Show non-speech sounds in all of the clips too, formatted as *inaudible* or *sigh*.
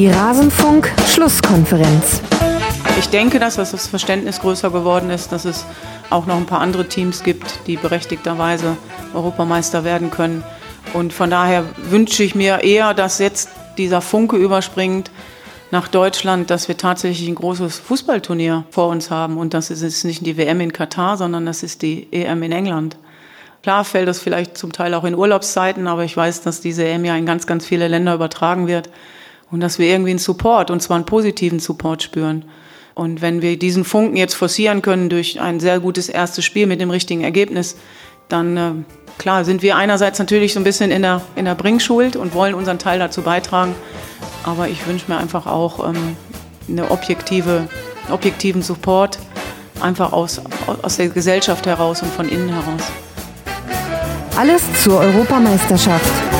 Die Rasenfunk-Schlusskonferenz. Ich denke, dass das Verständnis größer geworden ist, dass es auch noch ein paar andere Teams gibt, die berechtigterweise Europameister werden können. Und von daher wünsche ich mir eher, dass jetzt dieser Funke überspringt nach Deutschland, dass wir tatsächlich ein großes Fußballturnier vor uns haben. Und das ist nicht die WM in Katar, sondern das ist die EM in England. Klar fällt das vielleicht zum Teil auch in Urlaubszeiten, aber ich weiß, dass diese EM ja in ganz, ganz viele Länder übertragen wird und dass wir irgendwie einen Support, und zwar einen positiven Support spüren. Und wenn wir diesen Funken jetzt forcieren können durch ein sehr gutes erstes Spiel mit dem richtigen Ergebnis, dann äh, klar sind wir einerseits natürlich so ein bisschen in der, in der Bringschuld und wollen unseren Teil dazu beitragen. Aber ich wünsche mir einfach auch ähm, eine objektive, objektiven Support, einfach aus, aus der Gesellschaft heraus und von innen heraus. Alles zur Europameisterschaft.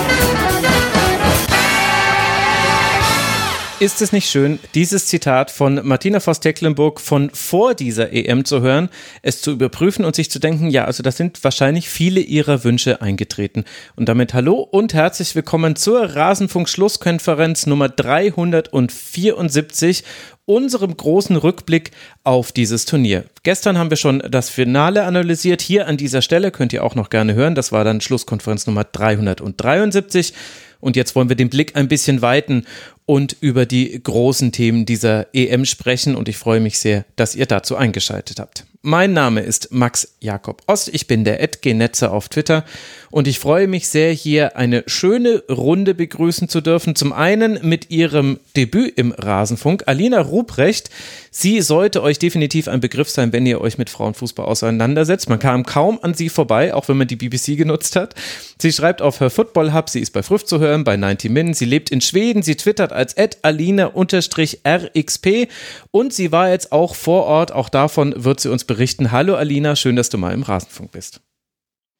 Ist es nicht schön, dieses Zitat von Martina Voss-Tecklenburg von vor dieser EM zu hören, es zu überprüfen und sich zu denken, ja, also da sind wahrscheinlich viele ihrer Wünsche eingetreten. Und damit hallo und herzlich willkommen zur Rasenfunk-Schlusskonferenz Nummer 374 unserem großen Rückblick auf dieses Turnier. Gestern haben wir schon das Finale analysiert. Hier an dieser Stelle könnt ihr auch noch gerne hören. Das war dann Schlusskonferenz Nummer 373. Und jetzt wollen wir den Blick ein bisschen weiten und über die großen Themen dieser EM sprechen. Und ich freue mich sehr, dass ihr dazu eingeschaltet habt. Mein Name ist Max Jakob Ost. Ich bin der Edgenetzer auf Twitter und ich freue mich sehr, hier eine schöne Runde begrüßen zu dürfen. Zum einen mit ihrem Debüt im Rasenfunk, Alina Ruprecht. Sie sollte euch definitiv ein Begriff sein, wenn ihr euch mit Frauenfußball auseinandersetzt. Man kam kaum an sie vorbei, auch wenn man die BBC genutzt hat. Sie schreibt auf Her Football Hub, sie ist bei Früff zu hören, bei 90 Min. Sie lebt in Schweden, sie twittert als alina-rxp und sie war jetzt auch vor Ort. Auch davon wird sie uns berichten. Hallo Alina, schön, dass du mal im Rasenfunk bist.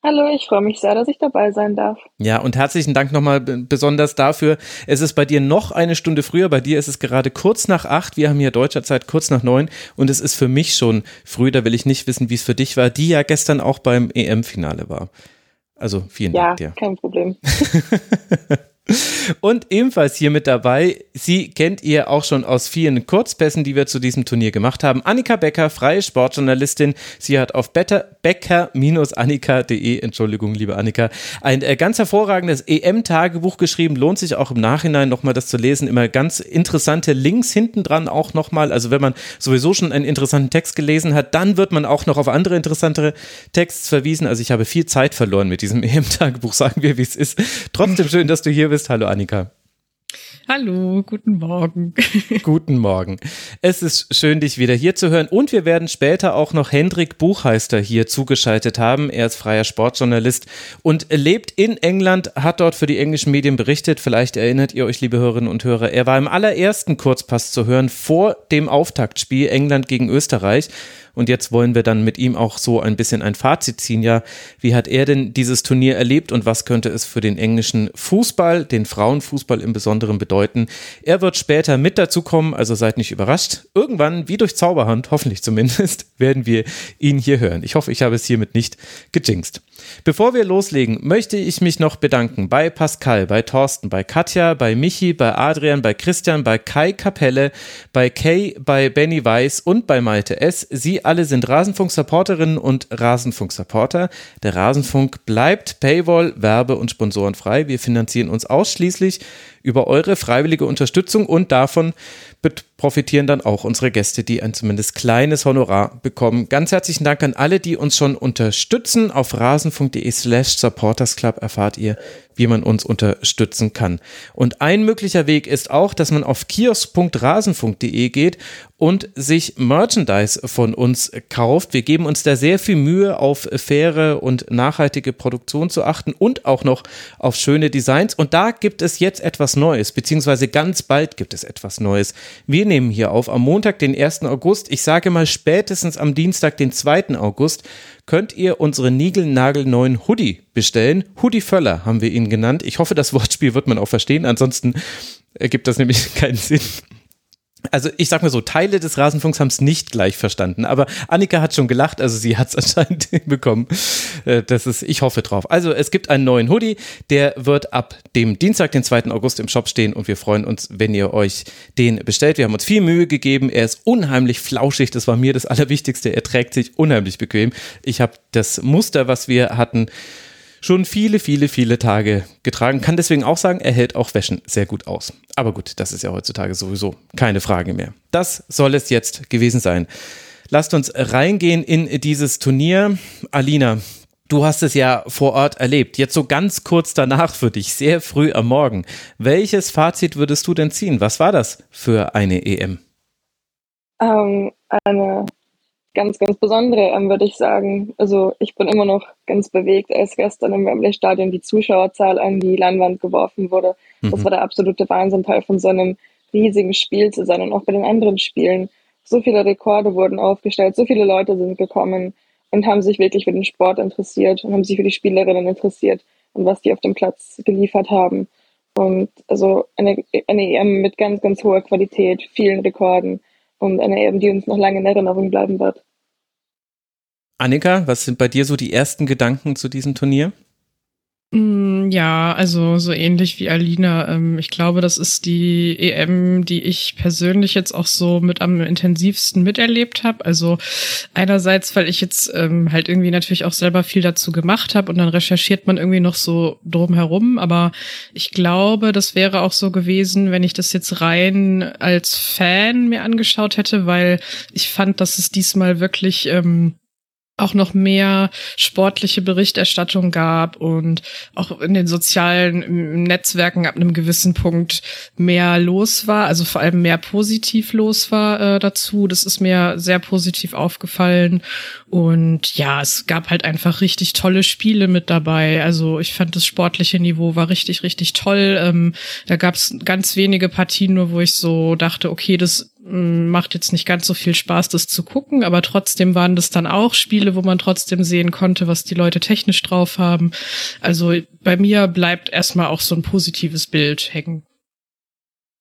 Hallo, ich freue mich sehr, dass ich dabei sein darf. Ja, und herzlichen Dank nochmal besonders dafür. Es ist bei dir noch eine Stunde früher, bei dir ist es gerade kurz nach acht. Wir haben hier deutscher Zeit kurz nach neun und es ist für mich schon früh, da will ich nicht wissen, wie es für dich war, die ja gestern auch beim EM-Finale war. Also vielen ja, Dank dir. Ja, kein Problem. *laughs* Und ebenfalls hier mit dabei, sie kennt ihr auch schon aus vielen Kurzpässen, die wir zu diesem Turnier gemacht haben. Annika Becker, freie Sportjournalistin. Sie hat auf becker-annika.de, Entschuldigung, liebe Annika, ein äh, ganz hervorragendes EM-Tagebuch geschrieben. Lohnt sich auch im Nachhinein nochmal das zu lesen. Immer ganz interessante Links hinten dran auch nochmal. Also wenn man sowieso schon einen interessanten Text gelesen hat, dann wird man auch noch auf andere interessantere Texte verwiesen. Also ich habe viel Zeit verloren mit diesem EM-Tagebuch, *laughs* sagen wir, wie es ist. Trotzdem schön, dass du hier bist. Hallo Annika. Hallo, guten Morgen. *laughs* Guten Morgen. Es ist schön, dich wieder hier zu hören. Und wir werden später auch noch Hendrik Buchheister hier zugeschaltet haben. Er ist freier Sportjournalist und lebt in England, hat dort für die englischen Medien berichtet. Vielleicht erinnert ihr euch, liebe Hörerinnen und Hörer, er war im allerersten Kurzpass zu hören vor dem Auftaktspiel England gegen Österreich. Und jetzt wollen wir dann mit ihm auch so ein bisschen ein Fazit ziehen. Ja, wie hat er denn dieses Turnier erlebt und was könnte es für den englischen Fußball, den Frauenfußball im Besonderen bedeuten? Er wird später mit dazu kommen, also seid nicht überrascht. Irgendwann, wie durch Zauberhand, hoffentlich zumindest, *laughs* werden wir ihn hier hören. Ich hoffe, ich habe es hiermit nicht gejinxt. Bevor wir loslegen, möchte ich mich noch bedanken bei Pascal, bei Thorsten, bei Katja, bei Michi, bei Adrian, bei Christian, bei Kai Kapelle, bei Kay, bei Benny Weiß und bei Malte S. Sie alle sind Rasenfunk-Supporterinnen und Rasenfunk-Supporter. Der Rasenfunk bleibt Paywall, Werbe- und Sponsorenfrei. Wir finanzieren uns ausschließlich über eure freiwillige Unterstützung und davon profitieren dann auch unsere Gäste, die ein zumindest kleines Honorar bekommen. Ganz herzlichen Dank an alle, die uns schon unterstützen. Auf rasen.de slash supportersclub erfahrt ihr, wie man uns unterstützen kann. Und ein möglicher Weg ist auch, dass man auf kiosk.rasenfunk.de geht und sich Merchandise von uns kauft. Wir geben uns da sehr viel Mühe, auf faire und nachhaltige Produktion zu achten und auch noch auf schöne Designs. Und da gibt es jetzt etwas Neues, beziehungsweise ganz bald gibt es etwas Neues. Wir nehmen hier auf am Montag, den 1. August. Ich sage mal spätestens am Dienstag, den 2. August, könnt ihr unsere niegelnagelneuen Hoodie bestellen. Hoodie Völler haben wir ihn genannt. Ich hoffe, das *laughs* Wortspiel wird man auch verstehen. Ansonsten ergibt das nämlich *laughs* keinen Sinn. Also ich sag mal so, Teile des Rasenfunks haben es nicht gleich verstanden, aber Annika hat schon gelacht, also sie hat es *laughs* anscheinend hinbekommen. Äh, das ist, ich hoffe drauf. Also es gibt einen neuen Hoodie, der wird ab dem Dienstag, den 2. August im Shop stehen und wir freuen uns, wenn ihr euch den bestellt. Wir haben uns viel Mühe gegeben, er ist unheimlich flauschig, das war mir das Allerwichtigste, er trägt sich unheimlich bequem. Ich habe das Muster, was wir hatten, schon viele, viele, viele Tage getragen. Kann deswegen auch sagen, er hält auch Wäschen sehr gut aus. Aber gut, das ist ja heutzutage sowieso keine Frage mehr. Das soll es jetzt gewesen sein. Lasst uns reingehen in dieses Turnier. Alina, du hast es ja vor Ort erlebt. Jetzt so ganz kurz danach für dich, sehr früh am Morgen. Welches Fazit würdest du denn ziehen? Was war das für eine EM? Ähm, eine ganz, ganz besondere, ähm, würde ich sagen. Also ich bin immer noch ganz bewegt, als gestern im Wembley Stadion die Zuschauerzahl an die Leinwand geworfen wurde. Mhm. Das war der absolute Wahnsinn, Teil von so einem riesigen Spiel zu sein und auch bei den anderen Spielen. So viele Rekorde wurden aufgestellt, so viele Leute sind gekommen und haben sich wirklich für den Sport interessiert und haben sich für die Spielerinnen interessiert und was die auf dem Platz geliefert haben. Und also eine, eine EM mit ganz, ganz hoher Qualität, vielen Rekorden und eine EM, die uns noch lange in Erinnerung bleiben wird. Annika, was sind bei dir so die ersten Gedanken zu diesem Turnier? Mm, ja, also so ähnlich wie Alina. Ähm, ich glaube, das ist die EM, die ich persönlich jetzt auch so mit am intensivsten miterlebt habe. Also einerseits, weil ich jetzt ähm, halt irgendwie natürlich auch selber viel dazu gemacht habe und dann recherchiert man irgendwie noch so drumherum. Aber ich glaube, das wäre auch so gewesen, wenn ich das jetzt rein als Fan mir angeschaut hätte, weil ich fand, dass es diesmal wirklich ähm, auch noch mehr sportliche Berichterstattung gab und auch in den sozialen Netzwerken ab einem gewissen Punkt mehr los war, also vor allem mehr positiv los war äh, dazu. Das ist mir sehr positiv aufgefallen. Und ja, es gab halt einfach richtig tolle Spiele mit dabei. Also ich fand das sportliche Niveau war richtig, richtig toll. Ähm, da gab es ganz wenige Partien nur, wo ich so dachte, okay, das macht jetzt nicht ganz so viel Spaß, das zu gucken, aber trotzdem waren das dann auch Spiele, wo man trotzdem sehen konnte, was die Leute technisch drauf haben. Also bei mir bleibt erstmal auch so ein positives Bild hängen.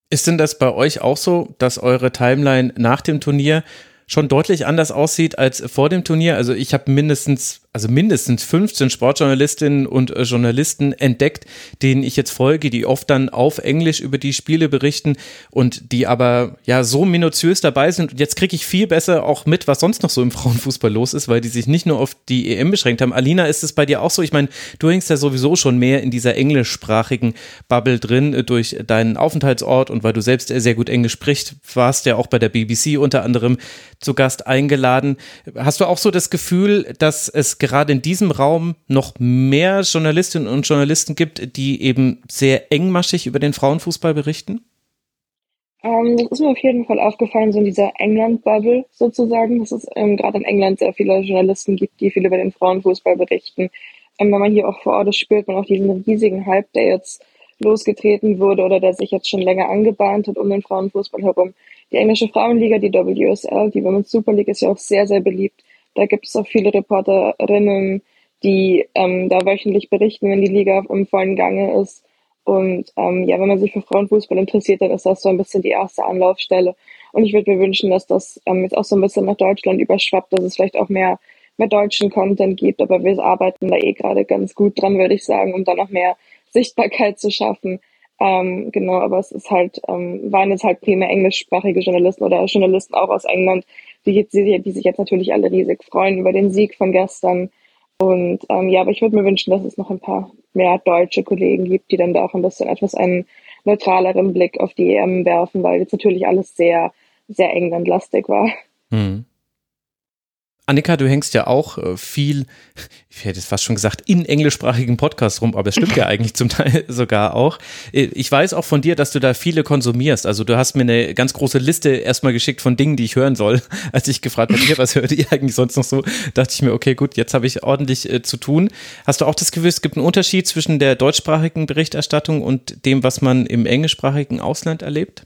Ist denn das bei euch auch so, dass eure Timeline nach dem Turnier schon deutlich anders aussieht als vor dem Turnier. Also ich habe mindestens, also mindestens 15 Sportjournalistinnen und äh, Journalisten entdeckt, denen ich jetzt folge, die oft dann auf Englisch über die Spiele berichten und die aber ja so minutiös dabei sind. Und jetzt kriege ich viel besser auch mit, was sonst noch so im *laughs* Frauenfußball los ist, weil die sich nicht nur auf die EM beschränkt haben. Alina, ist es bei dir auch so? Ich meine, du hängst ja sowieso schon mehr in dieser englischsprachigen Bubble drin äh, durch deinen Aufenthaltsort und weil du selbst sehr gut Englisch sprichst, warst ja auch bei der BBC unter anderem zu Gast eingeladen. Hast du auch so das Gefühl, dass es gerade in diesem Raum noch mehr Journalistinnen und Journalisten gibt, die eben sehr engmaschig über den Frauenfußball berichten? Ähm, das ist mir auf jeden Fall aufgefallen, so in dieser England-Bubble sozusagen, dass es ähm, gerade in England sehr viele Journalisten gibt, die viel über den Frauenfußball berichten. Ähm, wenn man hier auch vor Ort ist, spürt man auch diesen riesigen Hype, der jetzt losgetreten wurde oder der sich jetzt schon länger angebahnt hat um den Frauenfußball herum. Die englische Frauenliga, die WSL, die Women's Super League ist ja auch sehr, sehr beliebt. Da gibt es auch viele Reporterinnen, die ähm, da wöchentlich berichten, wenn die Liga im vollen Gange ist. Und ähm, ja, wenn man sich für Frauenfußball interessiert, dann ist das so ein bisschen die erste Anlaufstelle. Und ich würde mir wünschen, dass das ähm, jetzt auch so ein bisschen nach Deutschland überschwappt, dass es vielleicht auch mehr, mehr deutschen Content gibt. Aber wir arbeiten da eh gerade ganz gut dran, würde ich sagen, um da noch mehr Sichtbarkeit zu schaffen. Ähm, genau, aber es ist halt, ähm, waren jetzt halt primär englischsprachige Journalisten oder Journalisten auch aus England, die, die, die sich jetzt natürlich alle riesig freuen über den Sieg von gestern. Und ähm, ja, aber ich würde mir wünschen, dass es noch ein paar mehr deutsche Kollegen gibt, die dann da auch ein bisschen etwas einen neutraleren Blick auf die EM werfen, weil jetzt natürlich alles sehr, sehr englandlastig war. Hm. Annika, du hängst ja auch äh, viel, ich hätte es fast schon gesagt, in englischsprachigen Podcasts rum, aber es stimmt ja *laughs* eigentlich zum Teil *laughs* sogar auch. Äh, ich weiß auch von dir, dass du da viele konsumierst. Also du hast mir eine ganz große Liste erstmal geschickt von Dingen, die ich hören soll. *laughs* Als ich gefragt habe, was hört ihr eigentlich sonst noch so, dachte ich mir, okay, gut, jetzt habe ich ordentlich äh, zu tun. Hast du auch das Gefühl, es gibt einen Unterschied zwischen der deutschsprachigen Berichterstattung und dem, was man im englischsprachigen Ausland erlebt?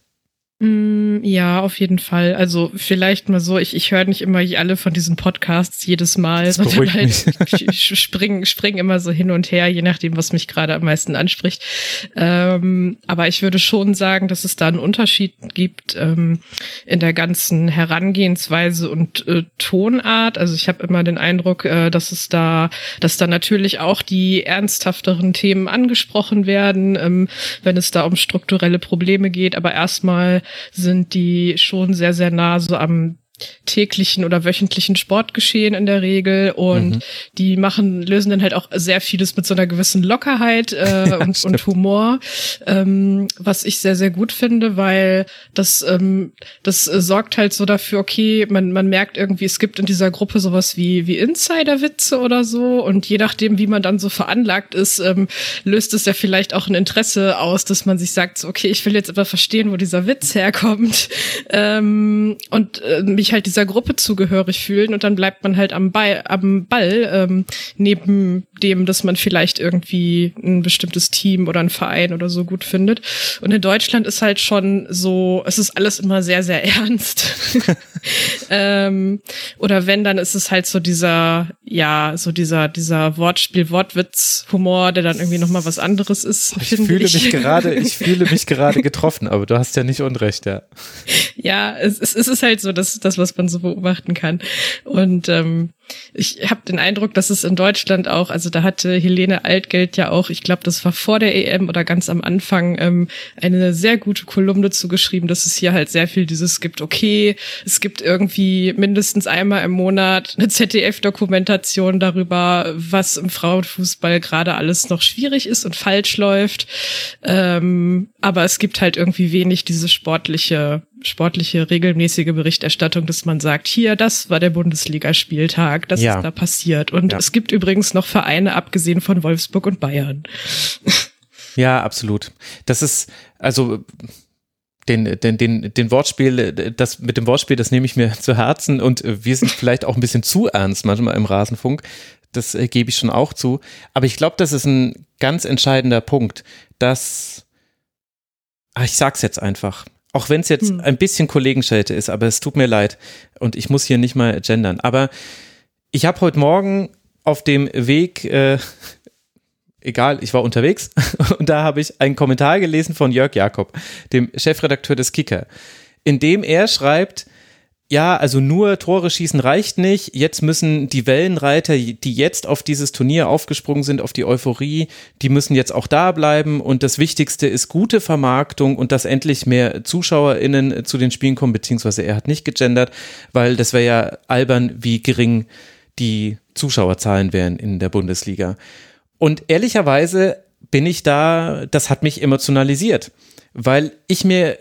Mm, ja, auf jeden Fall. Also vielleicht mal so, ich, ich höre nicht immer alle von diesen Podcasts jedes Mal, das sondern halt ich spring, spring immer so hin und her, je nachdem, was mich gerade am meisten anspricht. Ähm, aber ich würde schon sagen, dass es da einen Unterschied gibt ähm, in der ganzen Herangehensweise und äh, Tonart. Also ich habe immer den Eindruck, äh, dass es da, dass da natürlich auch die ernsthafteren Themen angesprochen werden, ähm, wenn es da um strukturelle Probleme geht. Aber erstmal sind die schon sehr, sehr nah so am täglichen oder wöchentlichen Sportgeschehen in der Regel und mhm. die machen lösen dann halt auch sehr vieles mit so einer gewissen Lockerheit äh, *laughs* ja, und, und, Humor, ähm, was ich sehr sehr gut finde, weil das ähm, das äh, sorgt halt so dafür, okay, man man merkt irgendwie, es gibt in dieser Gruppe sowas wie wie Insiderwitze oder so und je nachdem, wie man dann so veranlagt ist, ähm, löst es ja vielleicht auch ein Interesse aus, dass man sich sagt, so, okay, ich will jetzt aber verstehen, wo dieser Witz herkommt. *laughs* Ähm, und äh, mich halt dieser Gruppe zugehörig fühlen und dann bleibt man halt am Ball, am Ball ähm, neben dem, dass man vielleicht irgendwie ein bestimmtes Team oder ein Verein oder so gut findet. Und in Deutschland ist halt schon so, es ist alles immer sehr, sehr *laughs* ernst. *laughs* ähm, oder wenn, dann ist es halt so dieser, ja, so dieser, dieser Wortspiel, Wortwitz, Humor, der dann irgendwie nochmal was anderes ist. Ich fühle ich. mich gerade, *laughs* ich fühle mich gerade getroffen, aber du hast ja nicht Unrecht, ja. Ja, es, es ist halt so, dass das, was man so beobachten kann. Und ähm, ich habe den Eindruck, dass es in Deutschland auch, also da hatte Helene Altgeld ja auch, ich glaube, das war vor der EM oder ganz am Anfang, ähm, eine sehr gute Kolumne zugeschrieben, dass es hier halt sehr viel dieses gibt, okay, es gibt irgendwie mindestens einmal im Monat eine ZDF-Dokumentation darüber, was im Frauenfußball gerade alles noch schwierig ist und falsch läuft. Ähm, aber es gibt halt irgendwie wenig diese sportliche sportliche regelmäßige Berichterstattung, dass man sagt, hier, das war der Bundesligaspieltag, das ja. ist da passiert. Und ja. es gibt übrigens noch Vereine, abgesehen von Wolfsburg und Bayern. Ja, absolut. Das ist, also den, den, den, den Wortspiel, das mit dem Wortspiel, das nehme ich mir zu Herzen und wir sind vielleicht auch ein bisschen zu ernst manchmal im Rasenfunk. Das äh, gebe ich schon auch zu. Aber ich glaube, das ist ein ganz entscheidender Punkt, dass, ach, ich sag's jetzt einfach, auch wenn es jetzt hm. ein bisschen Kollegenschelte ist, aber es tut mir leid. Und ich muss hier nicht mal gendern. Aber ich habe heute Morgen auf dem Weg, äh, egal, ich war unterwegs, *laughs* und da habe ich einen Kommentar gelesen von Jörg Jakob, dem Chefredakteur des Kicker, in dem er schreibt, ja, also nur Tore schießen reicht nicht. Jetzt müssen die Wellenreiter, die jetzt auf dieses Turnier aufgesprungen sind, auf die Euphorie, die müssen jetzt auch da bleiben. Und das Wichtigste ist gute Vermarktung und dass endlich mehr ZuschauerInnen zu den Spielen kommen, beziehungsweise er hat nicht gegendert, weil das wäre ja albern, wie gering die Zuschauerzahlen wären in der Bundesliga. Und ehrlicherweise bin ich da, das hat mich emotionalisiert, weil ich mir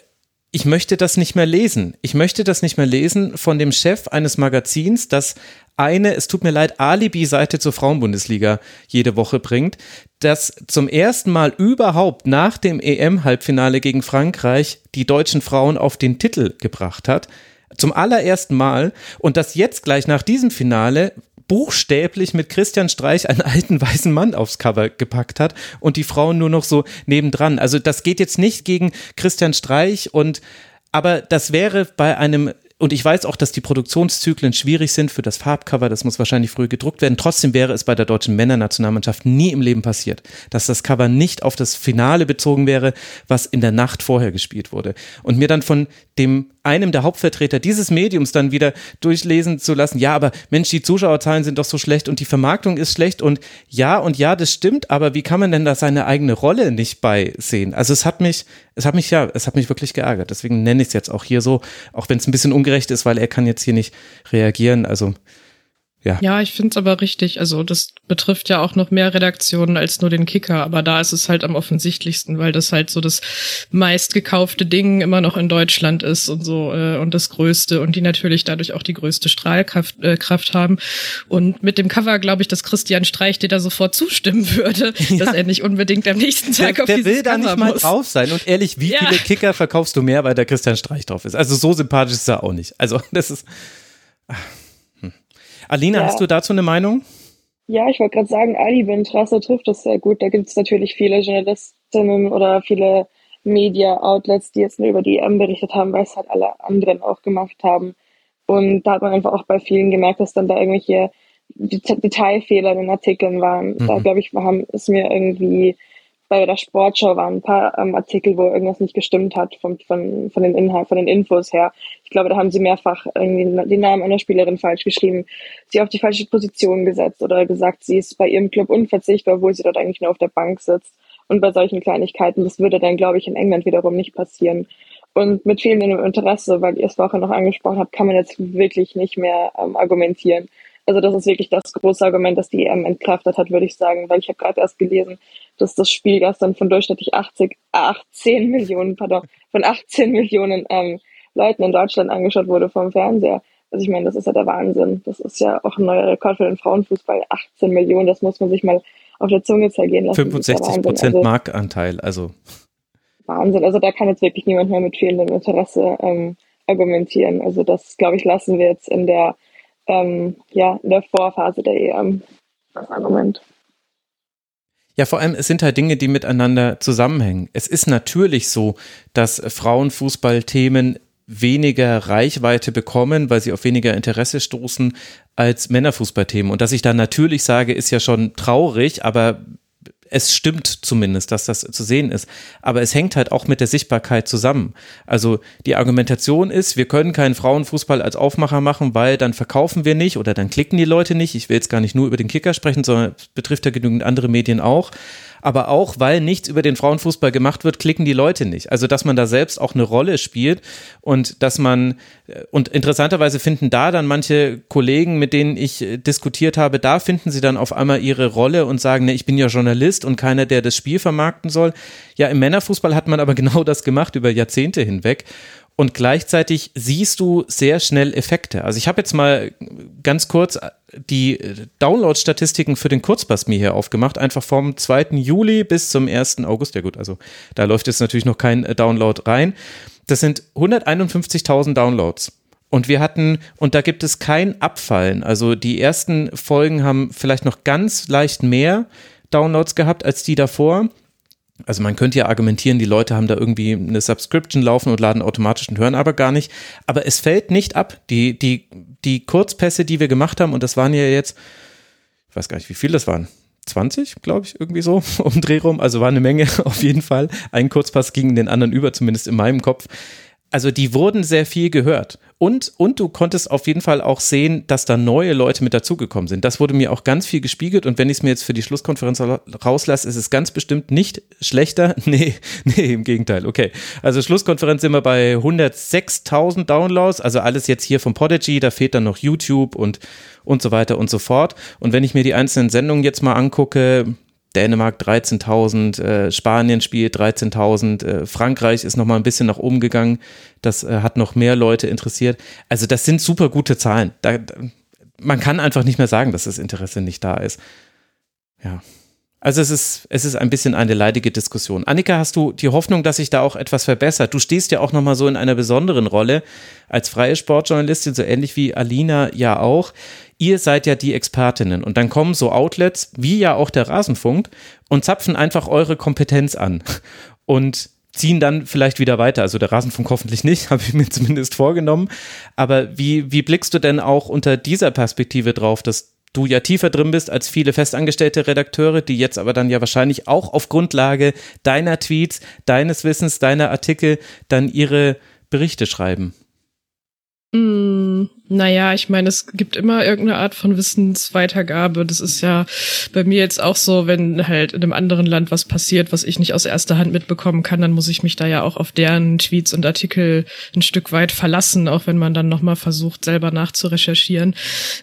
ich möchte das nicht mehr lesen. Ich möchte das nicht mehr lesen von dem Chef eines Magazins, das eine, es tut mir leid, Alibi-Seite zur Frauenbundesliga jede Woche bringt, das zum ersten Mal überhaupt nach dem EM-Halbfinale gegen Frankreich die deutschen Frauen auf den Titel gebracht hat. Zum allerersten Mal und das jetzt gleich nach diesem Finale buchstäblich mit Christian Streich einen alten weißen Mann aufs Cover gepackt hat und die Frauen nur noch so nebendran. Also das geht jetzt nicht gegen Christian Streich und aber das wäre bei einem und ich weiß auch, dass die Produktionszyklen schwierig sind für das Farbcover, das muss wahrscheinlich früh gedruckt werden. Trotzdem wäre es bei der deutschen Männernationalmannschaft nie im Leben passiert, dass das Cover nicht auf das Finale bezogen wäre, was in der Nacht vorher gespielt wurde. Und mir dann von dem einem der Hauptvertreter dieses Mediums dann wieder durchlesen zu lassen, ja, aber Mensch, die Zuschauerzahlen sind doch so schlecht und die Vermarktung ist schlecht und ja und ja, das stimmt, aber wie kann man denn da seine eigene Rolle nicht beisehen? Also es hat mich, es hat mich ja, es hat mich wirklich geärgert. Deswegen nenne ich es jetzt auch hier so, auch wenn es ein bisschen ungerecht ist, weil er kann jetzt hier nicht reagieren. Also ja. Ja, ich finde es aber richtig. Also das betrifft ja auch noch mehr Redaktionen als nur den Kicker, aber da ist es halt am offensichtlichsten, weil das halt so das meistgekaufte Ding immer noch in Deutschland ist und so äh, und das größte und die natürlich dadurch auch die größte Strahlkraft äh, Kraft haben. Und mit dem Cover glaube ich, dass Christian Streich dir da sofort zustimmen würde, *laughs* ja. dass er nicht unbedingt am nächsten Tag der, auf der will da nicht mal drauf sein. Und ehrlich, wie ja. viele Kicker verkaufst du mehr, weil der Christian Streich drauf ist? Also so sympathisch ist er auch nicht. Also das ist. Ach. Alina, ja. hast du dazu eine Meinung? Ja, ich wollte gerade sagen, Ali Ben Trasse trifft das sehr gut. Da gibt es natürlich viele Journalistinnen oder viele Media-Outlets, die jetzt nur über die EM berichtet haben, weil es halt alle anderen auch gemacht haben. Und da hat man einfach auch bei vielen gemerkt, dass dann da irgendwelche Detailfehler in den Artikeln waren. Mhm. Da glaube ich, haben es mir irgendwie bei der Sportschau waren ein paar ähm, Artikel, wo irgendwas nicht gestimmt hat von, von, von den Inhalt, von den Infos her. Ich glaube, da haben sie mehrfach irgendwie den Namen einer Spielerin falsch geschrieben, sie auf die falsche Position gesetzt oder gesagt, sie ist bei ihrem Club unverzichtbar, obwohl sie dort eigentlich nur auf der Bank sitzt. Und bei solchen Kleinigkeiten, das würde dann, glaube ich, in England wiederum nicht passieren. Und mit fehlendem Interesse, weil ihr es vorher noch angesprochen habt, kann man jetzt wirklich nicht mehr ähm, argumentieren. Also das ist wirklich das große Argument, das die EM entkraftet hat, würde ich sagen, weil ich habe gerade erst gelesen, dass das Spiel gestern von durchschnittlich 80, 18 Millionen, pardon, von 18 Millionen ähm, Leuten in Deutschland angeschaut wurde vom Fernseher. Also ich meine, das ist ja der Wahnsinn. Das ist ja auch ein neuer Rekord für den Frauenfußball. 18 Millionen, das muss man sich mal auf der Zunge zergehen lassen. 65 Prozent also, Marktanteil, also. Wahnsinn. Also da kann jetzt wirklich niemand mehr mit fehlendem Interesse ähm, argumentieren. Also das, glaube ich, lassen wir jetzt in der ähm, ja, in der Vorphase der EM. Das Argument. Ja, vor allem, es sind halt Dinge, die miteinander zusammenhängen. Es ist natürlich so, dass Frauenfußballthemen weniger Reichweite bekommen, weil sie auf weniger Interesse stoßen als Männerfußballthemen. Und dass ich da natürlich sage, ist ja schon traurig, aber es stimmt zumindest, dass das zu sehen ist. Aber es hängt halt auch mit der Sichtbarkeit zusammen. Also die Argumentation ist, wir können keinen Frauenfußball als Aufmacher machen, weil dann verkaufen wir nicht oder dann klicken die Leute nicht. Ich will jetzt gar nicht nur über den Kicker sprechen, sondern betrifft ja genügend andere Medien auch aber auch, weil nichts über den Frauenfußball gemacht wird, klicken die Leute nicht. Also, dass man da selbst auch eine Rolle spielt und dass man, äh, und interessanterweise finden da dann manche Kollegen, mit denen ich äh, diskutiert habe, da finden sie dann auf einmal ihre Rolle und sagen, ne, ich bin ja Journalist und keiner, der das Spiel vermarkten soll. Ja, im Männerfußball hat man aber *laughs* genau das gemacht über Jahrzehnte hinweg und gleichzeitig siehst du sehr schnell Effekte. Also ich habe jetzt mal ganz kurz die Download-Statistiken für den Kurzpass mir hier aufgemacht, einfach vom 2. Juli bis zum 1. August. Ja gut, also da läuft jetzt natürlich noch kein äh, Download rein. Das sind 151.000 Downloads. Und wir hatten, und da gibt es kein Abfallen. Also die ersten Folgen haben vielleicht noch ganz leicht mehr Downloads gehabt als die davor. Also man könnte ja argumentieren, die Leute haben da irgendwie eine Subscription laufen und laden automatisch und hören aber gar nicht. Aber es fällt nicht ab. Die, die, die Kurzpässe, die wir gemacht haben, und das waren ja jetzt, ich weiß gar nicht, wie viel das waren. 20, glaube ich, irgendwie so *laughs* um Dreh rum. Also war eine Menge *laughs* auf jeden Fall. Ein Kurzpass ging den anderen über, zumindest in meinem Kopf also die wurden sehr viel gehört. Und, und du konntest auf jeden Fall auch sehen, dass da neue Leute mit dazugekommen sind. Das wurde mir auch ganz viel gespiegelt. Und wenn ich es mir jetzt für die Schlusskonferenz rauslasse, ist es ganz bestimmt nicht schlechter. *laughs* Nee, nee, im Gegenteil. Okay. Also Schlusskonferenz sind wir bei 106.000 Downloads. Also alles jetzt hier vom Podigy. Da fehlt dann noch YouTube und, und so weiter und so fort. Und wenn ich mir die einzelnen Sendungen jetzt mal angucke, Dänemark 13.000, äh, Spanien spielt 13.000, äh, Frankreich ist noch mal ein bisschen nach oben gegangen. Das äh, hat noch mehr Leute interessiert. Also das sind super gute Zahlen. Da, man kann einfach nicht mehr sagen, dass das Interesse nicht da ist. Ja. Also es ist, es ist ein bisschen eine leidige Diskussion. Annika, hast du die Hoffnung, dass sich da auch etwas verbessert? Du stehst ja auch nochmal so in einer besonderen Rolle als freie Sportjournalistin, so ähnlich wie Alina ja auch. Ihr seid ja die Expertinnen und dann kommen so Outlets, wie ja auch der Rasenfunk, und zapfen einfach eure Kompetenz an *laughs* und ziehen dann vielleicht wieder weiter. Also der Rasenfunk hoffentlich nicht, *laughs* habe ich mir zumindest vorgenommen. Aber wie, wie blickst du denn auch unter dieser Perspektive drauf, dass du ja tiefer drin bist als viele festangestellte Redakteure, die jetzt aber dann ja wahrscheinlich auch auf Grundlage deiner Tweets, deines Wissens, deiner Artikel dann ihre Berichte schreiben. Mm, naja, ich meine, es gibt immer irgendeine Art von Wissensweitergabe. Das ist ja bei mir jetzt auch so, wenn halt in einem anderen Land was passiert, was ich nicht aus erster Hand mitbekommen kann, dann muss ich mich da ja auch auf deren Tweets und Artikel ein Stück weit verlassen, auch wenn man dann nochmal versucht, selber nachzurecherchieren.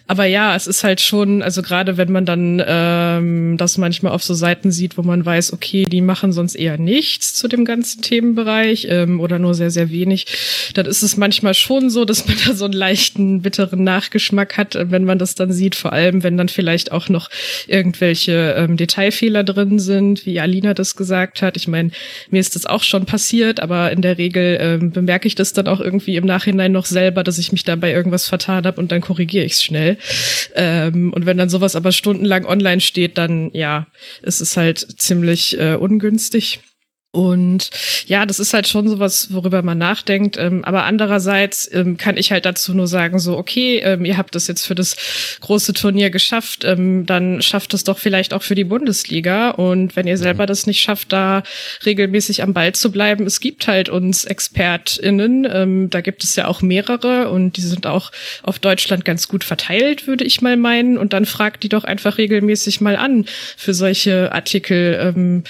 Aber ja, es ist halt schon, also gerade wenn man dann ähm, das manchmal auf so Seiten sieht, wo man weiß, okay, die machen sonst eher nichts zu dem ganzen Themenbereich ähm, oder nur sehr, sehr wenig, dann ist es manchmal schon so, dass man da so einen leichten bitteren Nachgeschmack hat, äh, wenn man das dann sieht, vor allem wenn dann vielleicht auch noch irgendwelche ähm, Detailfehler drin sind, wie Alina das gesagt hat. Ich meine, mir ist das auch schon passiert, aber in der Regel ähm, bemerke ich das dann auch irgendwie im Nachhinein noch selber, dass ich mich dabei irgendwas vertan habe und dann korrigiere ich es schnell. Ähm, und wenn dann sowas aber stundenlang online steht, dann ja, ist es halt ziemlich äh, ungünstig. Und ja, das ist halt schon sowas, worüber man nachdenkt. Ähm, aber andererseits ähm, kann ich halt dazu nur sagen, so, okay, ähm, ihr habt das jetzt für das große Turnier geschafft, ähm, dann schafft es doch vielleicht auch für die Bundesliga. Und wenn ihr mhm. selber das nicht schafft, da regelmäßig am Ball zu bleiben, es gibt halt uns ExpertInnen, ähm, da gibt es ja auch mehrere und die sind auch auf Deutschland ganz gut verteilt, würde ich mal meinen. Und dann fragt die doch einfach regelmäßig mal an für solche Artikel ähm,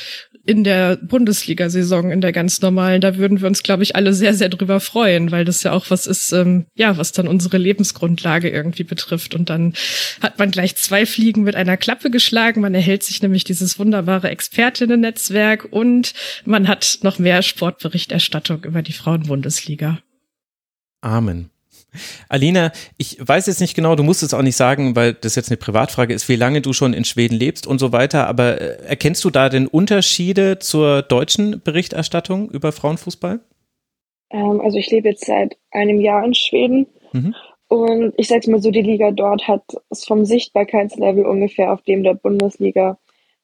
in der Bundesliga-Saison, in der ganz normalen, da würden wir uns, glaube ich, alle sehr, sehr drüber freuen, weil das ja auch was ist, ähm, ja, was dann unsere Lebensgrundlage irgendwie betrifft. Und dann hat man gleich zwei Fliegen mit einer Klappe geschlagen. Man erhält sich nämlich dieses wunderbare Expertinnen-Netzwerk und man hat noch mehr Sportberichterstattung über die Frauenbundesliga. Amen. Alina, ich weiß jetzt nicht genau, du musst es auch nicht sagen, weil das jetzt eine Privatfrage ist, wie lange du schon in Schweden lebst und so weiter, aber äh, erkennst du da denn Unterschiede zur deutschen Berichterstattung über Frauenfußball? Ähm, also ich lebe jetzt seit einem Jahr in Schweden mhm. und ich sag's mal so, die Liga dort hat es vom Sichtbarkeitslevel ungefähr auf dem der Bundesliga,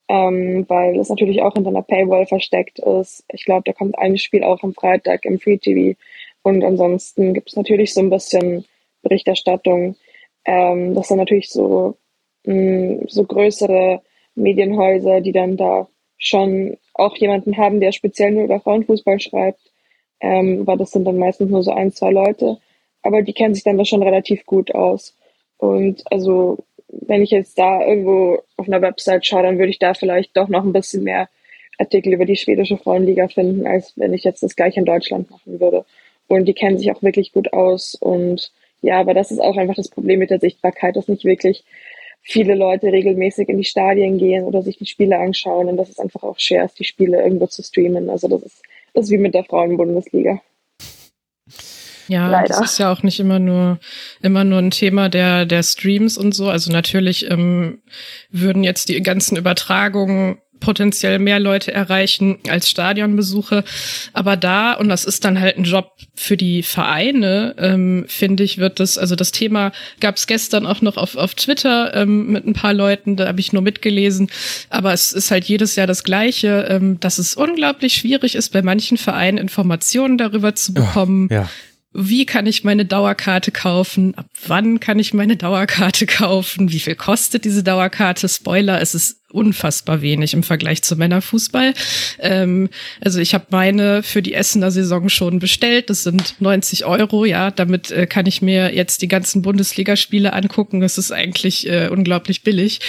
ähm, weil es natürlich auch hinter einer Paywall versteckt ist. Ich glaube, da kommt ein Spiel auch am Freitag im Free TV und ansonsten gibt es natürlich so ein bisschen Berichterstattung. Ähm, das sind natürlich so, mh, mm, so größere Medienhäuser, die dann da schon auch jemanden haben, der speziell nur über Frauenfußball schreibt. Ähm, aber das sind dann meistens nur so ein, zwei Leute. Aber die kennen sich dann da schon relativ gut aus. Und also, wenn ich jetzt da irgendwo auf einer Website schaue, dann würde ich da vielleicht doch noch ein bisschen mehr Artikel über die schwedische Frauenliga finden, als wenn ich jetzt das gleiche in Deutschland machen würde. Und die kennen sich auch wirklich gut aus. Und ja, aber das ist auch einfach das Problem mit der Sichtbarkeit, dass nicht wirklich viele Leute regelmäßig in die Stadien gehen oder sich die Spiele anschauen. Und das ist einfach auch schwer, die Spiele irgendwo zu streamen. Also das ist, das ist wie mit der Frauenbundesliga. Ja, Leider. das ist ja auch nicht immer nur immer nur ein Thema der der Streams und so. Also natürlich ähm, würden jetzt die ganzen Übertragungen potenziell mehr Leute erreichen als Stadionbesuche. Aber da, und das ist dann halt ein Job für die Vereine, ähm, finde ich, wird das, also das Thema gab es gestern auch noch auf, auf Twitter ähm, mit ein paar Leuten, da habe ich nur mitgelesen. Aber es ist halt jedes Jahr das Gleiche, ähm, dass es unglaublich schwierig ist, bei manchen Vereinen Informationen darüber zu bekommen. Ja wie kann ich meine Dauerkarte kaufen, ab wann kann ich meine Dauerkarte kaufen, wie viel kostet diese Dauerkarte. Spoiler, es ist unfassbar wenig im Vergleich zu Männerfußball. Ähm, also ich habe meine für die Essener Saison schon bestellt. Das sind 90 Euro, ja. Damit äh, kann ich mir jetzt die ganzen Bundesligaspiele angucken. Das ist eigentlich äh, unglaublich billig.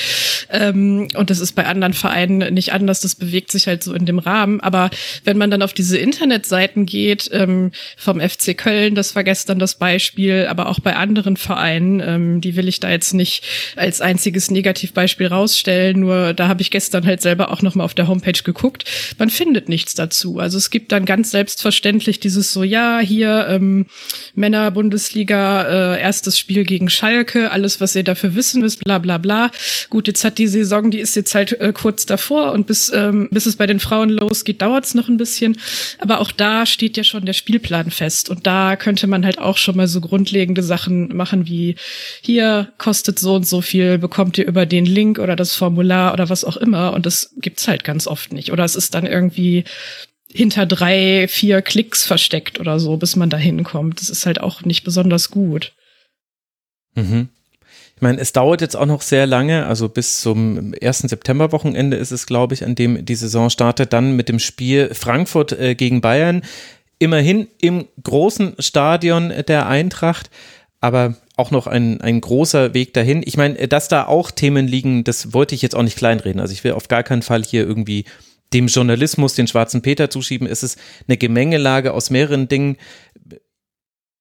Ähm, und das ist bei anderen Vereinen nicht anders. Das bewegt sich halt so in dem Rahmen. Aber wenn man dann auf diese Internetseiten geht, ähm, vom FC Köln, das war gestern das Beispiel, aber auch bei anderen Vereinen, ähm, die will ich da jetzt nicht als einziges Negativbeispiel rausstellen, nur da habe ich gestern halt selber auch nochmal auf der Homepage geguckt. Man findet nichts dazu. Also es gibt dann ganz selbstverständlich dieses so, ja, hier ähm, Männer-Bundesliga, äh, erstes Spiel gegen Schalke, alles, was ihr dafür wissen müsst, bla bla bla. Gut, jetzt hat die Saison, die ist jetzt halt äh, kurz davor und bis, ähm, bis es bei den Frauen losgeht, dauert es noch ein bisschen. Aber auch da steht ja schon der Spielplan fest. Und da könnte man halt auch schon mal so grundlegende Sachen machen wie hier kostet so und so viel, bekommt ihr über den Link oder das Formular oder was auch immer. Und das gibt's halt ganz oft nicht. Oder es ist dann irgendwie hinter drei, vier Klicks versteckt oder so, bis man da hinkommt. Das ist halt auch nicht besonders gut. Mhm. Ich meine, es dauert jetzt auch noch sehr lange, also bis zum 1. September-Wochenende ist es, glaube ich, an dem die Saison startet, dann mit dem Spiel Frankfurt äh, gegen Bayern. Immerhin im großen Stadion der Eintracht aber auch noch ein, ein großer Weg dahin. Ich meine, dass da auch Themen liegen, das wollte ich jetzt auch nicht kleinreden. Also ich will auf gar keinen Fall hier irgendwie dem Journalismus den schwarzen Peter zuschieben. Es ist eine Gemengelage aus mehreren Dingen.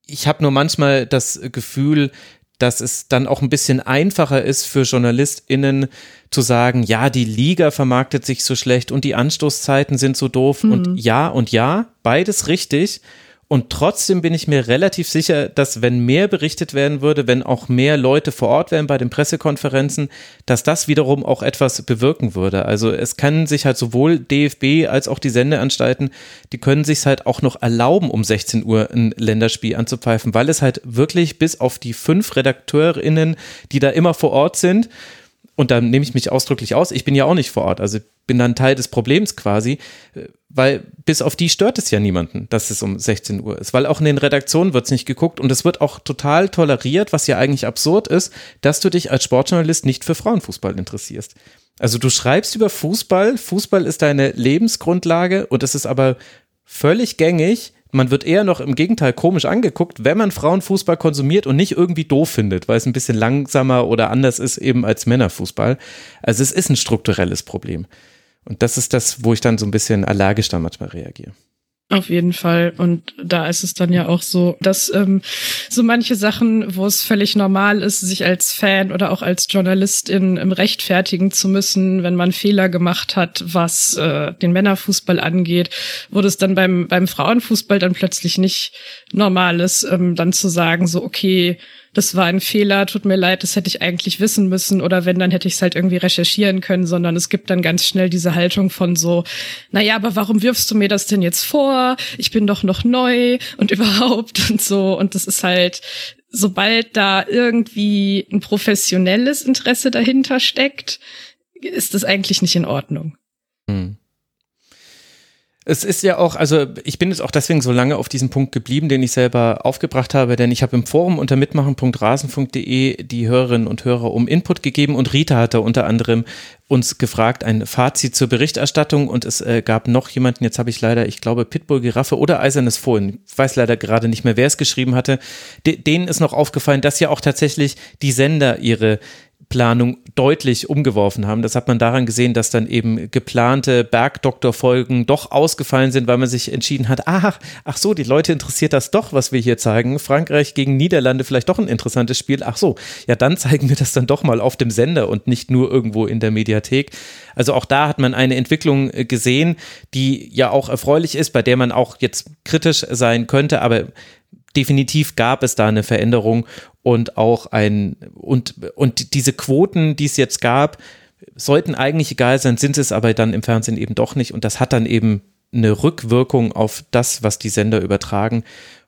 Ich habe nur manchmal das Gefühl, dass es dann auch ein bisschen einfacher ist für JournalistInnen zu sagen, ja, die Liga vermarktet sich so schlecht und die Anstoßzeiten sind so doof mhm. und ja und ja, beides richtig. Und trotzdem bin ich mir relativ sicher, dass wenn mehr berichtet werden würde, wenn auch mehr Leute vor Ort wären bei den Pressekonferenzen, dass das wiederum auch etwas bewirken würde. Also es kann sich halt sowohl DFB als auch die Sendeanstalten, die können sich halt auch noch erlauben, um 16 Uhr ein Länderspiel anzupfeifen, weil es halt wirklich bis auf die fünf RedakteurInnen, die da immer vor Ort sind, und da nehme ich mich ausdrücklich aus, ich bin ja auch nicht vor Ort, also bin dann Teil des Problems quasi, weil bis auf die stört es ja niemanden, dass es um 16 Uhr ist, weil auch in den Redaktionen wird es nicht geguckt. Und es wird auch total toleriert, was ja eigentlich absurd ist, dass du dich als Sportjournalist nicht für Frauenfußball interessierst. Also du schreibst über Fußball, Fußball ist deine Lebensgrundlage und es ist aber völlig gängig, man wird eher noch im Gegenteil komisch angeguckt, wenn man Frauenfußball konsumiert und nicht irgendwie doof findet, weil es ein bisschen langsamer oder anders ist eben als Männerfußball. Also es ist ein strukturelles Problem. Und das ist das, wo ich dann so ein bisschen allergisch da manchmal reagiere. Auf jeden Fall. Und da ist es dann ja auch so, dass ähm, so manche Sachen, wo es völlig normal ist, sich als Fan oder auch als Journalistin ähm, rechtfertigen zu müssen, wenn man Fehler gemacht hat, was äh, den Männerfußball angeht, wurde es dann beim, beim Frauenfußball dann plötzlich nicht normal ist, ähm, dann zu sagen, so, okay, das war ein Fehler, tut mir leid, das hätte ich eigentlich wissen müssen oder wenn, dann hätte ich es halt irgendwie recherchieren können, sondern es gibt dann ganz schnell diese Haltung von so, naja, aber warum wirfst du mir das denn jetzt vor? Ich bin doch noch neu und *laughs* überhaupt und so und das ist halt, sobald da irgendwie ein professionelles Interesse dahinter steckt, ist das eigentlich nicht in Ordnung. Hm. Es ist ja auch, also ich bin jetzt auch deswegen so lange auf diesen Punkt geblieben, den ich selber aufgebracht habe, denn ich habe im Forum unter mitmachen.rasen.de die Hörerinnen und Hörer um Input gegeben und Rita hatte unter anderem uns gefragt, ein Fazit zur Berichterstattung und es äh, gab noch jemanden, jetzt habe ich leider, ich glaube, Pitbull Giraffe oder Eisernes Fohlen, ich weiß leider gerade nicht mehr, wer es geschrieben hatte, de denen ist noch aufgefallen, dass ja auch tatsächlich die Sender ihre Planung deutlich umgeworfen haben. Das hat man daran gesehen, dass dann eben geplante Bergdoktor-Folgen doch ausgefallen sind, weil man sich entschieden hat, ach, ach so, die Leute interessiert das doch, was wir hier zeigen. Frankreich gegen Niederlande vielleicht doch ein interessantes Spiel. Ach so, ja, dann *laughs* zeigen wir das dann doch mal auf dem Sender und nicht nur irgendwo in der Mediathek. Also auch da hat man eine Entwicklung äh, gesehen, die ja auch erfreulich ist, bei der man auch jetzt kritisch sein könnte, aber definitiv gab es da eine Veränderung und auch ein, und, und diese Quoten, die es jetzt gab, sollten eigentlich egal sein, sind es aber dann im Fernsehen eben doch nicht und das hat dann eben eine Rückwirkung auf das, was die Sender übertragen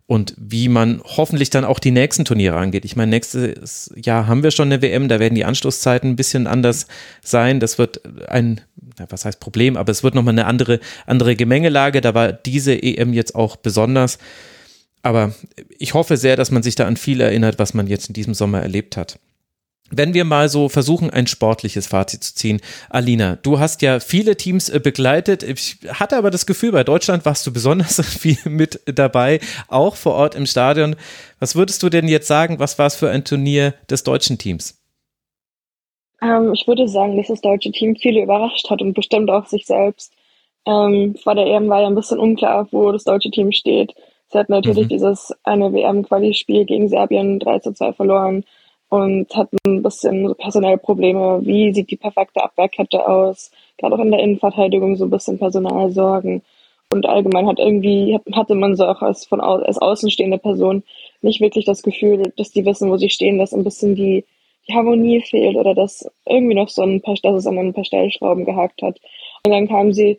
und wie man hoffentlich dann auch die nächsten Turniere angeht. Ich meine, nächstes Jahr haben wir schon eine WM, da werden die Anstoßzeiten ein bisschen anders sein. Das wird ein, was heißt Problem, aber es wird nochmal eine andere, andere Gemengelage. Da war diese EM jetzt auch besonders. Aber ich hoffe sehr, dass man sich da an viel erinnert, was man jetzt in diesem Sommer erlebt hat. Wenn wir mal so versuchen, ein sportliches Fazit zu ziehen. Alina, du hast ja viele Teams äh, begleitet. Ich hatte aber das Gefühl, bei Deutschland warst du besonders *laughs* viel mit dabei, auch vor Ort im Stadion. Was würdest du denn jetzt sagen, was war es für ein Turnier des deutschen Teams? Ähm, ich würde sagen, dass das deutsche Team viele überrascht hat und bestimmt auch sich selbst. Ähm, vor der EM war ja ein bisschen unklar, wo das deutsche Team steht. Sie hat natürlich mhm. dieses eine WM-Quali-Spiel gegen Serbien 3 zu 2 verloren und hat ein bisschen personelle Probleme. Wie sieht die perfekte Abwehrkette aus? Gerade auch in der Innenverteidigung so ein bisschen Personalsorgen. Und allgemein hat irgendwie, hatte man so auch als, von, als außenstehende Person nicht wirklich das Gefühl, dass die wissen, wo sie stehen, dass ein bisschen die, die Harmonie fehlt oder dass irgendwie noch so ein paar, dass es an ein paar Stellschrauben gehakt hat. Und dann kam sie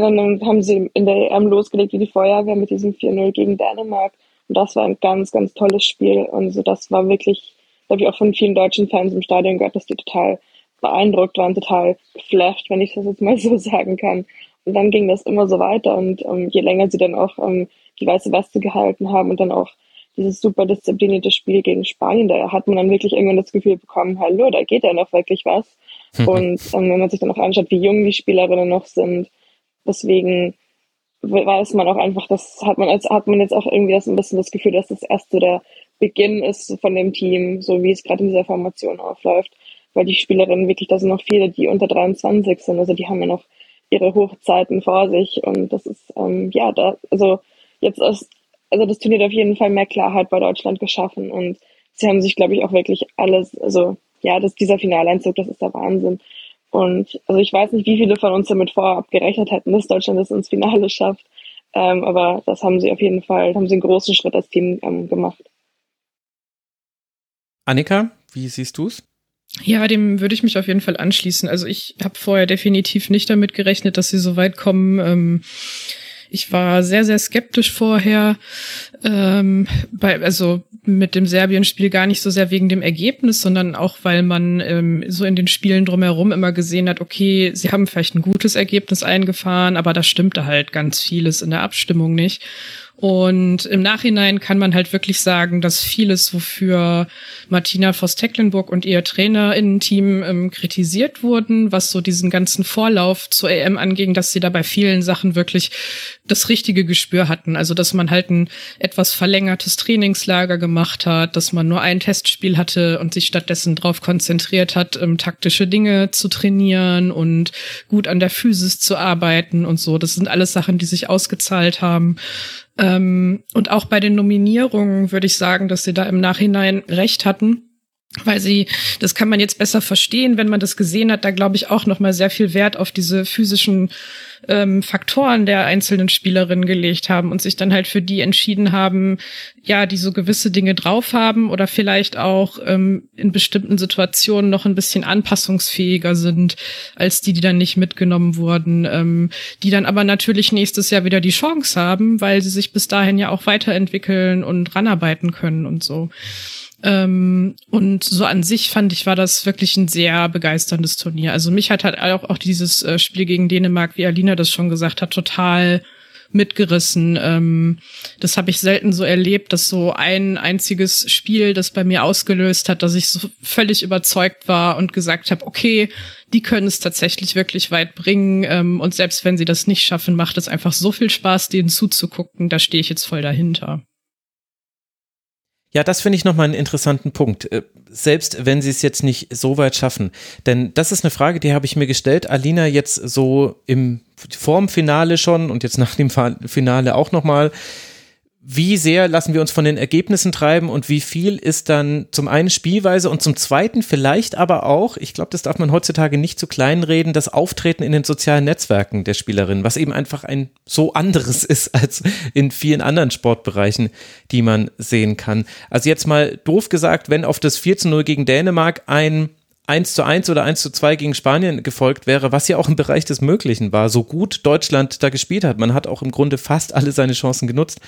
dann haben sie in der EM losgelegt wie die Feuerwehr mit diesem 4-0 gegen Dänemark. Und das war ein ganz, ganz tolles Spiel. Und so das war wirklich, da habe ich auch von vielen deutschen Fans im Stadion gehört, dass die total beeindruckt waren, total geflasht, wenn ich das jetzt mal *laughs* so sagen kann. Und dann ging das immer so weiter. Und um, ähm, je länger sie dann auch um, ähm, die weiße Weste gehalten haben und dann auch dieses super disziplinierte Spiel gegen Spanien, da hat man dann wirklich irgendwann das Gefühl bekommen, hallo, da geht ja noch wirklich was. *laughs* und ähm, wenn man sich dann auch anschaut, wie jung die Spielerinnen noch sind, Deswegen weiß man auch einfach, das hat man als hat man jetzt auch irgendwie das ein bisschen das Gefühl, dass das erst so der Beginn ist von dem Team, so wie es gerade in dieser Formation aufläuft, weil die Spielerinnen wirklich, da sind noch viele, die unter 23 sind, also die haben ja noch ihre Hochzeiten vor sich. Und das ist ähm, ja da also jetzt ist also das Turnier hat auf jeden Fall mehr Klarheit bei Deutschland geschaffen. Und sie haben sich glaube ich auch wirklich alles also ja, das, dieser Finaleinzug, das ist der Wahnsinn. Und also ich weiß nicht, wie viele von uns damit vorab gerechnet hätten, dass Deutschland das ins Finale schafft. Ähm, aber das haben sie auf jeden Fall, haben sie einen großen Schritt als Team ähm, gemacht. Annika, wie siehst du es? Ja, dem würde ich mich auf jeden Fall anschließen. Also ich habe vorher definitiv nicht damit gerechnet, dass sie so weit kommen. Ähm, ich war sehr, sehr skeptisch vorher. Ähm, bei, also mit dem Serbien-Spiel gar nicht so sehr wegen dem Ergebnis, sondern auch, weil man ähm, so in den Spielen drumherum immer gesehen hat, okay, sie haben vielleicht ein gutes Ergebnis eingefahren, aber da stimmte halt ganz vieles in der Abstimmung nicht. Und im Nachhinein kann man halt wirklich sagen, dass vieles, wofür Martina Voss-Tecklenburg und ihr TrainerInnen-Team ähm, kritisiert wurden, was so diesen ganzen Vorlauf zur EM anging, dass sie da bei vielen Sachen wirklich das richtige Gespür hatten. Also, dass man halt ein etwas verlängertes Trainingslager gemacht hat, dass man nur ein Testspiel hatte und sich stattdessen darauf konzentriert hat, ähm, taktische Dinge zu trainieren und gut an der Physis zu arbeiten und so. Das sind alles Sachen, die sich ausgezahlt haben. Ähm, und auch bei den Nominierungen würde ich sagen, dass sie da im Nachhinein recht hatten weil sie, das kann man jetzt besser verstehen, wenn man das gesehen hat, da glaube ich auch noch mal sehr viel Wert auf diese physischen ähm, Faktoren der einzelnen Spielerinnen gelegt haben und sich dann halt für die entschieden haben, ja, die so gewisse Dinge drauf haben oder vielleicht auch ähm, in bestimmten Situationen noch ein bisschen anpassungsfähiger sind als die, die dann nicht mitgenommen wurden, ähm, die dann aber natürlich nächstes Jahr wieder die Chance haben, weil sie sich bis dahin ja auch weiterentwickeln und ranarbeiten können und so. Ähm, und so an sich fand ich, war das wirklich ein sehr begeisterndes Turnier. Also mich hat halt auch, auch dieses äh, Spiel gegen Dänemark, wie Alina das schon gesagt hat, total mitgerissen. Ähm, das habe ich selten so erlebt, dass so ein einziges Spiel das bei mir ausgelöst hat, dass ich so völlig überzeugt war und gesagt habe, okay, die können es tatsächlich wirklich weit bringen. Ähm, und selbst wenn sie das nicht schaffen, macht es einfach so viel Spaß, denen zuzugucken. Da stehe ich jetzt voll dahinter. Ja, das finde ich nochmal einen interessanten Punkt. Äh, selbst wenn sie es jetzt nicht so weit schaffen. Denn das ist eine Frage, die habe ich mir gestellt. Alina jetzt so im Formfinale schon und jetzt nach dem Finale auch nochmal. mal wie sehr lassen wir uns von den Ergebnissen treiben und wie viel ist dann zum einen Spielweise und zum zweiten vielleicht aber auch, ich glaube, das darf man heutzutage nicht zu klein reden, das Auftreten in den sozialen Netzwerken der Spielerin, was eben einfach ein so anderes *laughs* ist als in vielen anderen Sportbereichen, die man sehen kann. Also jetzt mal doof gesagt, wenn auf das 4 zu 0 gegen Dänemark ein 1 zu 1 oder 1 zu 2 gegen Spanien gefolgt wäre, was ja auch im Bereich des Möglichen war, so gut Deutschland da gespielt hat. Man hat auch im Grunde fast alle seine Chancen genutzt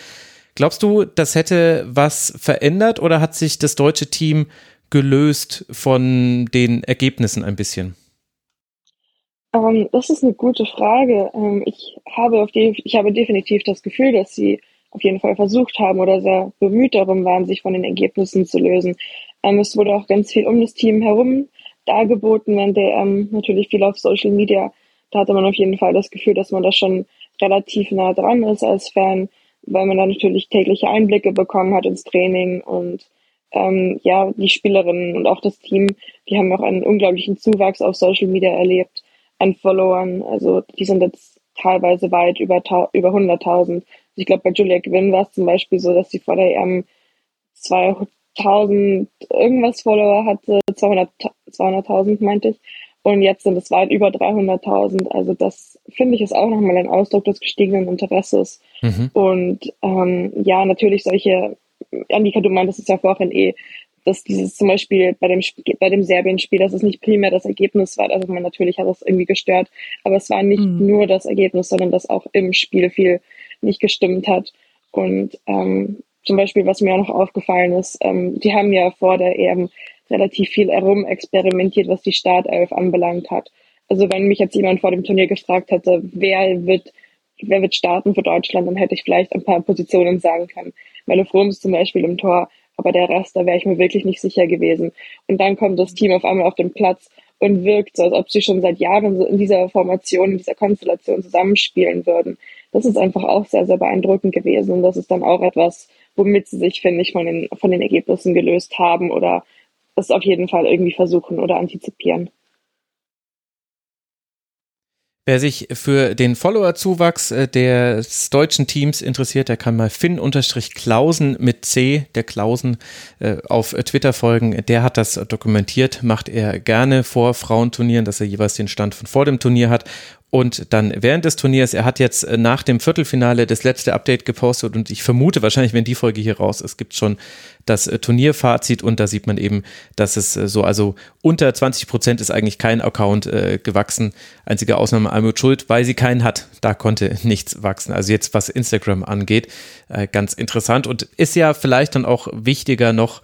Glaubst du, das hätte was verändert oder hat sich das deutsche Team gelöst von den Ergebnissen ein bisschen? Um, ähm, das ist eine gute Frage. Ähm, ich, habe die, ich habe definitiv das Gefühl, dass sie auf jeden Fall versucht haben oder sehr bemüht darum waren, sich von den Ergebnissen zu lösen. Ähm, es wurde auch ganz viel um das Team herum dargeboten, während der natürlich viel auf Social Media. Da hatte man auf jeden Fall das Gefühl, dass man da schon relativ nah dran ist als Fan weil man da natürlich tägliche Einblicke bekommen hat ins Training und ähm, ja, die Spielerinnen und auch das Team, die haben auch einen unglaublichen Zuwachs auf Social Media erlebt an Followern. Also die sind jetzt teilweise weit über, über 100.000. Also ich glaube, bei Julia Gwynn war es zum Beispiel so, dass sie vor der EM 200.000 irgendwas Follower hatte, 200.000 200 meinte ich. Und jetzt sind es weit über 300.000. Also das finde ich ist auch nochmal ein Ausdruck des gestiegenen Interesses. Mhm. Und ähm, ja, natürlich solche, Annika, du meintest es ja vorhin eh, dass dieses zum Beispiel bei dem, bei dem Serbien-Spiel, dass es nicht primär das Ergebnis war. Also man natürlich hat das irgendwie gestört, aber es war nicht mhm. nur das Ergebnis, sondern dass auch im Spiel viel nicht gestimmt hat. Und ähm, zum Beispiel, was mir auch noch aufgefallen ist, ähm, die haben ja vor der EM relativ viel herumexperimentiert, was die Startelf anbelangt hat. Also wenn mich jetzt jemand vor dem Turnier gefragt hätte, wer wird, wer wird starten für Deutschland, dann hätte ich vielleicht ein paar Positionen sagen können. Meine Froms zum Beispiel im Tor, aber der Rest, da wäre ich mir wirklich nicht sicher gewesen. Und dann kommt das Team auf einmal auf den Platz und wirkt so, als ob sie schon seit Jahren in dieser Formation, in dieser Konstellation zusammenspielen würden. Das ist einfach auch sehr, sehr beeindruckend gewesen. Und das ist dann auch etwas, womit sie sich, finde ich, von den, von den Ergebnissen gelöst haben oder das auf jeden Fall irgendwie versuchen oder antizipieren. Wer sich für den Follower-Zuwachs äh, des deutschen Teams interessiert, der kann mal Finn-Klausen mit C, der Klausen, äh, auf Twitter folgen. Der hat das dokumentiert, macht er gerne vor Frauenturnieren, dass er jeweils den Stand von vor dem Turnier hat und dann während des Turniers, er hat jetzt äh, nach dem Viertelfinale das letzte Update gepostet und ich vermute wahrscheinlich, wenn die Folge hier raus ist, gibt schon das äh, Turnierfazit und da sieht man eben, dass es äh, so, also unter 20 Prozent ist eigentlich kein Account äh, gewachsen. Einzige Ausnahme Almut Schuld, weil sie keinen hat. Da konnte nichts wachsen. Also jetzt, was Instagram angeht, äh, ganz interessant und ist ja vielleicht dann auch wichtiger noch,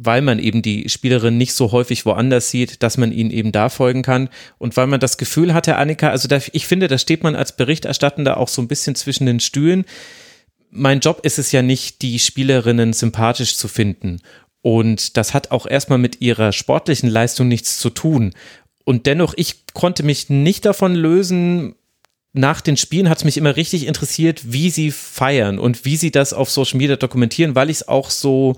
weil man eben die Spielerin nicht so häufig woanders sieht, dass man ihnen eben da folgen kann und weil man das Gefühl hatte, Annika, also da, ich finde, da steht man als Berichterstattender auch so ein bisschen zwischen den Stühlen. Mein Job ist es ja nicht, die Spielerinnen sympathisch zu finden und das hat auch erstmal mit ihrer sportlichen Leistung nichts zu tun. Und dennoch, ich konnte mich nicht davon lösen, nach den Spielen hat es mich immer richtig interessiert, wie sie feiern und wie sie das auf Social Media dokumentieren, weil ich es auch so,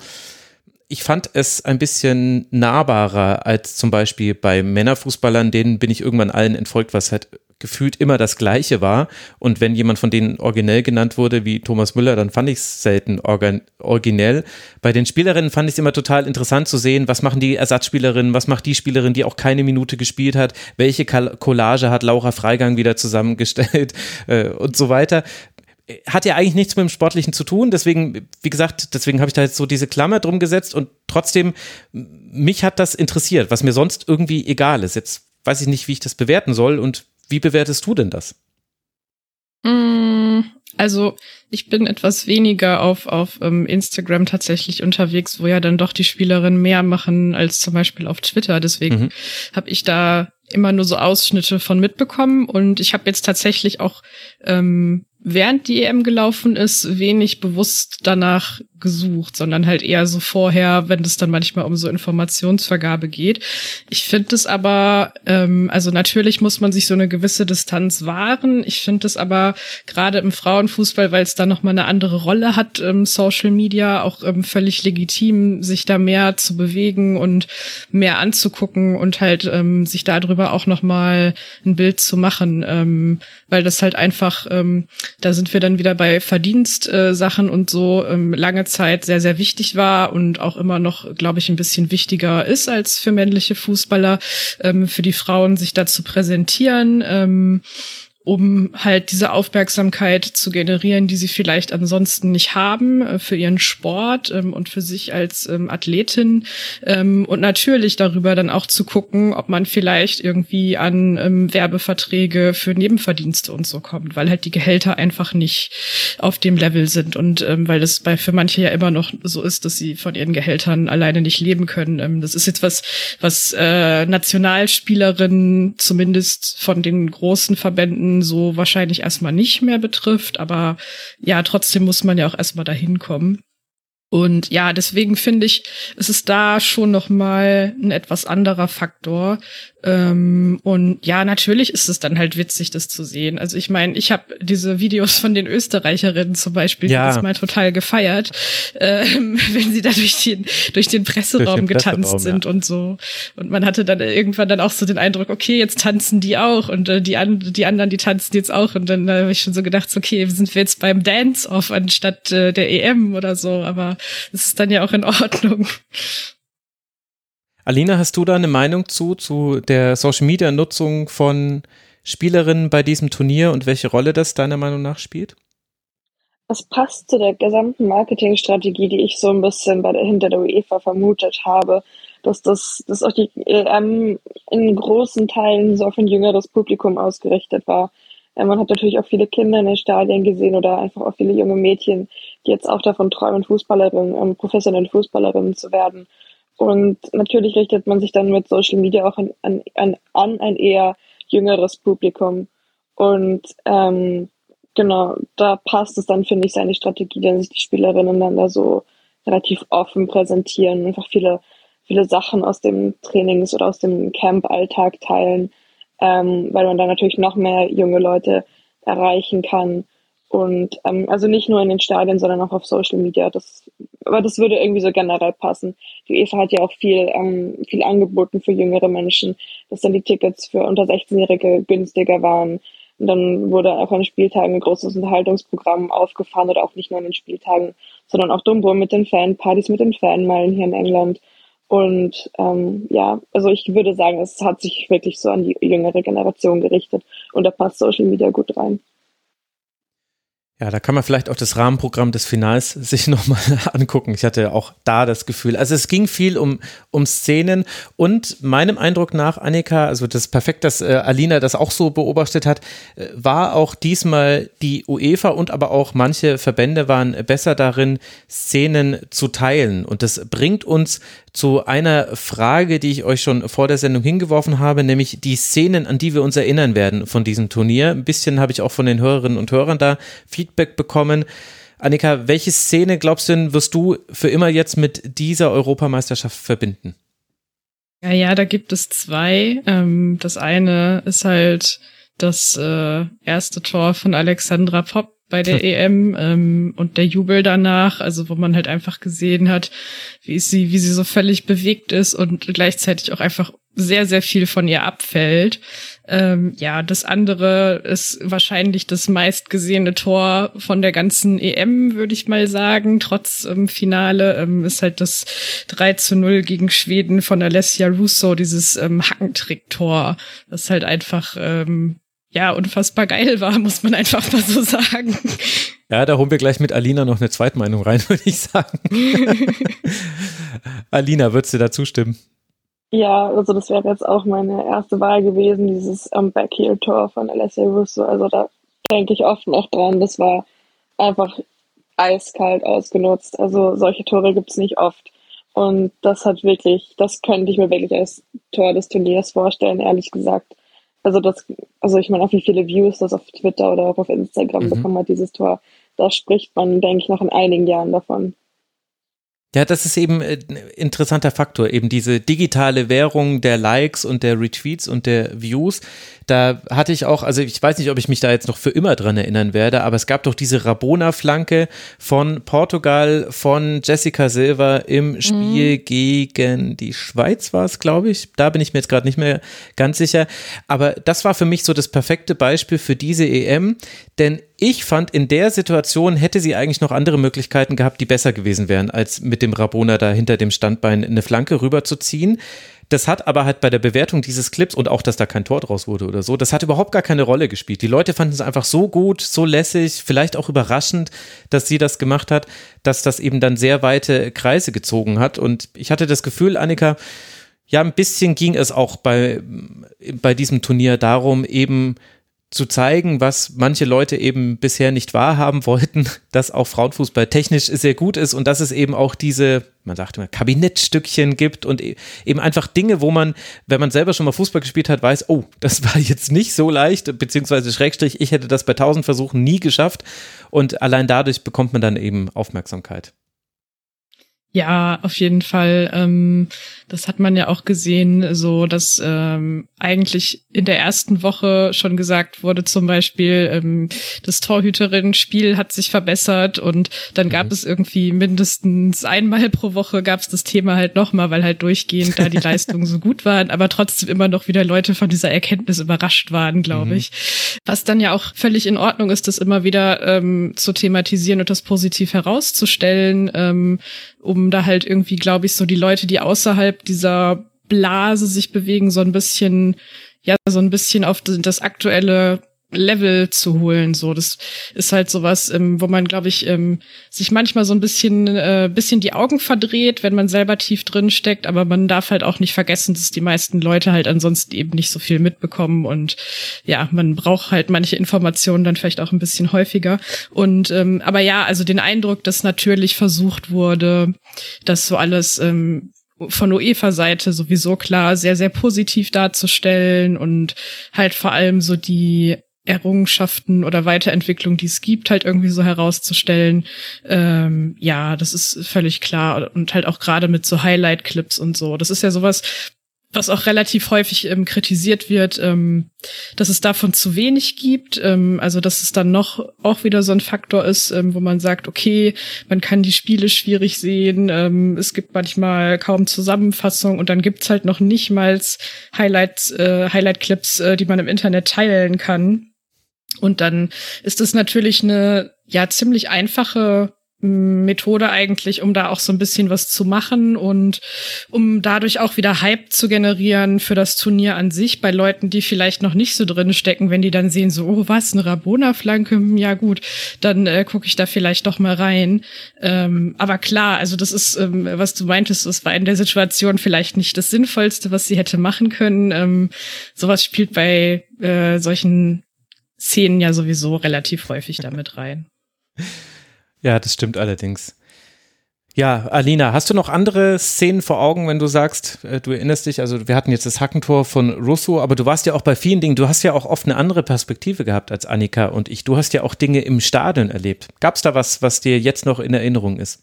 ich fand es ein bisschen nahbarer als zum Beispiel bei Männerfußballern, denen bin ich irgendwann allen entfolgt, was halt gefühlt immer das Gleiche war. Und wenn jemand von denen originell genannt wurde, wie Thomas Müller, dann fand ich es selten originell. Bei den Spielerinnen fand ich es immer total interessant zu sehen, was machen die Ersatzspielerinnen, was macht die Spielerin, die auch keine Minute gespielt hat, welche Collage hat Laura Freigang wieder zusammengestellt *laughs* äh, und so weiter hat ja eigentlich nichts mit dem Sportlichen zu tun. Deswegen, wie gesagt, deswegen habe ich da jetzt so diese Klammer drum gesetzt und trotzdem, mich hat das interessiert, was mir sonst irgendwie egal ist. Jetzt weiß ich nicht, wie ich das bewerten soll und wie bewertest du denn das? Mm, also ich bin etwas weniger auf, auf ähm, Instagram tatsächlich unterwegs, wo ja dann doch die Spielerinnen mehr machen als zum Beispiel auf Twitter. Deswegen mhm. habe ich da immer nur so Ausschnitte von mitbekommen und ich habe jetzt tatsächlich auch ähm, während die EM gelaufen ist, wenig bewusst danach gesucht, sondern halt eher so vorher, wenn es dann manchmal um so Informationsvergabe geht. Ich finde es aber, ähm, also natürlich muss man sich so eine gewisse Distanz wahren. Ich finde es aber gerade im Frauenfußball, weil es da nochmal eine andere Rolle hat, ähm, Social Media, auch ähm, völlig legitim, sich da mehr zu bewegen und mehr anzugucken und halt ähm, sich darüber auch nochmal ein Bild zu machen, ähm, weil das halt einfach ähm, da sind wir dann wieder bei Verdienstsachen äh, und so ähm, lange Zeit sehr, sehr wichtig war und auch immer noch, glaube ich, ein bisschen wichtiger ist als für männliche Fußballer, ähm, für die Frauen sich da zu präsentieren. Ähm, um halt diese Aufmerksamkeit zu generieren, die sie vielleicht ansonsten nicht haben äh, für ihren Sport ähm, und für sich als ähm, Athletin ähm, und natürlich darüber dann auch zu gucken, ob man vielleicht irgendwie an Werbeverträge für Nebenverdienste und so kommt, weil halt die Gehälter einfach nicht auf dem Level sind und weil das bei für manche ja immer noch so ist, dass sie von ihren Gehältern alleine nicht leben können. Das ist jetzt was, was äh, Nationalspielerinnen zumindest von den großen Verbänden so wahrscheinlich erstmal nicht mehr betrifft. Aber ja, trotzdem muss man ja auch erstmal dahin kommen. Und ja, deswegen finde ich, es ist da schon noch mal ein etwas anderer Faktor, ähm, und ja, natürlich ist es dann halt witzig, das zu sehen. Also ich meine, ich habe diese Videos von den Österreicherinnen zum Beispiel ja. jedes Mal total gefeiert, ähm, *laughs* wenn sie da durch den, durch den Presseraum durch den getanzt sind ja. und so. Und man hatte dann irgendwann dann auch so den Eindruck, okay, jetzt tanzen die auch und äh, die, an, die anderen, die tanzen jetzt auch. Und dann äh, habe ich schon so gedacht, okay, sind wir jetzt beim Dance-Off anstatt äh, der EM oder so. Aber es ist dann ja auch in Ordnung. Alina, hast du da eine Meinung zu, zu der Social Media Nutzung von Spielerinnen bei diesem Turnier und welche Rolle das deiner Meinung nach spielt? Das passt zu der gesamten Marketingstrategie, die ich so ein bisschen bei der, hinter der UEFA vermutet habe, dass das, dass auch die EM in großen Teilen so auf ein jüngeres Publikum ausgerichtet war. Man hat natürlich auch viele Kinder in den Stadien gesehen oder einfach auch viele junge Mädchen, die jetzt auch davon träumen, Fußballerin, ähm, professionelle Fußballerinnen zu werden. Und natürlich richtet man sich dann mit Social Media auch an, an, an ein eher jüngeres Publikum. Und ähm, genau, da passt es dann, finde ich, seine Strategie, dass sich die Spielerinnen dann da so relativ offen präsentieren, einfach viele, viele Sachen aus dem Trainings- oder aus dem Camp-Alltag teilen, ähm, weil man dann natürlich noch mehr junge Leute erreichen kann. Und ähm, also nicht nur in den Stadien, sondern auch auf Social Media. Das, aber das würde irgendwie so generell passen. Die UEFA hat ja auch viel, ähm, viel angeboten für jüngere Menschen, dass dann die Tickets für unter 16-Jährige günstiger waren. Und dann wurde auch an Spieltagen ein großes Unterhaltungsprogramm aufgefahren oder auch nicht nur an den Spieltagen, sondern auch Dumbo mit den Fanpartys, mit den Fanmeilen hier in England. Und ähm, ja, also ich würde sagen, es hat sich wirklich so an die jüngere Generation gerichtet und da passt Social Media gut rein. Ja, da kann man vielleicht auch das Rahmenprogramm des Finals *laughs* sich nochmal angucken. Ich hatte auch da das Gefühl. Also es ging viel um, um Szenen und meinem Eindruck nach, Annika, also das perfekt, dass äh, Alina das auch so beobachtet hat, äh, war auch diesmal die UEFA und aber auch manche Verbände waren besser darin, Szenen zu teilen. Und das bringt uns zu einer Frage, die ich euch schon vor der Sendung hingeworfen habe, nämlich die Szenen, an die wir uns erinnern werden von diesem Turnier. Ein bisschen habe ich auch von den Hörerinnen und Hörern da Feedback bekommen. Annika, welche Szene glaubst du denn, wirst du für immer jetzt mit dieser Europameisterschaft verbinden? Ja, ja, da gibt es zwei. Ähm, das eine ist halt das äh, erste Tor von Alexandra Popp bei der *laughs* EM ähm, und der Jubel danach, also wo man halt einfach gesehen hat, wie sie, wie sie so völlig bewegt ist und gleichzeitig auch einfach sehr, sehr viel von ihr abfällt. Ähm, ja, das andere ist wahrscheinlich das meistgesehene Tor von der ganzen EM, würde ich mal sagen. Trotz ähm, Finale ähm, ist halt das 3 zu 0 gegen Schweden von Alessia Russo, dieses ähm, Hackentrick-Tor, das halt einfach ähm, ja unfassbar geil war, muss man einfach mal so sagen. Ja, da holen wir gleich mit Alina noch eine Zweitmeinung rein, *laughs* würde ich sagen. *laughs* Alina, würdest du da zustimmen? Ja, also das wäre jetzt auch meine erste Wahl gewesen, dieses um, Backheel-Tor von Alessia Russo. Also da denke ich oft noch dran. Das war einfach eiskalt ausgenutzt. Also solche Tore gibt's nicht oft. Und das hat wirklich, das könnte ich mir wirklich als Tor des Turniers vorstellen, ehrlich gesagt also das, also ich meine auch wie viele Views das auf Twitter oder auch auf Instagram mhm. bekommen hat, dieses Tor. Da spricht man, denke ich, noch in einigen Jahren davon. Ja, das ist eben ein äh, interessanter Faktor, eben diese digitale Währung der Likes und der Retweets und der Views. Da hatte ich auch, also ich weiß nicht, ob ich mich da jetzt noch für immer dran erinnern werde, aber es gab doch diese Rabona-Flanke von Portugal, von Jessica Silva im Spiel mhm. gegen die Schweiz war es, glaube ich. Da bin ich mir jetzt gerade nicht mehr ganz sicher. Aber das war für mich so das perfekte Beispiel für diese EM, denn ich fand, in der Situation hätte sie eigentlich noch andere Möglichkeiten gehabt, die besser gewesen wären, als mit dem Rabona da hinter dem Standbein eine Flanke rüberzuziehen. Das hat aber halt bei der Bewertung dieses Clips und auch, dass da kein Tor draus wurde oder so, das hat überhaupt gar keine Rolle gespielt. Die Leute fanden es einfach so gut, so lässig, vielleicht auch überraschend, dass sie das gemacht hat, dass das eben dann sehr weite Kreise gezogen hat. Und ich hatte das Gefühl, Annika, ja, ein bisschen ging es auch bei, bei diesem Turnier darum, eben zu zeigen, was manche Leute eben bisher nicht wahrhaben wollten, *laughs* dass auch Frauenfußball technisch sehr gut ist und dass es eben auch diese, man sagt immer, Kabinettstückchen gibt und e-, eben einfach Dinge, wo man, wenn man selber schon mal Fußball gespielt hat, weiß, oh, das *laughs* war jetzt nicht so leicht, beziehungsweise Schrägstrich, ich hätte das bei tausend Versuchen nie geschafft und allein dadurch bekommt man dann eben Aufmerksamkeit. Ja, auf jeden Fall. Ähm, das hat man ja auch gesehen, so dass ähm, eigentlich in der ersten Woche schon gesagt wurde, zum Beispiel, ähm, das Torhüterinnen-Spiel hat sich verbessert und dann gab mhm. es irgendwie mindestens einmal pro Woche gab es das Thema halt nochmal, weil halt durchgehend da die *laughs* Leistungen so gut waren, aber trotzdem immer noch wieder Leute von dieser Erkenntnis überrascht waren, glaube mhm. ich. Was dann ja auch völlig in Ordnung ist, das immer wieder ähm, zu thematisieren und das positiv herauszustellen. Ähm, um da halt irgendwie, glaube ich, so die Leute, die außerhalb dieser Blase sich bewegen, so ein bisschen, ja, so ein bisschen auf das aktuelle Level zu holen. So, das ist halt sowas, ähm, wo man, glaube ich, ähm, sich manchmal so ein bisschen, äh, bisschen die Augen verdreht, wenn man selber tief drin steckt. Aber man darf halt auch nicht vergessen, dass die meisten Leute halt ansonsten eben nicht so viel mitbekommen und ja, man braucht halt manche Informationen dann vielleicht auch ein bisschen häufiger. Und ähm, aber ja, also den Eindruck, dass natürlich versucht wurde, dass so alles ähm, von UEFA-Seite sowieso klar sehr, sehr positiv darzustellen und halt vor allem so die Errungenschaften oder Weiterentwicklung, die es gibt, halt irgendwie so herauszustellen. Ähm, ja, das ist völlig klar. Und halt auch gerade mit so Highlight-Clips und so. Das ist ja sowas, was auch relativ häufig ähm, kritisiert wird, ähm, dass es davon zu wenig gibt. Ähm, also dass es dann noch auch wieder so ein Faktor ist, ähm, wo man sagt, okay, man kann die Spiele schwierig sehen, ähm, es gibt manchmal kaum Zusammenfassung und dann gibt's halt noch nicht mal Highlights, äh, Highlight-Clips, äh, die man im Internet teilen kann. Und dann ist es natürlich eine ja ziemlich einfache Methode eigentlich, um da auch so ein bisschen was zu machen und um dadurch auch wieder Hype zu generieren für das Turnier an sich bei Leuten, die vielleicht noch nicht so drin stecken, wenn die dann sehen so, oh was, eine Rabona-Flanke, hm, ja gut, dann äh, gucke ich da vielleicht doch mal rein. Ähm, aber klar, also das ist, ähm, was du meintest, das war in der Situation vielleicht nicht das Sinnvollste, was sie hätte machen können. Ähm, sowas spielt bei äh, solchen Szenen ja sowieso relativ häufig damit rein. *laughs* Ja, das stimmt allerdings. Ja, Alina, hast du noch andere Szenen vor Augen, wenn du sagst, äh, du erinnerst dich, also wir hatten jetzt das Hackentor von Russo, aber du warst ja auch bei vielen Dingen, du hast ja auch oft eine andere Perspektive gehabt als Annika und ich. Du hast ja auch Dinge im Stadion erlebt. Gab es da was, was dir jetzt noch in Erinnerung ist?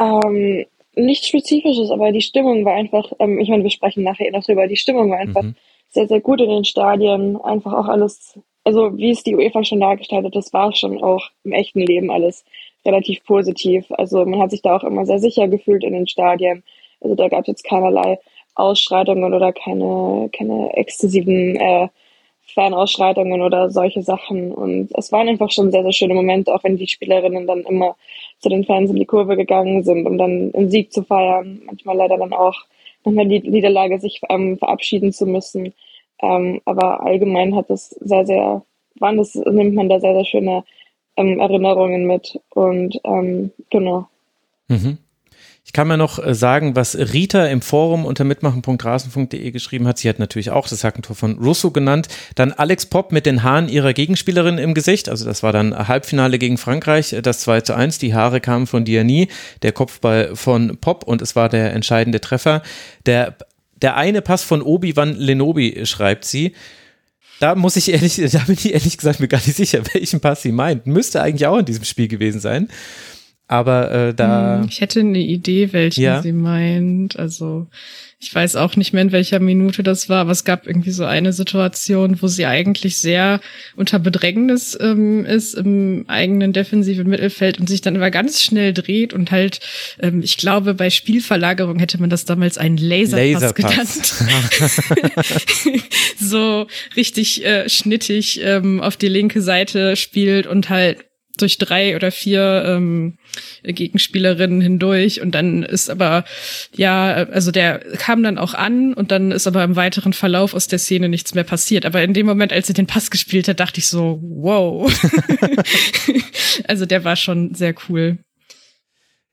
Ähm, nichts Spezifisches, aber die Stimmung war einfach, ähm, ich meine, wir sprechen nachher noch drüber, die Stimmung war einfach mhm. Sehr, sehr gut in den Stadien, einfach auch alles also wie es die UEFA schon dargestellt hat, das war schon auch im echten Leben alles relativ positiv. Also man hat sich da auch immer sehr sicher gefühlt in den Stadien. Also da gab es jetzt keinerlei Ausschreitungen oder keine, keine exzessiven äh, Fanausschreitungen oder solche Sachen. Und es waren einfach schon sehr, sehr schöne Momente, auch wenn die Spielerinnen dann immer zu den Fans in die Kurve gegangen sind, um dann einen Sieg zu feiern. Manchmal leider dann auch nach einer Niederlage sich ähm, verabschieden zu müssen. Ähm, aber allgemein hat es sehr, sehr, waren das, nimmt man da sehr, sehr schöne ähm, Erinnerungen mit. Und ähm, genau. Mhm. Ich kann mir noch äh, sagen, was Rita im Forum unter mitmachen.rasen.de geschrieben hat. Sie hat natürlich auch das Hackentor von Russo genannt. Dann Alex Popp mit den Haaren ihrer Gegenspielerin im Gesicht. Also das war dann Halbfinale gegen Frankreich, das 2 zu 1. Die Haare kamen von Diani, der Kopfball von Popp und es war der entscheidende Treffer. Der der eine Pass von Obi-Wan Lenobi, schreibt sie. Da muss ich ehrlich, *laughs* da bin ich ehrlich gesagt mir gar nicht sicher, *laughs* welchen Pass sie meint. Müsste eigentlich auch in diesem Spiel gewesen sein. Aber äh, da. Hm, ich hätte eine Idee, welchen ja. sie meint. Also ich weiß auch nicht mehr, in welcher Minute das war, aber es gab irgendwie so eine Situation, wo sie eigentlich sehr unter Bedrängnis ähm, ist im eigenen defensiven Mittelfeld und sich dann aber ganz schnell dreht und halt, ähm, ich glaube, bei Spielverlagerung hätte man das damals einen Laserpass, Laserpass. genannt. *laughs* *laughs* so richtig äh, schnittig ähm, auf die linke Seite spielt und halt durch drei oder vier ähm, Gegenspielerinnen hindurch und dann ist aber ja, also der kam dann auch an und dann ist aber im weiteren Verlauf aus der Szene nichts mehr passiert. Aber in dem Moment, als er den Pass gespielt hat, dachte ich so, wow. *laughs* *laughs* also der war schon sehr cool.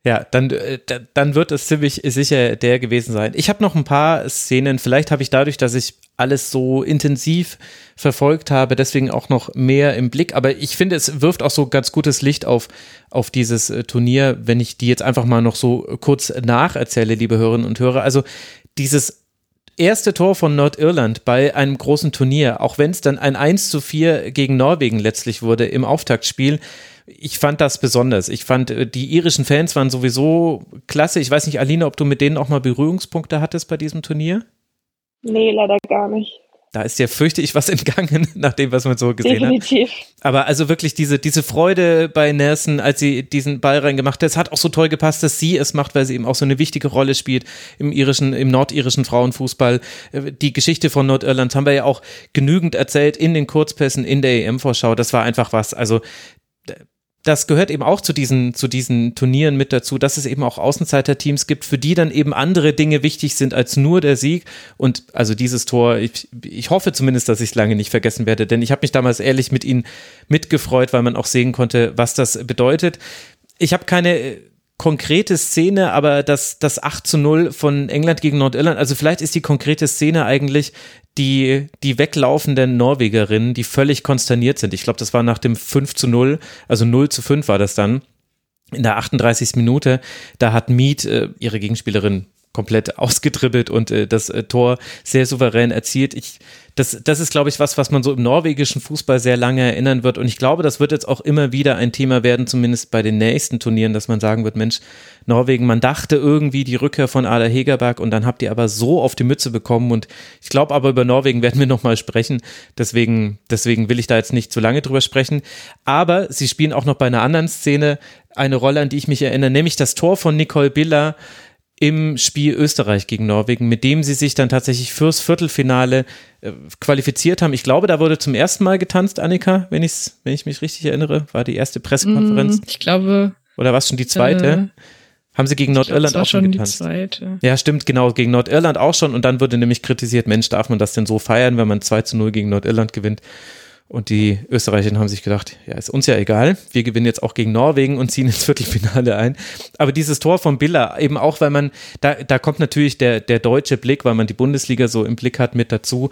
Ja, dann, äh, dann wird es ziemlich sicher der gewesen sein. Ich habe noch ein paar Szenen. Vielleicht habe ich dadurch, dass ich alles so intensiv verfolgt habe, deswegen auch noch mehr im Blick. Aber ich finde, es wirft auch so ganz gutes Licht auf, auf dieses äh, Turnier, wenn ich die jetzt einfach mal noch so kurz nacherzähle, liebe Hörerinnen und Hörer. Also dieses erste Tor von Nordirland bei einem großen Turnier, auch wenn es dann ein 1 zu 4 gegen Norwegen letztlich wurde im Auftaktspiel, ich fand das besonders. Ich fand, äh, die irischen Fans waren sowieso klasse. Ich weiß nicht, Alina, ob du mit denen auch mal Berührungspunkte hattest bei diesem Turnier? Nee, leider gar nicht. Da ist ja, fürchte ich, was *laughs* entgangen, nach dem, was man so gesehen Definitiv. hat. Aber also wirklich diese, diese Freude bei Nelson, als sie diesen Ball reingemacht hat, es hat auch so toll gepasst, dass sie es macht, weil sie eben auch so eine wichtige Rolle spielt im irischen, im nordirischen Frauenfußball. Äh, die Geschichte von Nordirland haben wir ja auch genügend erzählt in den Kurzpässen, in der EM-Vorschau. Das war einfach was. Also, das gehört eben auch zu diesen, zu diesen Turnieren mit dazu, dass es eben auch Außenseiter-Teams gibt, für die dann eben andere Dinge wichtig sind als nur der Sieg. Und also dieses Tor, ich, ich hoffe zumindest, dass ich es lange nicht vergessen werde, denn ich habe mich damals ehrlich mit ihnen mitgefreut, weil man auch sehen konnte, was das bedeutet. Ich habe keine äh, konkrete Szene, aber das, das 8 zu 0 von England gegen Nordirland, also vielleicht ist die konkrete Szene eigentlich die, die weglaufenden Norwegerinnen, die völlig konsterniert sind. Ich glaube, das war nach dem 5 zu 0, also 0 zu 5 war das dann. In der 38. Minute, da hat Mead äh, ihre Gegenspielerin komplett *laughs* ausgedribbelt und äh, das äh, Tor sehr souverän erzielt. Ich, das, das ist, glaube ich, was, was man so im norwegischen Fußball sehr lange erinnern wird. Und ich glaube, das wird jetzt auch immer wieder ein Thema werden, zumindest bei den nächsten Turnieren, dass man sagen wird, Mensch, Norwegen, man dachte irgendwie die Rückkehr von Ada Hegerberg und dann habt ihr aber so auf die Mütze bekommen. Und ich glaube aber über Norwegen werden wir nochmal sprechen. Deswegen, deswegen will ich da jetzt nicht zu lange drüber sprechen. Aber sie spielen auch noch bei einer anderen Szene eine Rolle, an die ich mich erinnere, nämlich das Tor von Nicole Biller im Spiel Österreich gegen Norwegen, mit dem sie sich dann tatsächlich fürs Viertelfinale äh, qualifiziert haben. Ich glaube, da wurde zum ersten Mal getanzt, Annika, wenn, ich's, wenn ich mich richtig erinnere, war die erste Pressekonferenz. Mm, ich glaube. Oder war es schon die zweite? Äh, haben sie gegen Nordirland auch schon getanzt? Ja, stimmt, genau, gegen Nordirland auch schon. Und dann wurde nämlich kritisiert, Mensch, darf man das denn so feiern, wenn man 2 zu 0 gegen Nordirland gewinnt? Und die Österreicher haben sich gedacht, ja, ist uns ja egal. Wir gewinnen jetzt auch gegen Norwegen und ziehen ins Viertelfinale ein. Aber dieses Tor von Biller, eben auch, weil man, da, da kommt natürlich der, der deutsche Blick, weil man die Bundesliga so im Blick hat, mit dazu.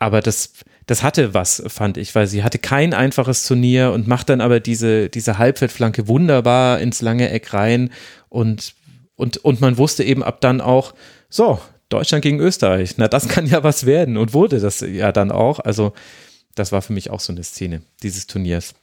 Aber das, das hatte was, fand ich, weil sie hatte kein einfaches Turnier und macht dann aber diese, diese Halbfeldflanke wunderbar ins lange Eck rein und, und, und man wusste eben ab dann auch, so, Deutschland gegen Österreich, na, das kann ja was werden und wurde das ja dann auch. Also, das war für mich auch so eine Szene dieses Turniers.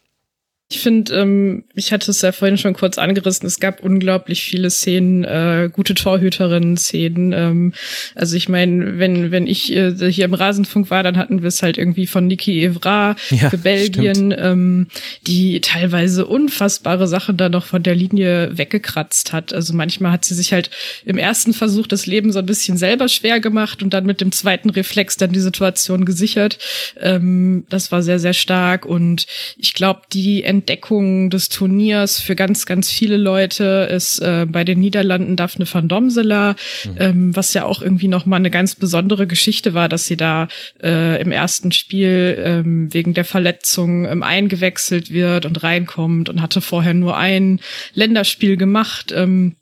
Ich finde, ähm, ich hatte es ja vorhin schon kurz angerissen, es gab unglaublich viele Szenen, äh, gute Torhüterinnen-Szenen. Ähm, also ich meine, wenn, wenn ich äh, hier im Rasenfunk war, dann hatten wir es halt irgendwie von Niki Evra ja, für Belgien, ähm, die teilweise unfassbare Sachen da noch von der Linie weggekratzt hat. Also manchmal hat sie sich halt im ersten Versuch das Leben so ein bisschen selber schwer gemacht und dann mit dem zweiten Reflex dann die Situation gesichert. Ähm, das war sehr, sehr stark und ich glaube, die Entdeckung des Turniers für ganz, ganz viele Leute ist äh, bei den Niederlanden Daphne van Domsela, mhm. ähm, was ja auch irgendwie nochmal eine ganz besondere Geschichte war, dass sie da äh, im ersten Spiel ähm, wegen der Verletzung ähm, eingewechselt wird und reinkommt und hatte vorher nur ein Länderspiel gemacht. Ähm,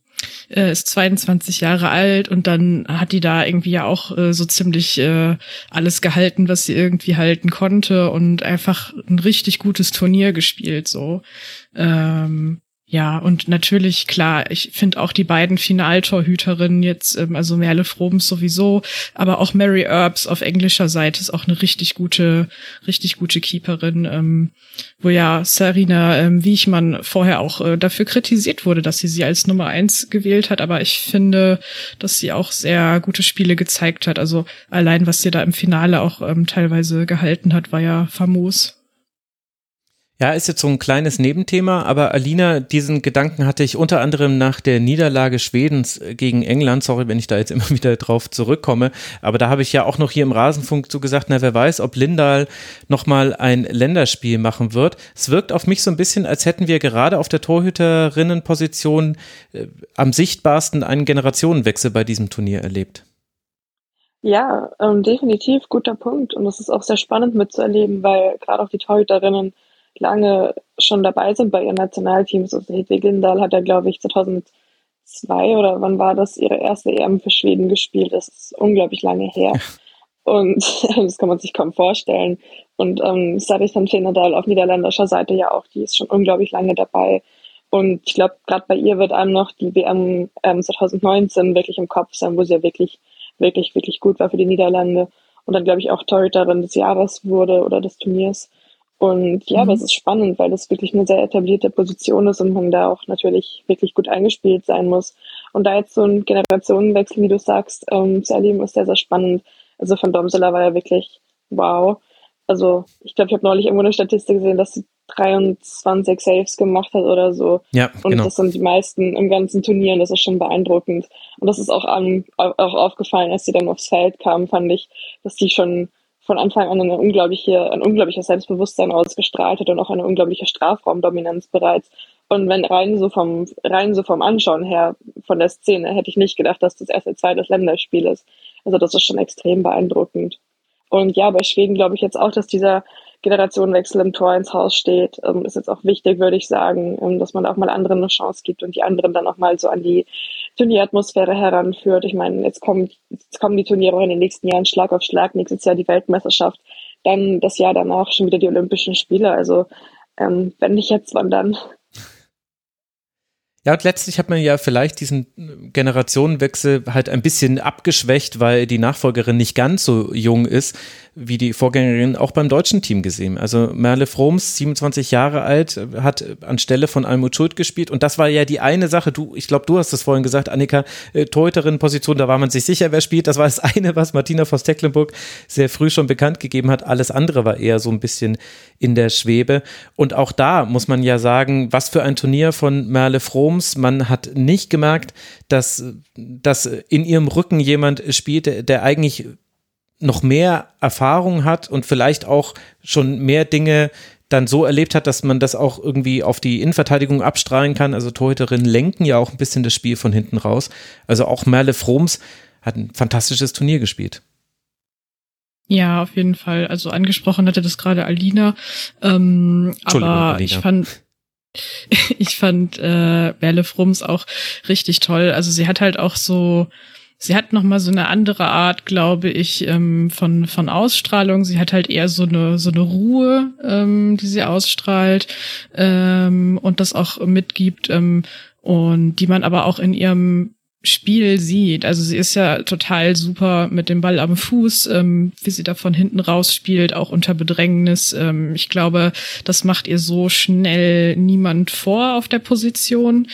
äh, ist 22 Jahre alt und dann hat die da irgendwie ja auch äh, so ziemlich äh, alles gehalten, was sie irgendwie halten konnte und einfach ein richtig gutes Turnier gespielt so. Ähm, ja, und natürlich, klar, ich finde auch die beiden Finaltorhüterinnen jetzt, ähm, also Merle Frobens sowieso, aber auch Mary Earps auf englischer Seite ist auch eine richtig gute, richtig gute Keeperin, ähm, wo ja Sarina ähm, Wiechmann vorher auch äh, dafür kritisiert wurde, dass sie sie als Nummer eins gewählt hat, aber ich finde, dass sie auch sehr gute Spiele gezeigt hat. Also allein, was sie da im Finale auch ähm, teilweise gehalten hat, war ja famos. Ja, ist jetzt so ein kleines Nebenthema, aber Alina, diesen Gedanken hatte ich unter anderem nach der Niederlage Schwedens gegen England. Sorry, wenn ich da jetzt *laughs* immer wieder drauf zurückkomme. Aber da habe ich ja auch noch hier im Rasenfunk so gesagt, na, wer weiß, ob Lindahl nochmal ein Länderspiel machen wird. Es wirkt auf mich so ein bisschen, als hätten wir gerade auf der Torhüterinnenposition äh, am sichtbarsten einen Generationenwechsel bei diesem Turnier erlebt. Ja, ähm, definitiv guter Punkt. Und es ist auch sehr spannend mitzuerleben, weil gerade auch die Torhüterinnen lange schon dabei sind bei ihren Nationalteams. Also Hedwig Lindahl hat ja, glaube ich, 2002 oder wann war das, ihre erste EM für Schweden gespielt. Das ist unglaublich lange her. Und *laughs* das kann man sich kaum vorstellen. Und ähm, Sabithan Fenadal auf niederländischer Seite ja auch, die ist schon unglaublich lange dabei. Und ich glaube, gerade bei ihr wird einem noch die WM ähm, 2019 wirklich im Kopf sein, wo sie ja wirklich, wirklich, wirklich gut war für die Niederlande. Und dann, glaube ich, auch Torhüterin des Jahres wurde oder des Turniers. Und ja, mhm. aber es ist spannend, weil das wirklich eine sehr etablierte Position ist und man da auch natürlich wirklich gut eingespielt sein muss. Und da jetzt so ein Generationenwechsel, wie du sagst, ähm, zu erleben, ist sehr, sehr spannend. Also von Domsela war ja wirklich wow. Also ich glaube, ich habe neulich irgendwo eine Statistik gesehen, dass sie 23 Saves gemacht hat oder so. Ja, und genau. das sind die meisten im ganzen Turnier und das ist schon beeindruckend. Und das ist auch, an, auch aufgefallen, als sie dann aufs Feld kam, fand ich, dass sie schon von Anfang an eine unglaubliche, ein unglaubliches Selbstbewusstsein ausgestrahlt hat und auch eine unglaubliche Strafraumdominanz bereits. Und wenn rein so vom, rein so vom Anschauen her von der Szene hätte ich nicht gedacht, dass das erst ihr zweites Länderspiel ist. Also das ist schon extrem beeindruckend. Und ja, bei Schweden glaube ich jetzt auch, dass dieser Generationenwechsel im Tor ins Haus steht, ähm, ist jetzt auch wichtig, würde ich sagen, ähm, dass man auch mal anderen eine Chance gibt und die anderen dann auch mal so an die Turnieratmosphäre heranführt. Ich meine, jetzt kommen, jetzt kommen die Turniere auch in den nächsten Jahren Schlag auf Schlag, nächstes Jahr die Weltmeisterschaft, dann das Jahr danach schon wieder die Olympischen Spiele. Also ähm, wenn nicht jetzt, wann dann? Ja, und letztlich hat man ja vielleicht diesen Generationenwechsel halt ein bisschen abgeschwächt, weil die Nachfolgerin nicht ganz so jung ist wie die Vorgängerin auch beim deutschen Team gesehen. Also Merle Froms, 27 Jahre alt, hat anstelle von Almut Schuld gespielt und das war ja die eine Sache, du, ich glaube, du hast es vorhin gesagt, Annika, äh, Torhüterin-Position, da war man sich sicher, wer spielt. Das war das *laughs* eine, was Martina Voss-Tecklenburg sehr früh schon bekannt gegeben hat. Alles andere war eher so ein bisschen in der Schwebe. Und auch da muss man ja sagen, was für ein Turnier von Merle Froms Froms. Man hat nicht gemerkt, dass, dass in ihrem Rücken jemand spielt, der, der eigentlich noch mehr Erfahrung hat und vielleicht auch schon mehr Dinge dann so erlebt hat, dass man das auch irgendwie auf die Innenverteidigung abstrahlen kann. Also Torhüterinnen lenken ja auch ein bisschen das Spiel von hinten raus. Also auch Merle Froms hat ein fantastisches Turnier gespielt. Ja, auf jeden Fall. Also angesprochen hatte das gerade Alina. Ähm, aber Alina. ich fand, *laughs* ich fand äh, Merle Frums auch richtig toll. Also sie hat halt auch so sie hat noch mal so eine andere Art, glaube ich, ähm, von von Ausstrahlung. Sie hat halt eher so eine so eine Ruhe, ähm, die sie ausstrahlt ähm, und das auch mitgibt ähm, und die man aber auch in ihrem Spiel sieht. Also sie ist ja total super mit dem Ball am Fuß, ähm, wie sie da von hinten raus spielt, auch unter Bedrängnis. Ähm, ich glaube, das macht ihr so schnell niemand vor auf der Position.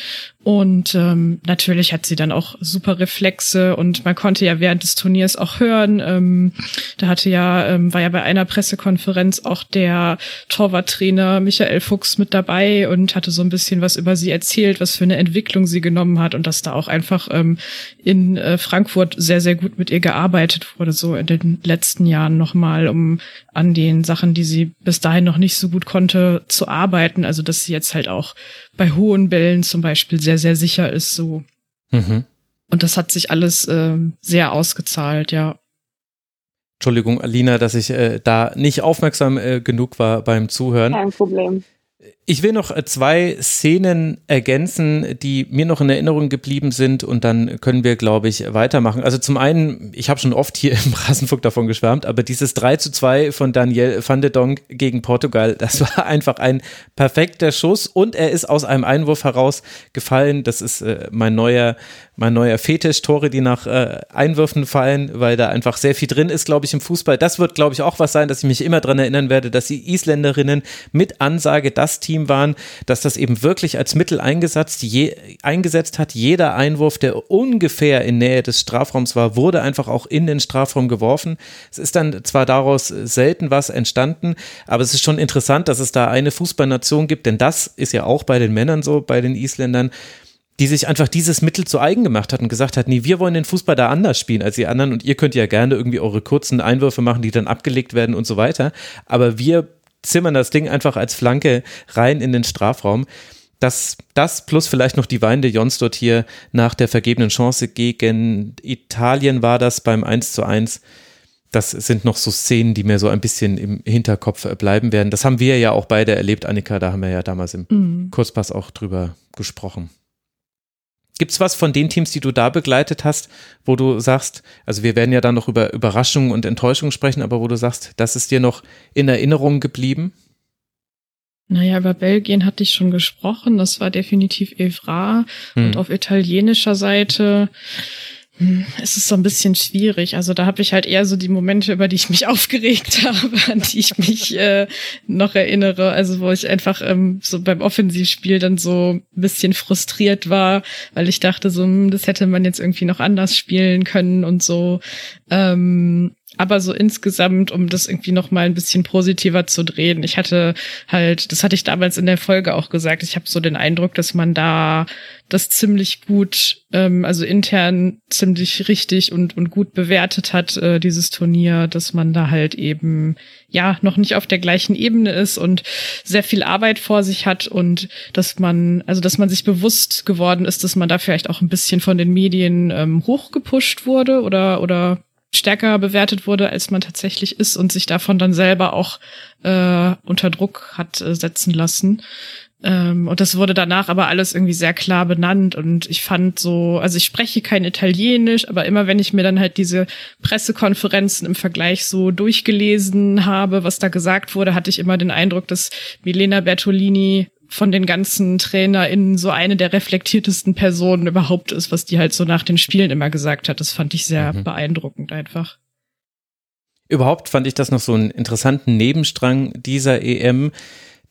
Und ähm, natürlich hat sie dann auch super Reflexe und man konnte ja während des Turniers auch hören. Ähm, da hatte ja, ähm, war ja bei einer Pressekonferenz auch der Torwarttrainer Michael Fuchs mit dabei und hatte so ein bisschen was über sie erzählt, was für eine Entwicklung sie genommen hat und dass da auch einfach ähm, in äh, Frankfurt sehr, sehr gut mit ihr gearbeitet wurde, so in den letzten Jahren nochmal, um an den Sachen, die sie bis dahin noch nicht so gut konnte, zu arbeiten. Also dass sie jetzt halt auch bei hohen Bällen zum Beispiel sehr, sehr sicher ist so. Mhm. Und das hat sich alles äh, sehr ausgezahlt, ja. Entschuldigung, Alina, dass ich äh, da nicht aufmerksam äh, genug war beim Zuhören. Kein Problem. Ich will noch äh, zwei Szenen ergänzen, die mir noch in Erinnerung geblieben sind und dann können wir, glaube ich, weitermachen. Also zum einen, ich habe schon oft hier *laughs* im Rasenfunk davon geschwärmt, aber dieses 3 zu 2 von Daniel van de Donk gegen Portugal, das *laughs* war einfach ein perfekter Schuss und er ist aus einem Einwurf heraus gefallen. Das ist äh, mein neuer mein neuer Fetisch, Tore, die nach äh, Einwürfen fallen, weil da einfach sehr viel drin ist, glaube ich, im Fußball. Das wird, glaube ich, auch was sein, dass ich mich immer daran erinnern werde, dass die Isländerinnen mit Ansage das Team waren, dass das eben wirklich als Mittel eingesetzt, je, eingesetzt hat. Jeder Einwurf, der ungefähr in Nähe des Strafraums war, wurde einfach auch in den Strafraum geworfen. Es ist dann zwar daraus selten was entstanden, aber es ist schon interessant, dass es da eine Fußballnation gibt, denn das ist ja auch bei den Männern so, bei den Isländern die sich einfach dieses Mittel zu eigen gemacht hat und gesagt hat, nee, wir wollen den Fußball da anders spielen als die anderen und ihr könnt ja gerne irgendwie eure kurzen Einwürfe machen, die dann abgelegt werden und so weiter. Aber wir zimmern das Ding einfach als Flanke rein in den Strafraum. Das, das plus vielleicht noch die weinende Jons dort hier nach der vergebenen Chance gegen Italien war das beim 1 zu 1. Das sind noch so Szenen, die mir so ein bisschen im Hinterkopf bleiben werden. Das haben wir ja auch beide erlebt, Annika. Da haben wir ja damals im mhm. Kurzpass auch drüber gesprochen. Gibt es was von den Teams, die du da begleitet hast, wo du sagst, also wir werden ja dann noch über Überraschungen und Enttäuschungen sprechen, aber wo du sagst, das ist dir noch in Erinnerung geblieben? Naja, über Belgien hatte ich schon gesprochen. Das war definitiv Evra. Hm. Und auf italienischer Seite es ist so ein bisschen schwierig. Also da habe ich halt eher so die Momente, über die ich mich *laughs* aufgeregt habe, an die ich mich äh, noch erinnere. Also wo ich einfach ähm, so beim Offensivspiel dann so ein bisschen frustriert war, weil ich dachte so, hm, das hätte man jetzt irgendwie noch anders spielen können und so. Ähm, aber so insgesamt, um das irgendwie noch mal ein bisschen positiver zu drehen. Ich hatte halt, das hatte ich damals in der Folge auch gesagt, ich habe so den Eindruck, dass man da das ziemlich gut, ähm, also intern ziemlich richtig und, und gut bewertet hat, äh, dieses Turnier, dass man da halt eben ja noch nicht auf der gleichen Ebene ist und sehr viel Arbeit vor sich hat und dass man, also dass man sich bewusst geworden ist, dass man da vielleicht auch ein bisschen von den Medien ähm, hochgepusht wurde oder, oder stärker bewertet wurde, als man tatsächlich ist und sich davon dann selber auch äh, unter Druck hat äh, setzen lassen. Ähm, und das wurde danach aber alles irgendwie sehr klar benannt und ich fand so, also ich spreche kein Italienisch, aber immer wenn ich mir dann halt diese Pressekonferenzen im Vergleich so durchgelesen habe, was da gesagt wurde, hatte ich immer den Eindruck, dass Milena Bertolini von den ganzen TrainerInnen so eine der reflektiertesten Personen überhaupt ist, was die halt so nach den Spielen immer gesagt hat. Das fand ich sehr mhm. beeindruckend einfach. Überhaupt fand ich das noch so einen interessanten Nebenstrang dieser EM,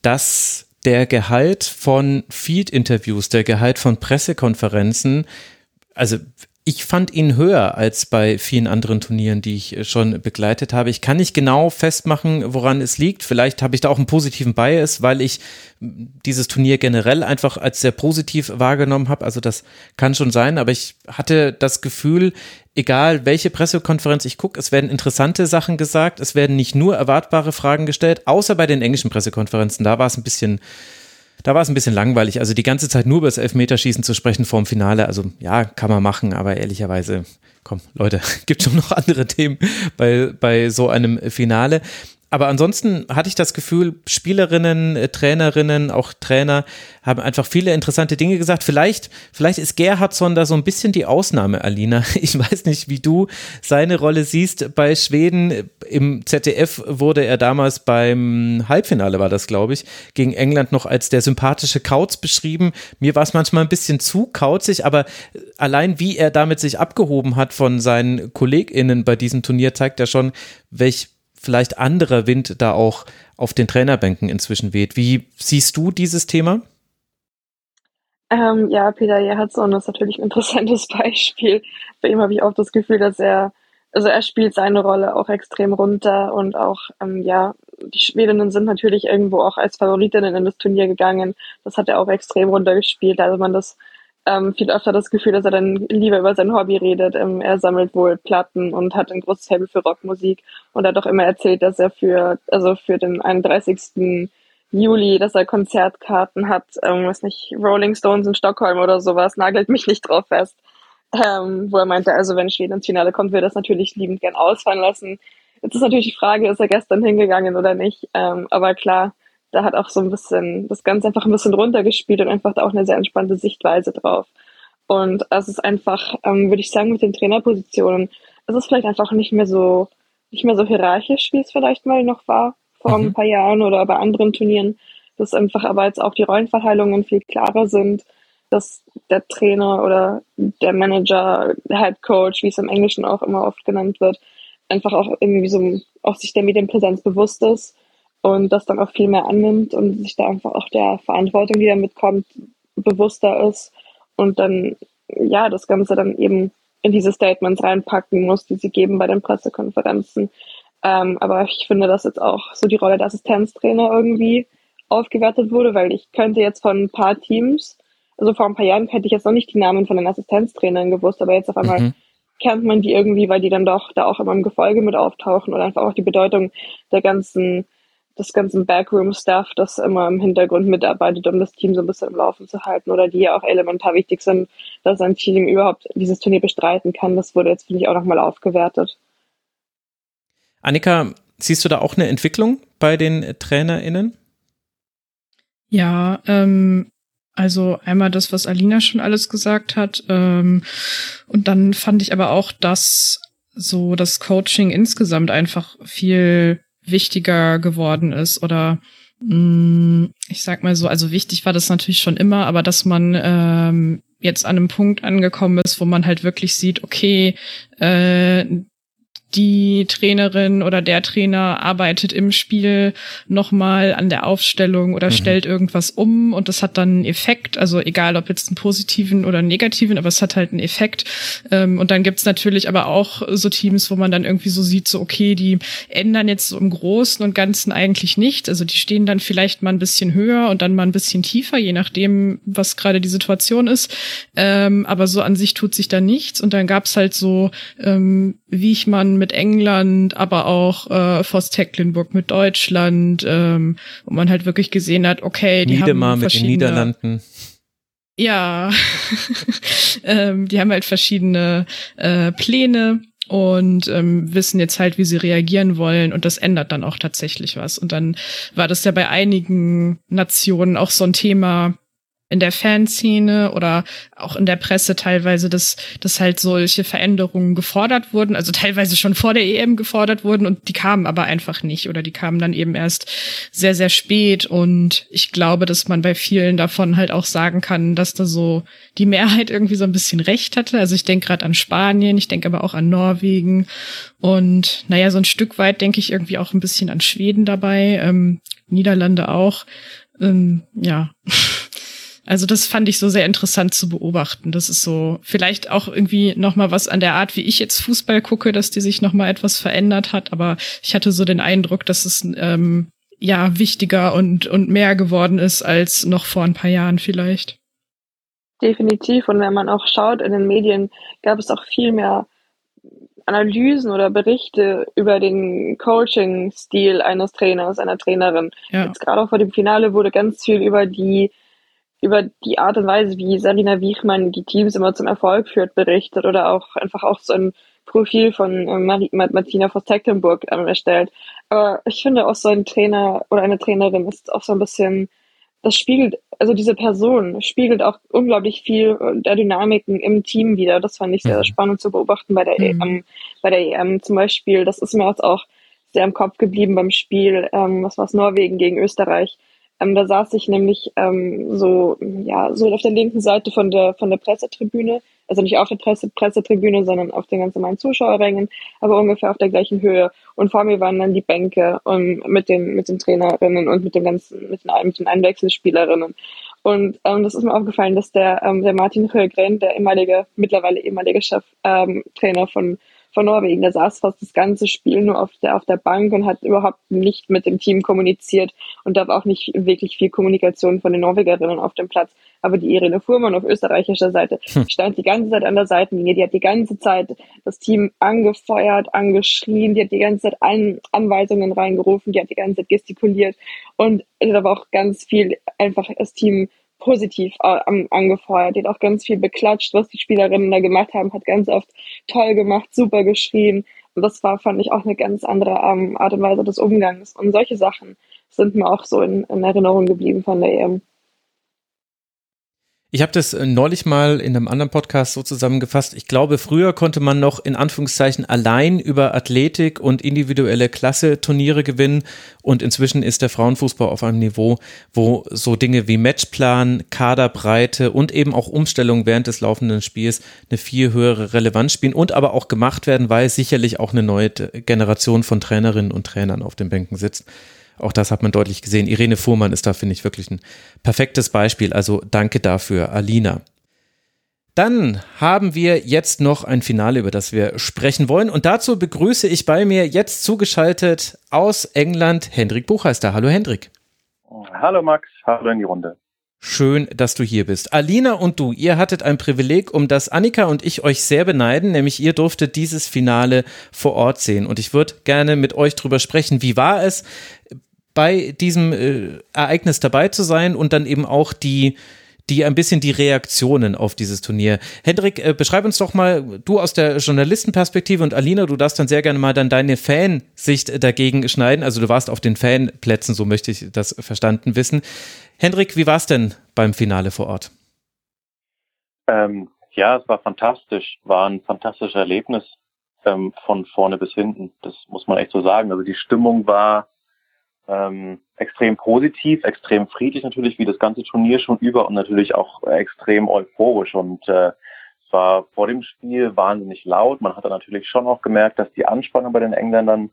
dass der Gehalt von Field-Interviews, der Gehalt von Pressekonferenzen, also ich fand ihn höher als bei vielen anderen Turnieren, die ich äh, schon begleitet habe. Ich kann nicht genau festmachen, woran es liegt. Vielleicht habe ich da auch einen positiven Bias, weil ich dieses Turnier generell einfach als sehr positiv wahrgenommen habe. Also das kann schon sein, aber ich hatte das Gefühl, egal welche Pressekonferenz ich gucke, es werden interessante Sachen gesagt, es werden nicht nur erwartbare Fragen gestellt, außer bei den englischen Pressekonferenzen. Da war es ein bisschen da war es ein bisschen langweilig. Also die ganze Zeit nur über das Elfmeterschießen zu sprechen vorm Finale, also ja, kann man machen, aber ehrlicherweise, komm, Leute, *laughs* gibt schon noch andere Themen bei, bei so einem Finale. Aber ansonsten hatte ich das Gefühl, Spielerinnen, äh, Trainerinnen, auch Trainer haben einfach viele interessante Dinge gesagt. Vielleicht, vielleicht ist Gerhardsson da so ein bisschen die Ausnahme, Alina. *laughs* Ich weiß nicht, wie du seine Rolle siehst bei Schweden. Im ZDF wurde er damals beim Halbfinale, war das, glaube ich, gegen England noch als der sympathische Kauz beschrieben. Mir war es manchmal ein bisschen zu kauzig, aber allein wie er damit sich abgehoben hat von seinen KollegInnen bei diesem Turnier, zeigt ja schon, welch vielleicht anderer Wind da auch auf den Trainerbänken inzwischen weht. Wie siehst du dieses Thema? Ähm, ja, Peter Gerhardsson ist natürlich ein interessantes *laughs* Beispiel. Bei ihm habe ich auch das Gefühl, dass er, also er spielt seine Rolle auch extrem runter und auch, ähm, ja, die Schwedinnen sind natürlich irgendwo auch als Favoritinnen in das Turnier gegangen. Das hat er auch extrem runtergespielt. Also man das ähm, viel öfter das Gefühl, dass er dann lieber über sein Hobby redet. Ähm, er sammelt wohl Platten und hat ein großes Faible für Rockmusik und hat auch immer erzählt, dass er für, also für den 31. Juli, dass er Konzertkarten hat, ähm, was nicht, Rolling Stones in Stockholm oder sowas, nagelt mich nicht drauf fest. Ähm, wo er meinte, also wenn Schweden ins Finale kommt, will er das natürlich liebend gern ausfallen lassen. Jetzt ist natürlich die Frage, ist er gestern hingegangen oder nicht? Ähm, aber klar, da hat auch so ein bisschen das Ganze einfach ein bisschen runtergespielt und einfach da auch eine sehr entspannte Sichtweise drauf. Und es ist einfach, ähm, würde ich sagen, mit den Trainerpositionen, es ist vielleicht einfach nicht mehr so, nicht mehr so hierarchisch, wie es vielleicht mal noch war vor mhm. ein paar Jahren oder bei anderen Turnieren. Dass einfach aber jetzt auch die Rollenverteilungen viel klarer sind, dass der Trainer oder der Manager, der Head Coach, wie es im Englischen auch immer oft genannt wird, einfach auch irgendwie so auch sich der Medienpräsenz bewusst ist und das dann auch viel mehr annimmt und sich da einfach auch der Verantwortung, die damit kommt, bewusster ist und dann ja das Ganze dann eben in diese Statements reinpacken muss, die sie geben bei den Pressekonferenzen. Ähm, aber ich finde, dass jetzt auch so die Rolle der Assistenztrainer irgendwie aufgewertet wurde, weil ich könnte jetzt von ein paar Teams, also vor ein paar Jahren hätte ich jetzt noch nicht die Namen von den Assistenztrainern gewusst, aber jetzt auf einmal mhm. kennt man die irgendwie, weil die dann doch da auch immer im Gefolge mit auftauchen und einfach auch die Bedeutung der ganzen des ganzen Backroom-Stuff, das immer im Hintergrund mitarbeitet, um das Team so ein bisschen im Laufen zu halten oder die ja auch elementar wichtig sind, dass ein Team überhaupt dieses Turnier bestreiten kann. Das wurde jetzt, finde ich, auch nochmal aufgewertet. Annika, siehst du da auch eine Entwicklung bei den TrainerInnen? Ja, ähm, also einmal das, was Alina schon alles gesagt hat. Ähm, und dann fand ich aber auch, dass so das Coaching insgesamt einfach viel wichtiger geworden ist oder mh, mm, ich sag mal so, also wichtig war das natürlich schon immer, aber dass man ähm, jetzt an einem Punkt angekommen ist, wo man halt wirklich sieht, okay, äh, die Trainerin oder der Trainer arbeitet im Spiel nochmal an der Aufstellung oder mhm. stellt irgendwas um und das hat dann einen Effekt, also egal ob jetzt einen positiven oder einen negativen, aber es hat halt einen Effekt. Ähm, und dann gibt's natürlich aber auch so Teams, wo man dann irgendwie so sieht, so okay, die ändern jetzt so im Großen und Ganzen eigentlich nicht. Also die stehen dann vielleicht mal ein bisschen höher und dann mal ein bisschen tiefer, je nachdem, was gerade die Situation ist. Ähm, aber so an sich tut sich da nichts. Und dann gab's halt so, ähm, wie ich man mit England, aber auch äh, Voss Tecklenburg mit Deutschland, ähm, wo man halt wirklich gesehen hat, okay, die Niedemar haben mit den Niederlanden. Ja, *laughs* ähm, die haben halt verschiedene äh, Pläne und ähm, wissen jetzt halt, wie sie reagieren wollen und das ändert dann auch tatsächlich was. Und dann war das ja bei einigen Nationen auch so ein Thema, in der Fanszene oder auch in der Presse teilweise, dass, dass halt solche Veränderungen gefordert wurden, also teilweise schon vor der EM gefordert wurden und die kamen aber einfach nicht oder die kamen dann eben erst sehr, sehr spät und ich glaube, dass man bei vielen davon halt auch sagen kann, dass da so die Mehrheit irgendwie so ein bisschen recht hatte. Also ich denke gerade an Spanien, ich denke aber auch an Norwegen und naja, so ein Stück weit denke ich irgendwie auch ein bisschen an Schweden dabei, ähm, Niederlande auch. Ähm, ja. *laughs* Also das fand ich so sehr interessant zu beobachten. Das ist so vielleicht auch irgendwie noch mal was an der Art, wie ich jetzt Fußball gucke, dass die sich noch mal etwas verändert hat. Aber ich hatte so den Eindruck, dass es ähm, ja wichtiger und und mehr geworden ist als noch vor ein paar Jahren vielleicht. Definitiv. Und wenn man auch schaut in den Medien, gab es auch viel mehr Analysen oder Berichte über den Coaching-Stil eines Trainers, einer Trainerin. Ja. Jetzt gerade auch vor dem Finale wurde ganz viel über die über die Art und Weise, wie Sarina Wiechmann die Teams immer zum Erfolg führt, berichtet oder auch einfach auch so ein Profil von äh, Marie, Martina von Tecklenburg ähm, erstellt. Aber ich finde auch so ein Trainer oder eine Trainerin ist auch so ein bisschen, das spiegelt, also diese Person spiegelt auch unglaublich viel der Dynamiken im Team wieder. Das fand ich sehr mhm. spannend zu beobachten bei der mhm. EM. Bei der EM zum Beispiel, das ist mir jetzt auch sehr im Kopf geblieben beim Spiel, ähm, was war es, Norwegen gegen Österreich ähm, da saß ich nämlich ähm, so, ja, so auf der linken Seite von der, von der Pressetribüne, also nicht auf der Presse, Pressetribüne, sondern auf den ganz normalen Zuschauerrängen, aber ungefähr auf der gleichen Höhe. Und vor mir waren dann die Bänke um, mit den, mit den Trainerinnen und mit den ganzen, mit den, mit den Einwechselspielerinnen. Und ähm, das ist mir aufgefallen, dass der, ähm, der Martin Högren, der ehemalige, mittlerweile ehemalige Cheftrainer ähm, von von Norwegen. Der saß fast das ganze Spiel nur auf der, auf der Bank und hat überhaupt nicht mit dem Team kommuniziert und da war auch nicht wirklich viel Kommunikation von den Norwegerinnen auf dem Platz. Aber die Irene Fuhrmann auf österreichischer Seite hm. stand die ganze Zeit an der Seitenlinie. Die hat die ganze Zeit das Team angefeuert, angeschrien, die hat die ganze Zeit An Anweisungen reingerufen, die hat die ganze Zeit gestikuliert und da war auch ganz viel einfach das Team positiv äh, angefeuert. Die hat auch ganz viel beklatscht, was die Spielerinnen da gemacht haben, hat ganz oft toll gemacht, super geschrien. Und das war, fand ich, auch eine ganz andere ähm, Art und Weise des Umgangs. Und solche Sachen sind mir auch so in, in Erinnerung geblieben von der EM. Ich habe das äh, neulich mal in einem anderen Podcast so zusammengefasst. Ich glaube, früher konnte man noch in Anführungszeichen allein über Athletik und individuelle Klasse Turniere gewinnen. Und inzwischen ist der Frauenfußball auf einem Niveau, wo so Dinge wie Matchplan, Kaderbreite und eben auch Umstellung während des laufenden Spiels eine viel höhere Relevanz spielen und aber auch gemacht werden, weil sicherlich auch eine neue Generation von Trainerinnen und Trainern auf den Bänken sitzt. Auch das hat man deutlich gesehen. Irene Fuhrmann ist da, finde ich, wirklich ein perfektes Beispiel. Also danke dafür, Alina. Dann haben wir jetzt noch ein Finale, über das wir sprechen wollen. Und dazu begrüße ich bei mir jetzt zugeschaltet aus England Hendrik Buchheister. Hallo Hendrik. Hallo Max, hallo in die Runde. Schön, dass du hier bist. Alina und du, ihr hattet ein Privileg, um das Annika und ich euch sehr beneiden, nämlich ihr durftet dieses Finale vor Ort sehen. Und ich würde gerne mit euch drüber sprechen. Wie war es, bei diesem äh, Ereignis dabei zu sein und dann eben auch die, die ein bisschen die Reaktionen auf dieses Turnier. Hendrik, äh, beschreib uns doch mal, du aus der Journalistenperspektive und Alina, du darfst dann sehr gerne mal dann deine Fansicht dagegen schneiden. Also du warst auf den Fanplätzen, so möchte ich das verstanden wissen. Hendrik, wie war es denn beim Finale vor Ort? Ähm, ja, es war fantastisch, war ein fantastisches Erlebnis ähm, von vorne bis hinten. Das muss man echt so sagen. Also die Stimmung war ähm, extrem positiv, extrem friedlich natürlich, wie das ganze Turnier schon über und natürlich auch extrem euphorisch. Und äh, war vor dem Spiel wahnsinnig laut. Man hat dann natürlich schon auch gemerkt, dass die Anspannung bei den Engländern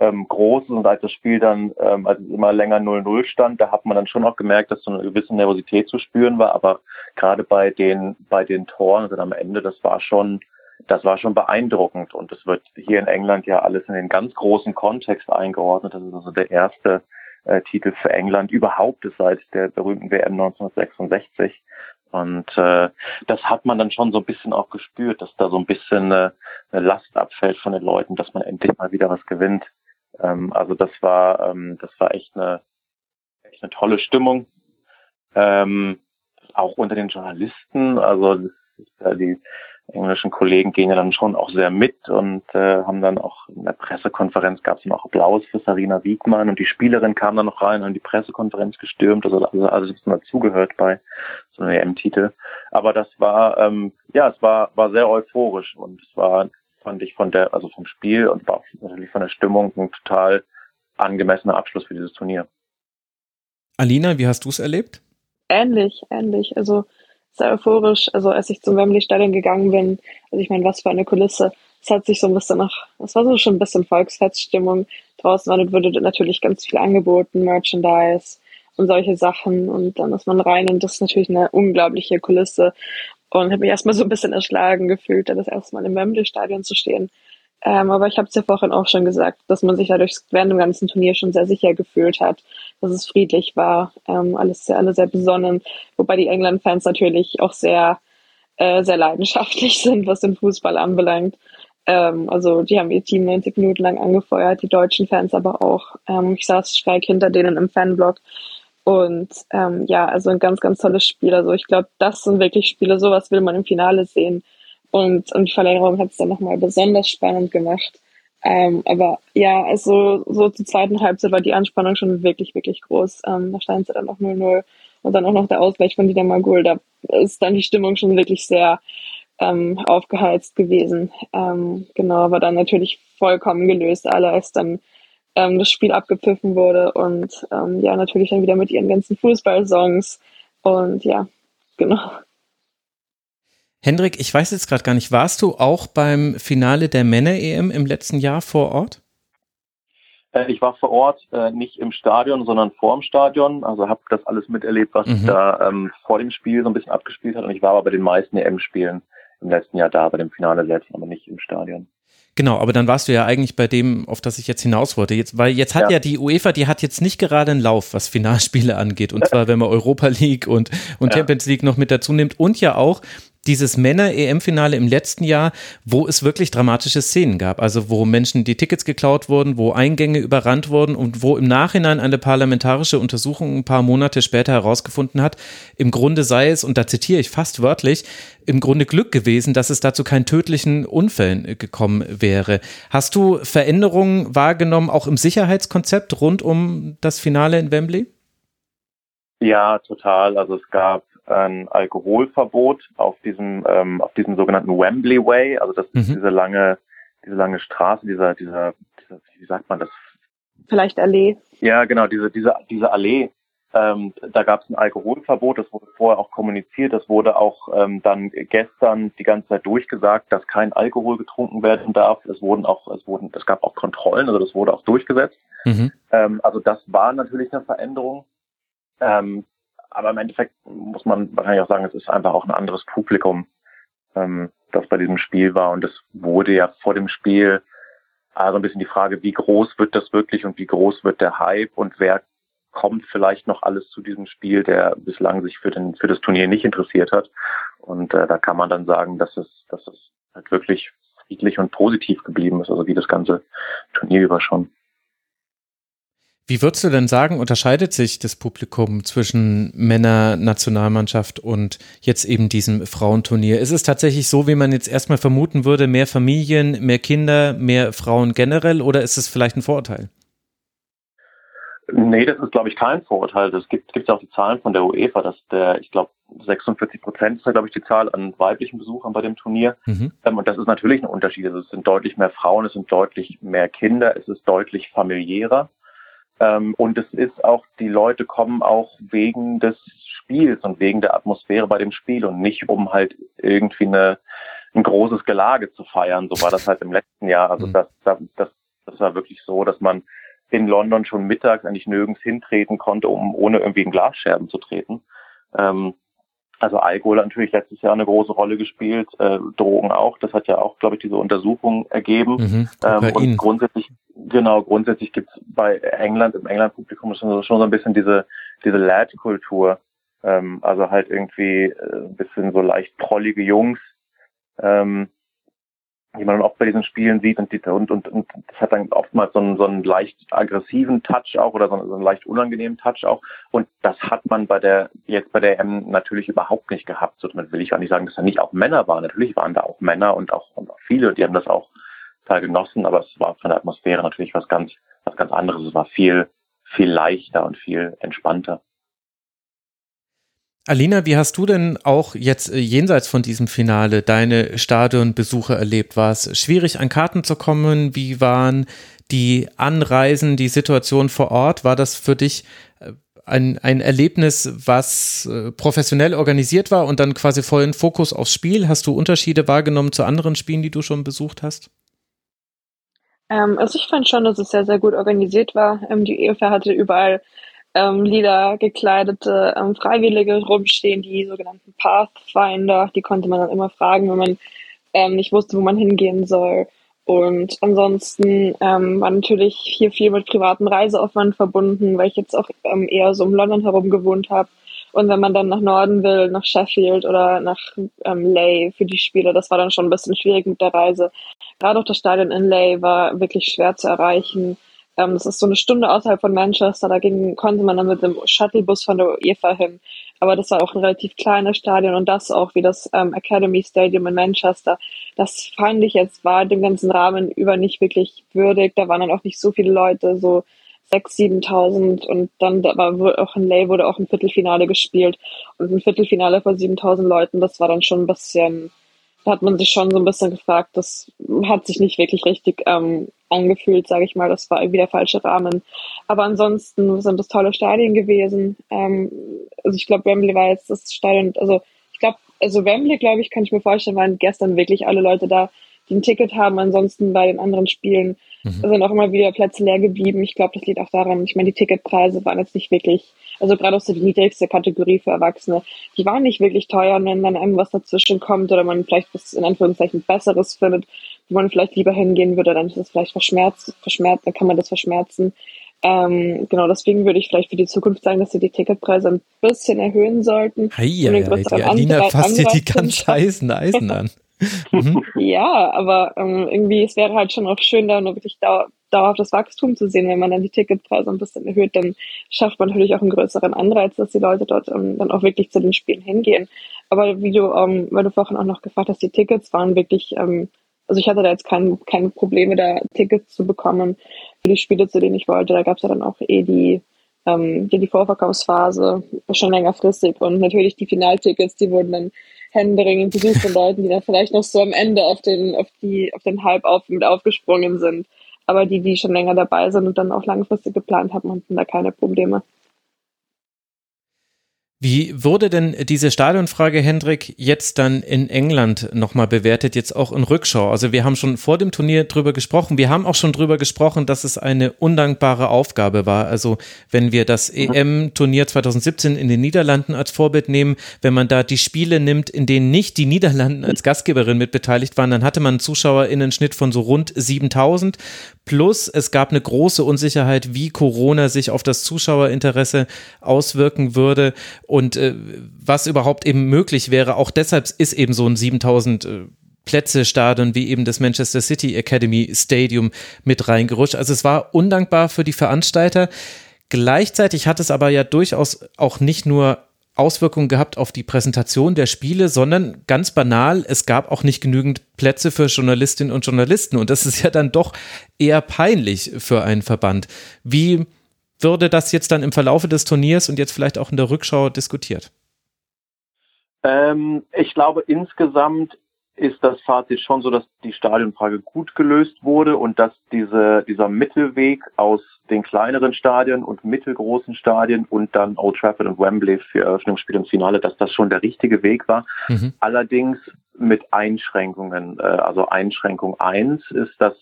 ähm, groß ist und als das Spiel dann, ähm, als es immer länger 0-0 stand, da hat man dann schon auch gemerkt, dass so eine gewisse Nervosität zu spüren war. Aber gerade bei den bei den Toren, also am Ende, das war schon das war schon beeindruckend und es wird hier in England ja alles in den ganz großen Kontext eingeordnet. Das ist also der erste äh, Titel für England überhaupt seit der berühmten WM 1966. Und äh, das hat man dann schon so ein bisschen auch gespürt, dass da so ein bisschen äh, eine Last abfällt von den Leuten, dass man endlich mal wieder was gewinnt. Ähm, also das war ähm, das war echt eine echt eine tolle Stimmung. Ähm, auch unter den Journalisten, also die englischen Kollegen gehen ja dann schon auch sehr mit und äh, haben dann auch in der Pressekonferenz gab es dann auch Applaus für Sarina Wiegmann und die Spielerin kam dann noch rein und die Pressekonferenz gestürmt, also also alles was dazugehört bei so einem EM-Titel. Aber das war ähm, ja es war war sehr euphorisch und es war fand ich von der also vom Spiel und war natürlich von der Stimmung ein total angemessener Abschluss für dieses Turnier. Alina, wie hast du es erlebt? Ähnlich, ähnlich. Also sehr euphorisch. Also als ich zum Wembley Stadion gegangen bin, also ich meine, was für eine Kulisse. Es hat sich so ein bisschen nach, es war so schon ein bisschen Volksfeststimmung. Draußen war, wurde natürlich ganz viel angeboten, Merchandise. und solche Sachen. Und dann ist man rein und das ist natürlich eine unglaubliche Kulisse. Und habe mich erstmal so ein bisschen erschlagen gefühlt, da das erste Mal im Wembley-Stadion zu stehen. Ähm, aber ich habe es ja vorhin auch schon gesagt, dass man sich dadurch während dem ganzen Turnier schon sehr sicher gefühlt hat, dass es friedlich war, ähm, alles sehr, alle sehr besonnen, wobei die England-Fans natürlich auch sehr, äh, sehr leidenschaftlich *laughs* sind, was den Fußball anbelangt. Ähm, also die haben ihr Team 90 Minuten lang angefeuert, die deutschen Fans aber auch. Ähm, ich saß schräg hinter denen im Fanblock und ähm, ja, also ein ganz, ganz tolles Spiel. Also ich glaube, das sind wirklich Spiele, sowas will man im Finale sehen. Und, und die Verlängerung hat es dann nochmal besonders spannend gemacht. Ähm, aber ja, also so zur zweiten Halbzeit war die Anspannung schon wirklich, wirklich groß. Ähm, da stand sie dann noch 0-0 und dann auch noch der Ausgleich von Dieter Magul. Da ist dann die Stimmung schon wirklich sehr ähm, aufgeheizt gewesen. Ähm, genau, aber dann natürlich vollkommen gelöst, alle als dann ähm, das Spiel abgepfiffen wurde und ähm, ja, natürlich dann wieder mit ihren ganzen Fußballsongs und ja, genau. Hendrik, ich weiß jetzt gerade gar nicht, warst du auch beim Finale der Männer-EM im letzten Jahr vor Ort? Äh, ich war vor Ort, äh, nicht im Stadion, sondern vor dem Stadion. Also habe das alles miterlebt, was mhm. da ähm, vor dem Spiel so ein bisschen abgespielt hat. Und ich war aber bei den meisten EM-Spielen im letzten Jahr da, bei dem Finale selbst, aber nicht im Stadion. Genau, aber dann warst du ja eigentlich bei dem, auf das ich jetzt hinaus wollte. Jetzt, weil jetzt hat ja. ja die UEFA, die hat jetzt nicht gerade einen Lauf, was Finalspiele angeht. Und *laughs* zwar, wenn man Europa League und, und ja. Champions League noch mit dazu nimmt. Und ja auch dieses Männer-EM-Finale im letzten Jahr, wo es wirklich dramatische Szenen gab. Also wo Menschen die Tickets geklaut wurden, wo Eingänge überrannt wurden und wo im Nachhinein eine parlamentarische Untersuchung ein paar Monate später herausgefunden hat, im Grunde sei es, und da zitiere ich fast wörtlich, im Grunde Glück gewesen, dass es dazu keinen tödlichen Unfällen gekommen wäre. Hast du Veränderungen wahrgenommen, auch im Sicherheitskonzept rund um das Finale in Wembley? Ja, total. Also es gab ein Alkoholverbot auf diesem ähm, auf diesem sogenannten Wembley Way, also das mhm. ist diese lange diese lange Straße, dieser dieser, dieser wie sagt man das? Vielleicht Allee. Ja, genau, diese diese diese Allee. Ähm, da gab es ein Alkoholverbot, das wurde vorher auch kommuniziert, das wurde auch ähm, dann gestern die ganze Zeit durchgesagt, dass kein Alkohol getrunken werden darf. Es wurden auch, es wurden, es gab auch Kontrollen, also das wurde auch durchgesetzt. Mhm. Ähm, also das war natürlich eine Veränderung. Ähm, aber im Endeffekt muss man wahrscheinlich auch sagen, es ist einfach auch ein anderes Publikum, ähm, das bei diesem Spiel war. Und es wurde ja vor dem Spiel also ein bisschen die Frage, wie groß wird das wirklich und wie groß wird der Hype und wer kommt vielleicht noch alles zu diesem Spiel, der bislang sich für, den, für das Turnier nicht interessiert hat. Und äh, da kann man dann sagen, dass es, dass es halt wirklich friedlich und positiv geblieben ist, also wie das ganze Turnier über schon. Wie würdest du denn sagen, unterscheidet sich das Publikum zwischen Männer-Nationalmannschaft und jetzt eben diesem Frauenturnier? Ist es tatsächlich so, wie man jetzt erstmal vermuten würde, mehr Familien, mehr Kinder, mehr Frauen generell oder ist es vielleicht ein Vorurteil? Nee, das ist, glaube ich, kein Vorurteil. Es gibt, ja auch die Zahlen von der UEFA, dass der, ich glaube, 46 Prozent ist ja, glaube ich, die Zahl an weiblichen Besuchern bei dem Turnier. Mhm. Ähm, und das ist natürlich ein Unterschied. Also es sind deutlich mehr Frauen, es sind deutlich mehr Kinder, es ist deutlich familiärer. Ähm, und es ist auch, die Leute kommen auch wegen des Spiels und wegen der Atmosphäre bei dem Spiel und nicht um halt irgendwie eine, ein großes Gelage zu feiern. So war das halt im letzten Jahr. Also mhm. das, das, das, das war wirklich so, dass man in London schon mittags eigentlich nirgends hintreten konnte, um ohne irgendwie in Glasscherben zu treten. Ähm, also Alkohol hat natürlich letztes Jahr eine große Rolle gespielt, äh, Drogen auch. Das hat ja auch, glaube ich, diese Untersuchung ergeben. Mhm, ähm, und grundsätzlich, genau, grundsätzlich gibt es bei England, im England-Publikum schon, schon so ein bisschen diese, diese Lad-Kultur. Ähm, also halt irgendwie äh, ein bisschen so leicht prollige Jungs, ähm, die man oft bei diesen Spielen sieht und, die, und, und, und das hat dann oftmals so einen, so einen leicht aggressiven Touch auch oder so einen, so einen leicht unangenehmen Touch auch und das hat man bei der jetzt bei der M natürlich überhaupt nicht gehabt. So, damit will ich gar nicht sagen, dass da nicht auch Männer waren. Natürlich waren da auch Männer und auch, und auch viele, die haben das auch total genossen, aber es war von der Atmosphäre natürlich was ganz was ganz anderes. Es war viel viel leichter und viel entspannter. Alina, wie hast du denn auch jetzt äh, jenseits von diesem Finale deine Stadionbesuche erlebt? War es schwierig, an Karten zu kommen? Wie waren die Anreisen, die Situation vor Ort? War das für dich äh, ein, ein Erlebnis, was äh, professionell organisiert war und dann quasi vollen Fokus aufs Spiel? Hast du Unterschiede wahrgenommen zu anderen Spielen, die du schon besucht hast? Ähm, also ich fand schon, dass es sehr, sehr gut organisiert war. Ähm, die UEFA hatte überall ähm, lila gekleidete ähm, Freiwillige rumstehen, die sogenannten Pathfinder. Die konnte man dann immer fragen, wenn man ähm, nicht wusste, wo man hingehen soll. Und ansonsten ähm, war natürlich hier viel mit privatem Reiseaufwand verbunden, weil ich jetzt auch ähm, eher so um London herum gewohnt habe. Und wenn man dann nach Norden will, nach Sheffield oder nach ähm, Lay für die Spiele, das war dann schon ein bisschen schwierig mit der Reise. Gerade auch das Stadion in Lay war wirklich schwer zu erreichen. Ähm, das ist so eine Stunde außerhalb von Manchester, da ging, konnte man dann mit dem Shuttlebus von der UEFA hin. Aber das war auch ein relativ kleines Stadion und das auch wie das ähm, Academy Stadium in Manchester. Das fand ich jetzt war dem ganzen Rahmen über nicht wirklich würdig. Da waren dann auch nicht so viele Leute, so 6.000, 7.000 und dann da war auch in Lay wurde auch ein Viertelfinale gespielt und ein Viertelfinale vor 7.000 Leuten, das war dann schon ein bisschen, da hat man sich schon so ein bisschen gefragt, das hat sich nicht wirklich richtig ähm, angefühlt, sage ich mal, das war irgendwie der falsche Rahmen. Aber ansonsten sind das tolle Stadien gewesen. Ähm, also ich glaube, Wembley war jetzt das Stadion, also ich glaube, also Wembley, glaube ich, kann ich mir vorstellen, waren gestern wirklich alle Leute da, die ein Ticket haben. Ansonsten bei den anderen Spielen mhm. sind auch immer wieder Plätze leer geblieben. Ich glaube, das liegt auch daran, ich meine, die Ticketpreise waren jetzt nicht wirklich, also gerade aus der niedrigste Kategorie für Erwachsene, die waren nicht wirklich teuer. Und wenn dann einem was dazwischen kommt oder man vielleicht was in Anführungszeichen Besseres findet, wo man vielleicht lieber hingehen würde, dann ist es vielleicht verschmerzt, verschmerzt, dann kann man das verschmerzen. Ähm, genau, deswegen würde ich vielleicht für die Zukunft sagen, dass sie die Ticketpreise ein bisschen erhöhen sollten. Hei, ja, ja, die Alina fasst hier die ganz heißen Eisen an. *laughs* Mhm. Ja, aber ähm, irgendwie, es wäre halt schon auch schön, da nur wirklich dau dauerhaftes Wachstum zu sehen. Wenn man dann die Ticketpreise ein bisschen erhöht, dann schafft man natürlich auch einen größeren Anreiz, dass die Leute dort ähm, dann auch wirklich zu den Spielen hingehen. Aber wie du, ähm, weil du vorhin auch noch gefragt hast, die Tickets waren wirklich, ähm, also ich hatte da jetzt kein, keine Probleme, da Tickets zu bekommen für die Spiele, zu denen ich wollte. Da gab es ja dann auch eh die, ähm, die Vorverkaufsphase schon längerfristig und natürlich die Finaltickets, die wurden dann händeringend besucht von Leuten, die dann vielleicht noch so am Ende auf den, auf die, auf den Halb auf, mit aufgesprungen sind. Aber die, die schon länger dabei sind und dann auch langfristig geplant haben, hatten da keine Probleme. Wie wurde denn diese Stadionfrage, Hendrik, jetzt dann in England nochmal bewertet, jetzt auch in Rückschau? Also wir haben schon vor dem Turnier drüber gesprochen. Wir haben auch schon drüber gesprochen, dass es eine undankbare Aufgabe war. Also wenn wir das. EM-Turnier 2017 in den Niederlanden als Vorbild nehmen, wenn man da die Spiele nimmt, in denen nicht die Niederlanden als Gastgeberin mit beteiligt waren, dann hatte man einen Zuschauerinnenschnitt von so rund 7000. Plus es gab eine große Unsicherheit, wie Corona sich auf das Zuschauerinteresse auswirken würde und äh, was überhaupt eben möglich wäre. Auch deshalb ist eben so ein 7000 äh, Plätze Stadion wie eben das Manchester City Academy Stadium mit reingerutscht. Also es war undankbar für die Veranstalter. Gleichzeitig hat es aber ja durchaus auch nicht nur Auswirkungen gehabt auf die Präsentation der Spiele, sondern ganz banal, es gab auch nicht genügend Plätze für Journalistinnen und Journalisten. Und das ist ja dann doch eher peinlich für einen Verband. Wie würde das jetzt dann im Verlaufe des Turniers und jetzt vielleicht auch in der Rückschau diskutiert? Ähm, ich glaube, insgesamt ist das Fazit schon so, dass die Stadionfrage gut gelöst wurde und dass diese, dieser Mittelweg aus den kleineren Stadien und mittelgroßen Stadien und dann Old Trafford und Wembley für Eröffnungsspiel und Finale, dass das schon der richtige Weg war. Mhm. Allerdings mit Einschränkungen. Äh, also Einschränkung eins ist, dass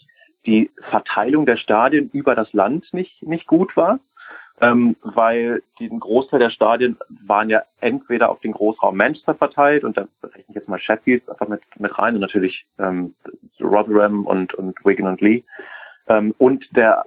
die Verteilung der Stadien über das Land nicht, nicht gut war, ähm, weil den Großteil der Stadien waren ja entweder auf den Großraum Manchester verteilt und da rechne ich jetzt mal Sheffield einfach mit, mit rein und natürlich ähm, Rotherham und, und Wigan und Lee. Ähm, und der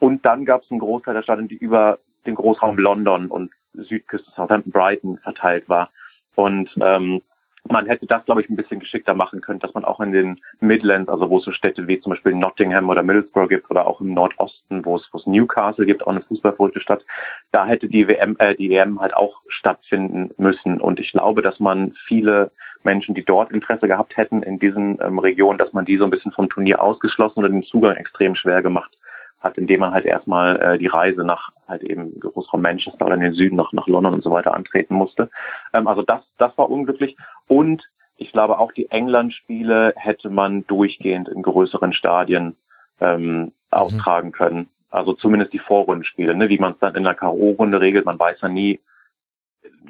und dann gab es einen Großteil der Stadien, die über den Großraum London und Südküste Southampton, Brighton verteilt war. Und ähm, man hätte das, glaube ich, ein bisschen geschickter machen können, dass man auch in den Midlands, also wo es so Städte wie zum Beispiel Nottingham oder Middlesbrough gibt oder auch im Nordosten, wo es, wo es Newcastle gibt, auch eine fußballverrückte Stadt, da hätte die WM, äh, die EM halt auch stattfinden müssen. Und ich glaube, dass man viele Menschen, die dort Interesse gehabt hätten in diesen ähm, Regionen, dass man die so ein bisschen vom Turnier ausgeschlossen oder den Zugang extrem schwer gemacht hat, indem man halt erstmal äh, die Reise nach halt eben Großraum Manchester oder in den Süden nach, nach London und so weiter antreten musste. Ähm, also das, das war unglücklich. Und ich glaube auch die England-Spiele hätte man durchgehend in größeren Stadien ähm, mhm. austragen können. Also zumindest die Vorrundenspiele, ne? wie man es dann in der K.O.-Runde regelt. Man weiß ja nie,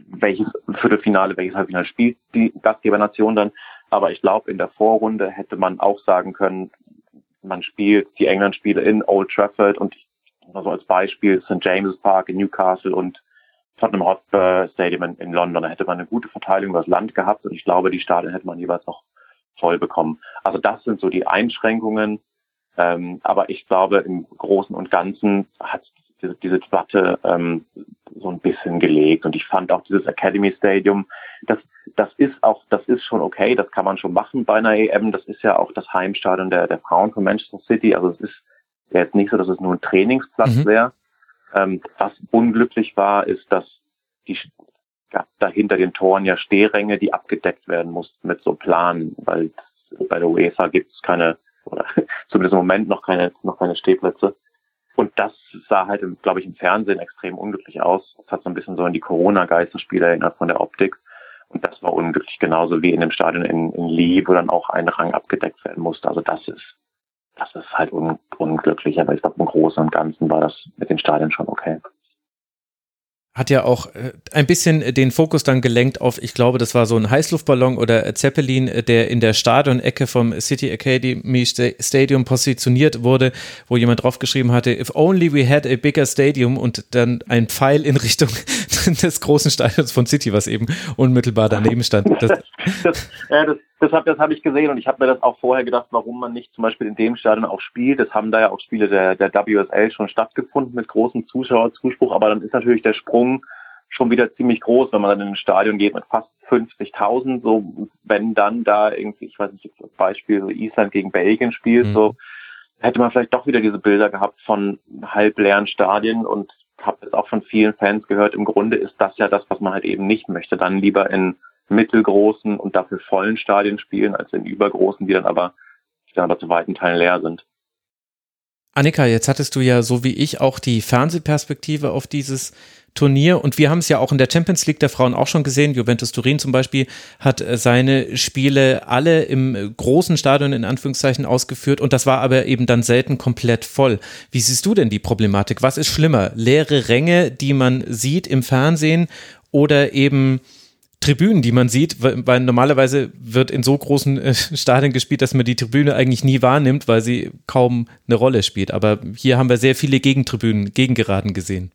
welches Viertelfinale, welches Halbfinale spielt die Gastgebernation dann. Aber ich glaube, in der Vorrunde hätte man auch sagen können, man spielt die England-Spiele in Old Trafford und also als Beispiel St. James Park in Newcastle und Tottenham Hotspur Stadium in, in London. Da hätte man eine gute Verteilung über das Land gehabt und ich glaube, die Stadien hätte man jeweils noch voll bekommen. Also das sind so die Einschränkungen. Ähm, aber ich glaube, im Großen und Ganzen hat diese, diese Debatte ähm, so ein bisschen gelegt. Und ich fand auch dieses Academy Stadium, das, das ist auch, das ist schon okay, das kann man schon machen bei einer EM. Das ist ja auch das Heimstadion der, der Frauen von Manchester City. Also es ist jetzt nicht so, dass es nur ein Trainingsplatz mhm. wäre. Ähm, was unglücklich war, ist, dass die ja, dahinter den Toren ja Stehränge, die abgedeckt werden mussten mit so Planen, weil bei der UEFA gibt es keine, oder *laughs* zumindest im Moment noch keine, noch keine Stehplätze. Und das sah halt, glaube ich, im Fernsehen extrem unglücklich aus. Das hat so ein bisschen so an die Corona-Geisterspiele erinnert von der Optik. Und das war unglücklich, genauso wie in dem Stadion in, in Lee, wo dann auch ein Rang abgedeckt werden musste. Also das ist, das ist halt un, unglücklich. Aber ich glaube, im Großen und Ganzen war das mit den Stadien schon okay hat ja auch äh, ein bisschen den Fokus dann gelenkt auf, ich glaube, das war so ein Heißluftballon oder Zeppelin, der in der Stadionecke vom City Academy Stadium positioniert wurde, wo jemand draufgeschrieben hatte, if only we had a bigger stadium und dann ein Pfeil in Richtung *laughs* des großen Stadions von City, was eben unmittelbar daneben stand. Das, das, äh, das, das habe das hab ich gesehen und ich habe mir das auch vorher gedacht, warum man nicht zum Beispiel in dem Stadion auch spielt. Es haben da ja auch Spiele der, der WSL schon stattgefunden mit großem Zuschauerzuspruch, aber dann ist natürlich der Sprung schon wieder ziemlich groß, wenn man dann in ein Stadion geht mit fast 50.000, so wenn dann da irgendwie, ich weiß nicht, Beispiel Island gegen Belgien spielt, mhm. so hätte man vielleicht doch wieder diese Bilder gehabt von halbleeren Stadien und habe jetzt auch von vielen Fans gehört, im Grunde ist das ja das, was man halt eben nicht möchte. Dann lieber in mittelgroßen und dafür vollen Stadien spielen, als in übergroßen, die dann aber, die dann aber zu weiten Teilen leer sind. Annika, jetzt hattest du ja so wie ich auch die Fernsehperspektive auf dieses Turnier und wir haben es ja auch in der Champions League der Frauen auch schon gesehen. Juventus Turin zum Beispiel hat äh, seine Spiele alle im großen Stadion in Anführungszeichen ausgeführt und das war aber eben dann selten komplett voll. Wie siehst du denn die Problematik? Was ist schlimmer? Leere Ränge, die man sieht im Fernsehen oder eben Tribünen, die man sieht, weil normalerweise wird in so großen äh, *laughs* Stadien gespielt, dass man die Tribüne eigentlich nie wahrnimmt, weil sie kaum eine Rolle spielt. Aber hier haben wir sehr viele Gegentribünen, Gegengeraden gesehen.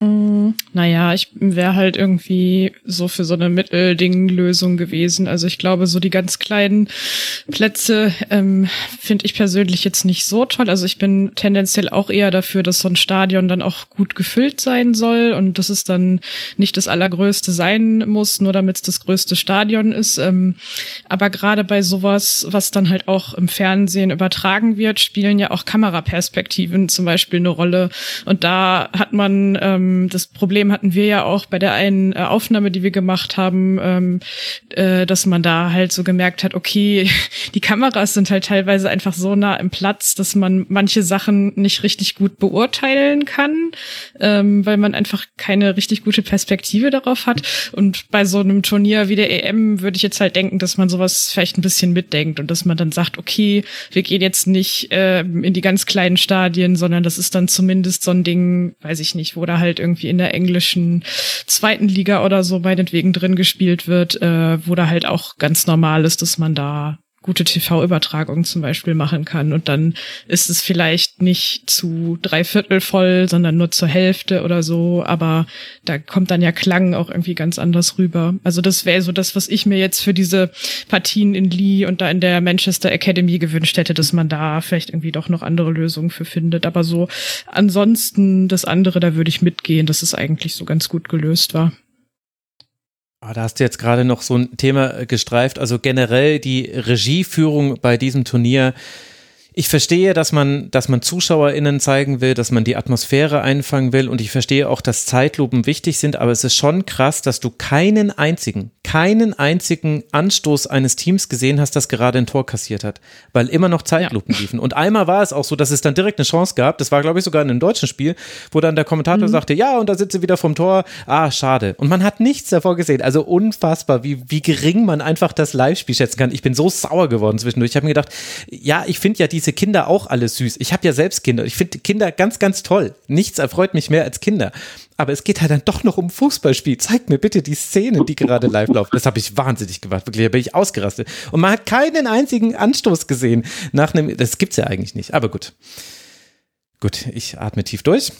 Mm, naja, ich wäre halt irgendwie so für so eine Mittelding-Lösung gewesen. Also ich glaube, so die ganz kleinen Plätze ähm, finde ich persönlich jetzt nicht so toll. Also ich bin tendenziell auch eher dafür, dass so ein Stadion dann auch gut gefüllt sein soll und dass es dann nicht das allergrößte sein muss, nur damit es das größte Stadion ist. Ähm, aber gerade bei sowas, was dann halt auch im Fernsehen übertragen wird, spielen ja auch Kameraperspektiven zum Beispiel eine Rolle. Und da hat man ähm, das Problem hatten wir ja auch bei der einen äh, Aufnahme, die wir gemacht haben, ähm, äh, dass man da halt so gemerkt hat, okay, *laughs* die Kameras sind halt teilweise einfach so nah im Platz, dass man manche Sachen nicht richtig gut beurteilen kann, ähm, weil man einfach keine richtig gute Perspektive darauf hat. Und bei so einem Turnier wie der EM würde ich jetzt halt denken, dass man sowas vielleicht ein bisschen mitdenkt und dass man dann sagt, okay, wir gehen jetzt nicht äh, in die ganz kleinen Stadien, sondern das ist dann zumindest so ein Ding, weiß ich nicht, wo da halt irgendwie in der englischen zweiten Liga oder so meinetwegen drin gespielt wird, äh, wo da halt auch ganz normal ist, dass man da gute TV-Übertragungen zum Beispiel machen kann. Und dann ist es vielleicht nicht zu drei Viertel voll, sondern nur zur Hälfte oder so. Aber da kommt dann ja Klang auch irgendwie ganz anders rüber. Also das wäre so das, was ich mir jetzt für diese Partien in Lee und da in der Manchester Academy gewünscht hätte, dass man da vielleicht irgendwie doch noch andere Lösungen für findet. Aber so ansonsten das andere, da würde ich mitgehen, dass es eigentlich so ganz gut gelöst war. Oh, da hast du jetzt gerade noch so ein Thema gestreift. Also generell die Regieführung bei diesem Turnier ich verstehe, dass man, dass man ZuschauerInnen zeigen will, dass man die Atmosphäre einfangen will und ich verstehe auch, dass Zeitlupen wichtig sind, aber es ist schon krass, dass du keinen einzigen, keinen einzigen Anstoß eines Teams gesehen hast, das gerade ein Tor kassiert hat, weil immer noch Zeitlupen ja. liefen. Und einmal war es auch so, dass es dann direkt eine Chance gab, das war glaube ich sogar in einem deutschen Spiel, wo dann der Kommentator mhm. sagte, ja, und da sitzt sie wieder vom Tor, ah, schade. Und man hat nichts davor gesehen, also unfassbar, wie, wie gering man einfach das Live-Spiel schätzen kann. Ich bin so sauer geworden zwischendurch. Ich habe mir gedacht, ja, ich finde ja die diese Kinder auch alle süß. Ich habe ja selbst Kinder. Ich finde Kinder ganz, ganz toll. Nichts erfreut mich mehr als Kinder. Aber es geht halt dann doch noch um Fußballspiel. Zeig mir bitte die Szene, die gerade live laufen. Das habe ich wahnsinnig gemacht. Wirklich, da bin ich ausgerastet. Und man hat keinen einzigen Anstoß gesehen nach einem. Das gibt's ja eigentlich nicht. Aber gut. Gut, ich atme tief durch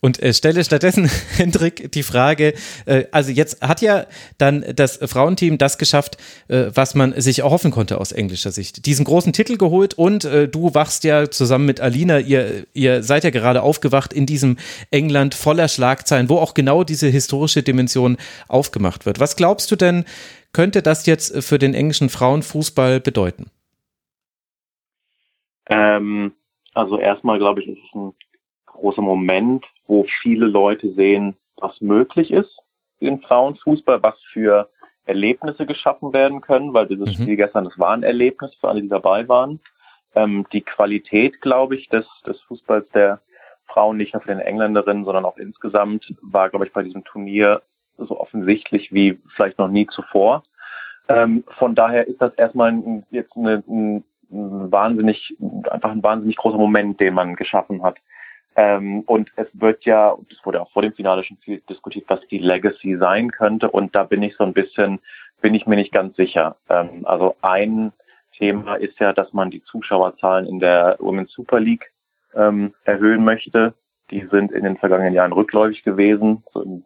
und äh, stelle stattdessen, *laughs* Hendrik, die Frage, äh, also jetzt hat ja dann das Frauenteam das geschafft, äh, was man sich erhoffen konnte aus englischer Sicht. Diesen großen Titel geholt und äh, du wachst ja zusammen mit Alina, ihr, ihr seid ja gerade aufgewacht in diesem England voller Schlagzeilen, wo auch genau diese historische Dimension aufgemacht wird. Was glaubst du denn, könnte das jetzt für den englischen Frauenfußball bedeuten? Ähm also erstmal, glaube ich, ist es ein großer Moment, wo viele Leute sehen, was möglich ist in Frauenfußball, was für Erlebnisse geschaffen werden können, weil dieses mhm. Spiel gestern, das war ein Erlebnis für alle, die dabei waren. Ähm, die Qualität, glaube ich, des, des Fußballs der Frauen, nicht nur für den Engländerinnen, sondern auch insgesamt, war, glaube ich, bei diesem Turnier so offensichtlich wie vielleicht noch nie zuvor. Ähm, von daher ist das erstmal ein, jetzt eine, ein wahnsinnig, einfach ein wahnsinnig großer Moment, den man geschaffen hat. Ähm, und es wird ja, es wurde auch vor dem Finale schon viel diskutiert, was die Legacy sein könnte. Und da bin ich so ein bisschen, bin ich mir nicht ganz sicher. Ähm, also ein Thema ist ja, dass man die Zuschauerzahlen in der Women's Super League ähm, erhöhen möchte. Die sind in den vergangenen Jahren rückläufig gewesen, so im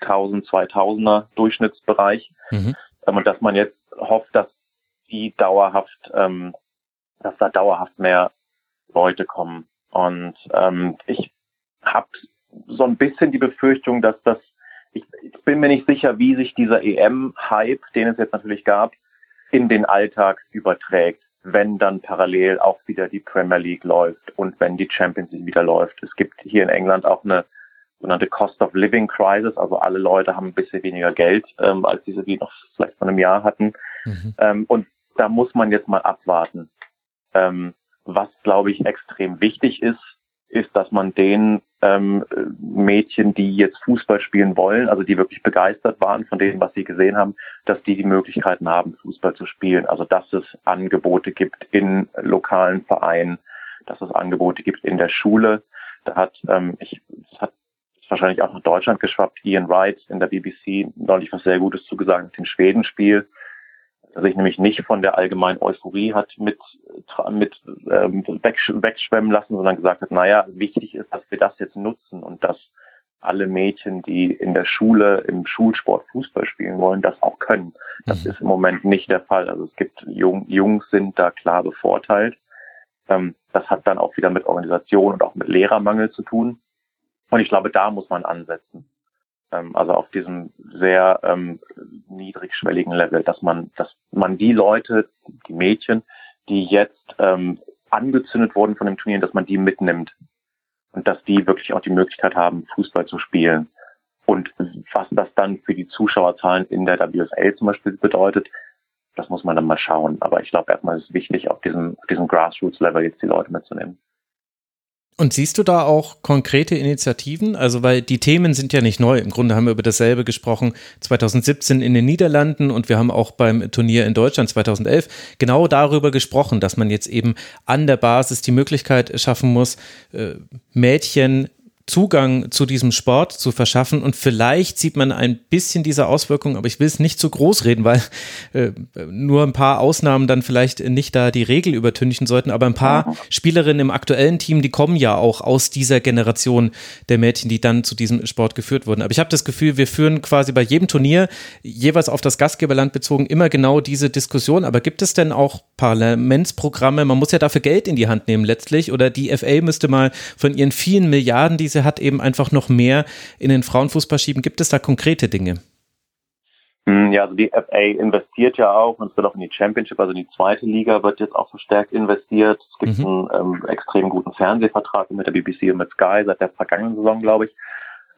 1000, 2000er Durchschnittsbereich. Mhm. Ähm, und dass man jetzt hofft, dass die dauerhaft, ähm, dass da dauerhaft mehr Leute kommen. Und ähm, ich habe so ein bisschen die Befürchtung, dass das, ich, ich bin mir nicht sicher, wie sich dieser EM-Hype, den es jetzt natürlich gab, in den Alltag überträgt, wenn dann parallel auch wieder die Premier League läuft und wenn die Champions League wieder läuft. Es gibt hier in England auch eine sogenannte Cost of Living Crisis, also alle Leute haben ein bisschen weniger Geld, ähm, als diese wie noch vielleicht vor einem Jahr hatten. Mhm. Ähm, und da muss man jetzt mal abwarten. Ähm, was, glaube ich, extrem wichtig ist, ist, dass man den ähm, Mädchen, die jetzt Fußball spielen wollen, also die wirklich begeistert waren von dem, was sie gesehen haben, dass die die Möglichkeiten haben, Fußball zu spielen. Also dass es Angebote gibt in lokalen Vereinen, dass es Angebote gibt in der Schule. Da hat, ähm, ich, das hat wahrscheinlich auch nach Deutschland geschwappt, Ian Wright in der BBC neulich was sehr Gutes zugesagt mit dem Schwedenspiel sich nämlich nicht von der allgemeinen Euphorie hat mit, mit ähm, wegschwemmen lassen, sondern gesagt hat, naja, wichtig ist, dass wir das jetzt nutzen und dass alle Mädchen, die in der Schule, im Schulsport Fußball spielen wollen, das auch können. Das mhm. ist im Moment nicht der Fall. Also es gibt Jung, Jungs sind da klar bevorteilt. Ähm, das hat dann auch wieder mit Organisation und auch mit Lehrermangel zu tun. Und ich glaube, da muss man ansetzen. Ähm, also auf diesem sehr ähm, niedrigschwelligen Level, dass man, dass man die Leute, die Mädchen, die jetzt ähm, angezündet wurden von dem Turnier, dass man die mitnimmt und dass die wirklich auch die Möglichkeit haben, Fußball zu spielen. Und was das dann für die Zuschauerzahlen in der WSL zum Beispiel bedeutet, das muss man dann mal schauen. Aber ich glaube, erstmal ist es wichtig, auf diesem, auf diesem Grassroots-Level jetzt die Leute mitzunehmen. Und siehst du da auch konkrete Initiativen? Also, weil die Themen sind ja nicht neu. Im Grunde haben wir über dasselbe gesprochen 2017 in den Niederlanden und wir haben auch beim Turnier in Deutschland 2011 genau darüber gesprochen, dass man jetzt eben an der Basis die Möglichkeit schaffen muss, äh, Mädchen Zugang zu diesem Sport zu verschaffen. Und vielleicht sieht man ein bisschen diese Auswirkungen, aber ich will es nicht zu groß reden, weil äh, nur ein paar Ausnahmen dann vielleicht nicht da die Regel übertünchen sollten. Aber ein paar Spielerinnen im aktuellen Team, die kommen ja auch aus dieser Generation der Mädchen, die dann zu diesem Sport geführt wurden. Aber ich habe das Gefühl, wir führen quasi bei jedem Turnier jeweils auf das Gastgeberland bezogen immer genau diese Diskussion. Aber gibt es denn auch Parlamentsprogramme? Man muss ja dafür Geld in die Hand nehmen letztlich. Oder die FA müsste mal von ihren vielen Milliarden, die sie hat, eben einfach noch mehr in den Frauenfußball schieben. Gibt es da konkrete Dinge? Hm, ja, also die FA investiert ja auch und es wird auch in die Championship, also in die zweite Liga wird jetzt auch verstärkt investiert. Es gibt mhm. einen ähm, extrem guten Fernsehvertrag mit der BBC und mit Sky seit der vergangenen Saison, glaube ich.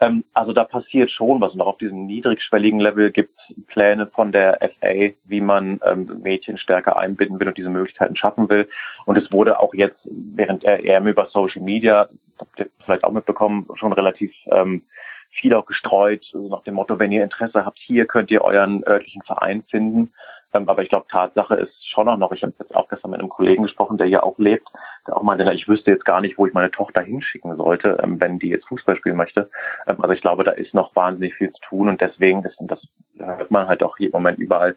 Ähm, also da passiert schon was. Und auch auf diesem niedrigschwelligen Level gibt es Pläne von der FA, wie man ähm, Mädchen stärker einbinden will und diese Möglichkeiten schaffen will. Und es wurde auch jetzt während der EM über Social Media, habt ihr vielleicht auch mitbekommen, schon relativ ähm, viel auch gestreut, also nach dem Motto, wenn ihr Interesse habt, hier könnt ihr euren örtlichen Verein finden. Ähm, aber ich glaube, Tatsache ist schon auch noch, ich habe jetzt auch gestern mit einem Kollegen gesprochen, der hier auch lebt, auch meinte, ich wüsste jetzt gar nicht, wo ich meine Tochter hinschicken sollte, ähm, wenn die jetzt Fußball spielen möchte. Ähm, also ich glaube, da ist noch wahnsinnig viel zu tun und deswegen und das hört man halt auch hier im Moment überall,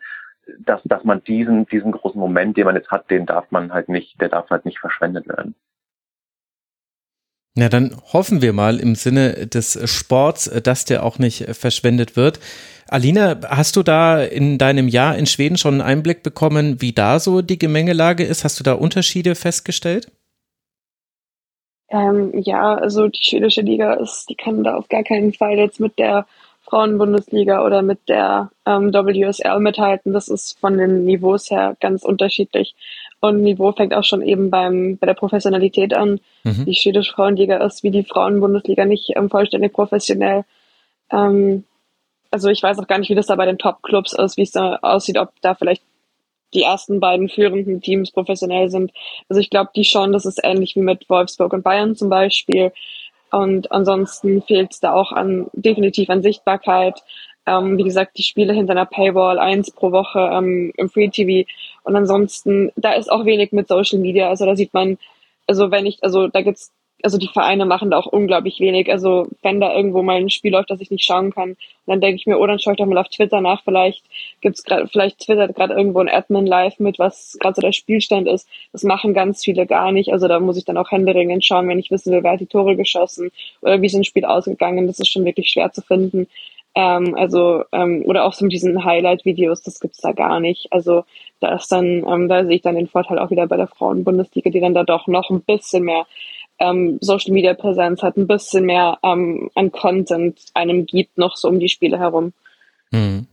dass, dass man diesen, diesen großen Moment, den man jetzt hat, den darf man halt nicht, der darf halt nicht verschwendet werden. Ja, dann hoffen wir mal im Sinne des Sports, dass der auch nicht verschwendet wird. Alina, hast du da in deinem Jahr in Schweden schon einen Einblick bekommen, wie da so die Gemengelage ist? Hast du da Unterschiede festgestellt? Ähm, ja, also die schwedische Liga ist, die kann da auf gar keinen Fall jetzt mit der Frauenbundesliga oder mit der ähm, WSL mithalten. Das ist von den Niveaus her ganz unterschiedlich. Und Niveau fängt auch schon eben beim, bei der Professionalität an. Mhm. Die schwedische Frauenliga ist wie die Frauenbundesliga nicht ähm, vollständig professionell. Ähm, also ich weiß auch gar nicht, wie das da bei den Top-Clubs ist, wie es da aussieht, ob da vielleicht die ersten beiden führenden Teams professionell sind. Also ich glaube, die schon, das ist ähnlich wie mit Wolfsburg und Bayern zum Beispiel. Und ansonsten fehlt es da auch an definitiv an Sichtbarkeit. Ähm, wie gesagt, die Spiele hinter einer Paywall, eins pro Woche ähm, im Free TV. Und ansonsten, da ist auch wenig mit Social Media. Also da sieht man, also wenn ich, also da gibt's also die Vereine machen da auch unglaublich wenig. Also wenn da irgendwo mal ein Spiel läuft, das ich nicht schauen kann, dann denke ich mir, oh, dann schaue ich doch mal auf Twitter nach. Vielleicht gibt's gerade, vielleicht twittert gerade irgendwo ein Admin live mit, was gerade so der Spielstand ist. Das machen ganz viele gar nicht. Also da muss ich dann auch händeringend schauen, wenn ich wissen will, wer hat die Tore geschossen oder wie ist ein Spiel ausgegangen. Das ist schon wirklich schwer zu finden. Ähm, also, ähm, oder auch so mit diesen Highlight-Videos, das gibt's da gar nicht. Also da ist dann, ähm, da sehe ich dann den Vorteil auch wieder bei der Frauenbundesliga, die dann da doch noch ein bisschen mehr ähm, Social Media Präsenz hat, ein bisschen mehr ähm, an Content einem gibt, noch so um die Spiele herum. Mhm.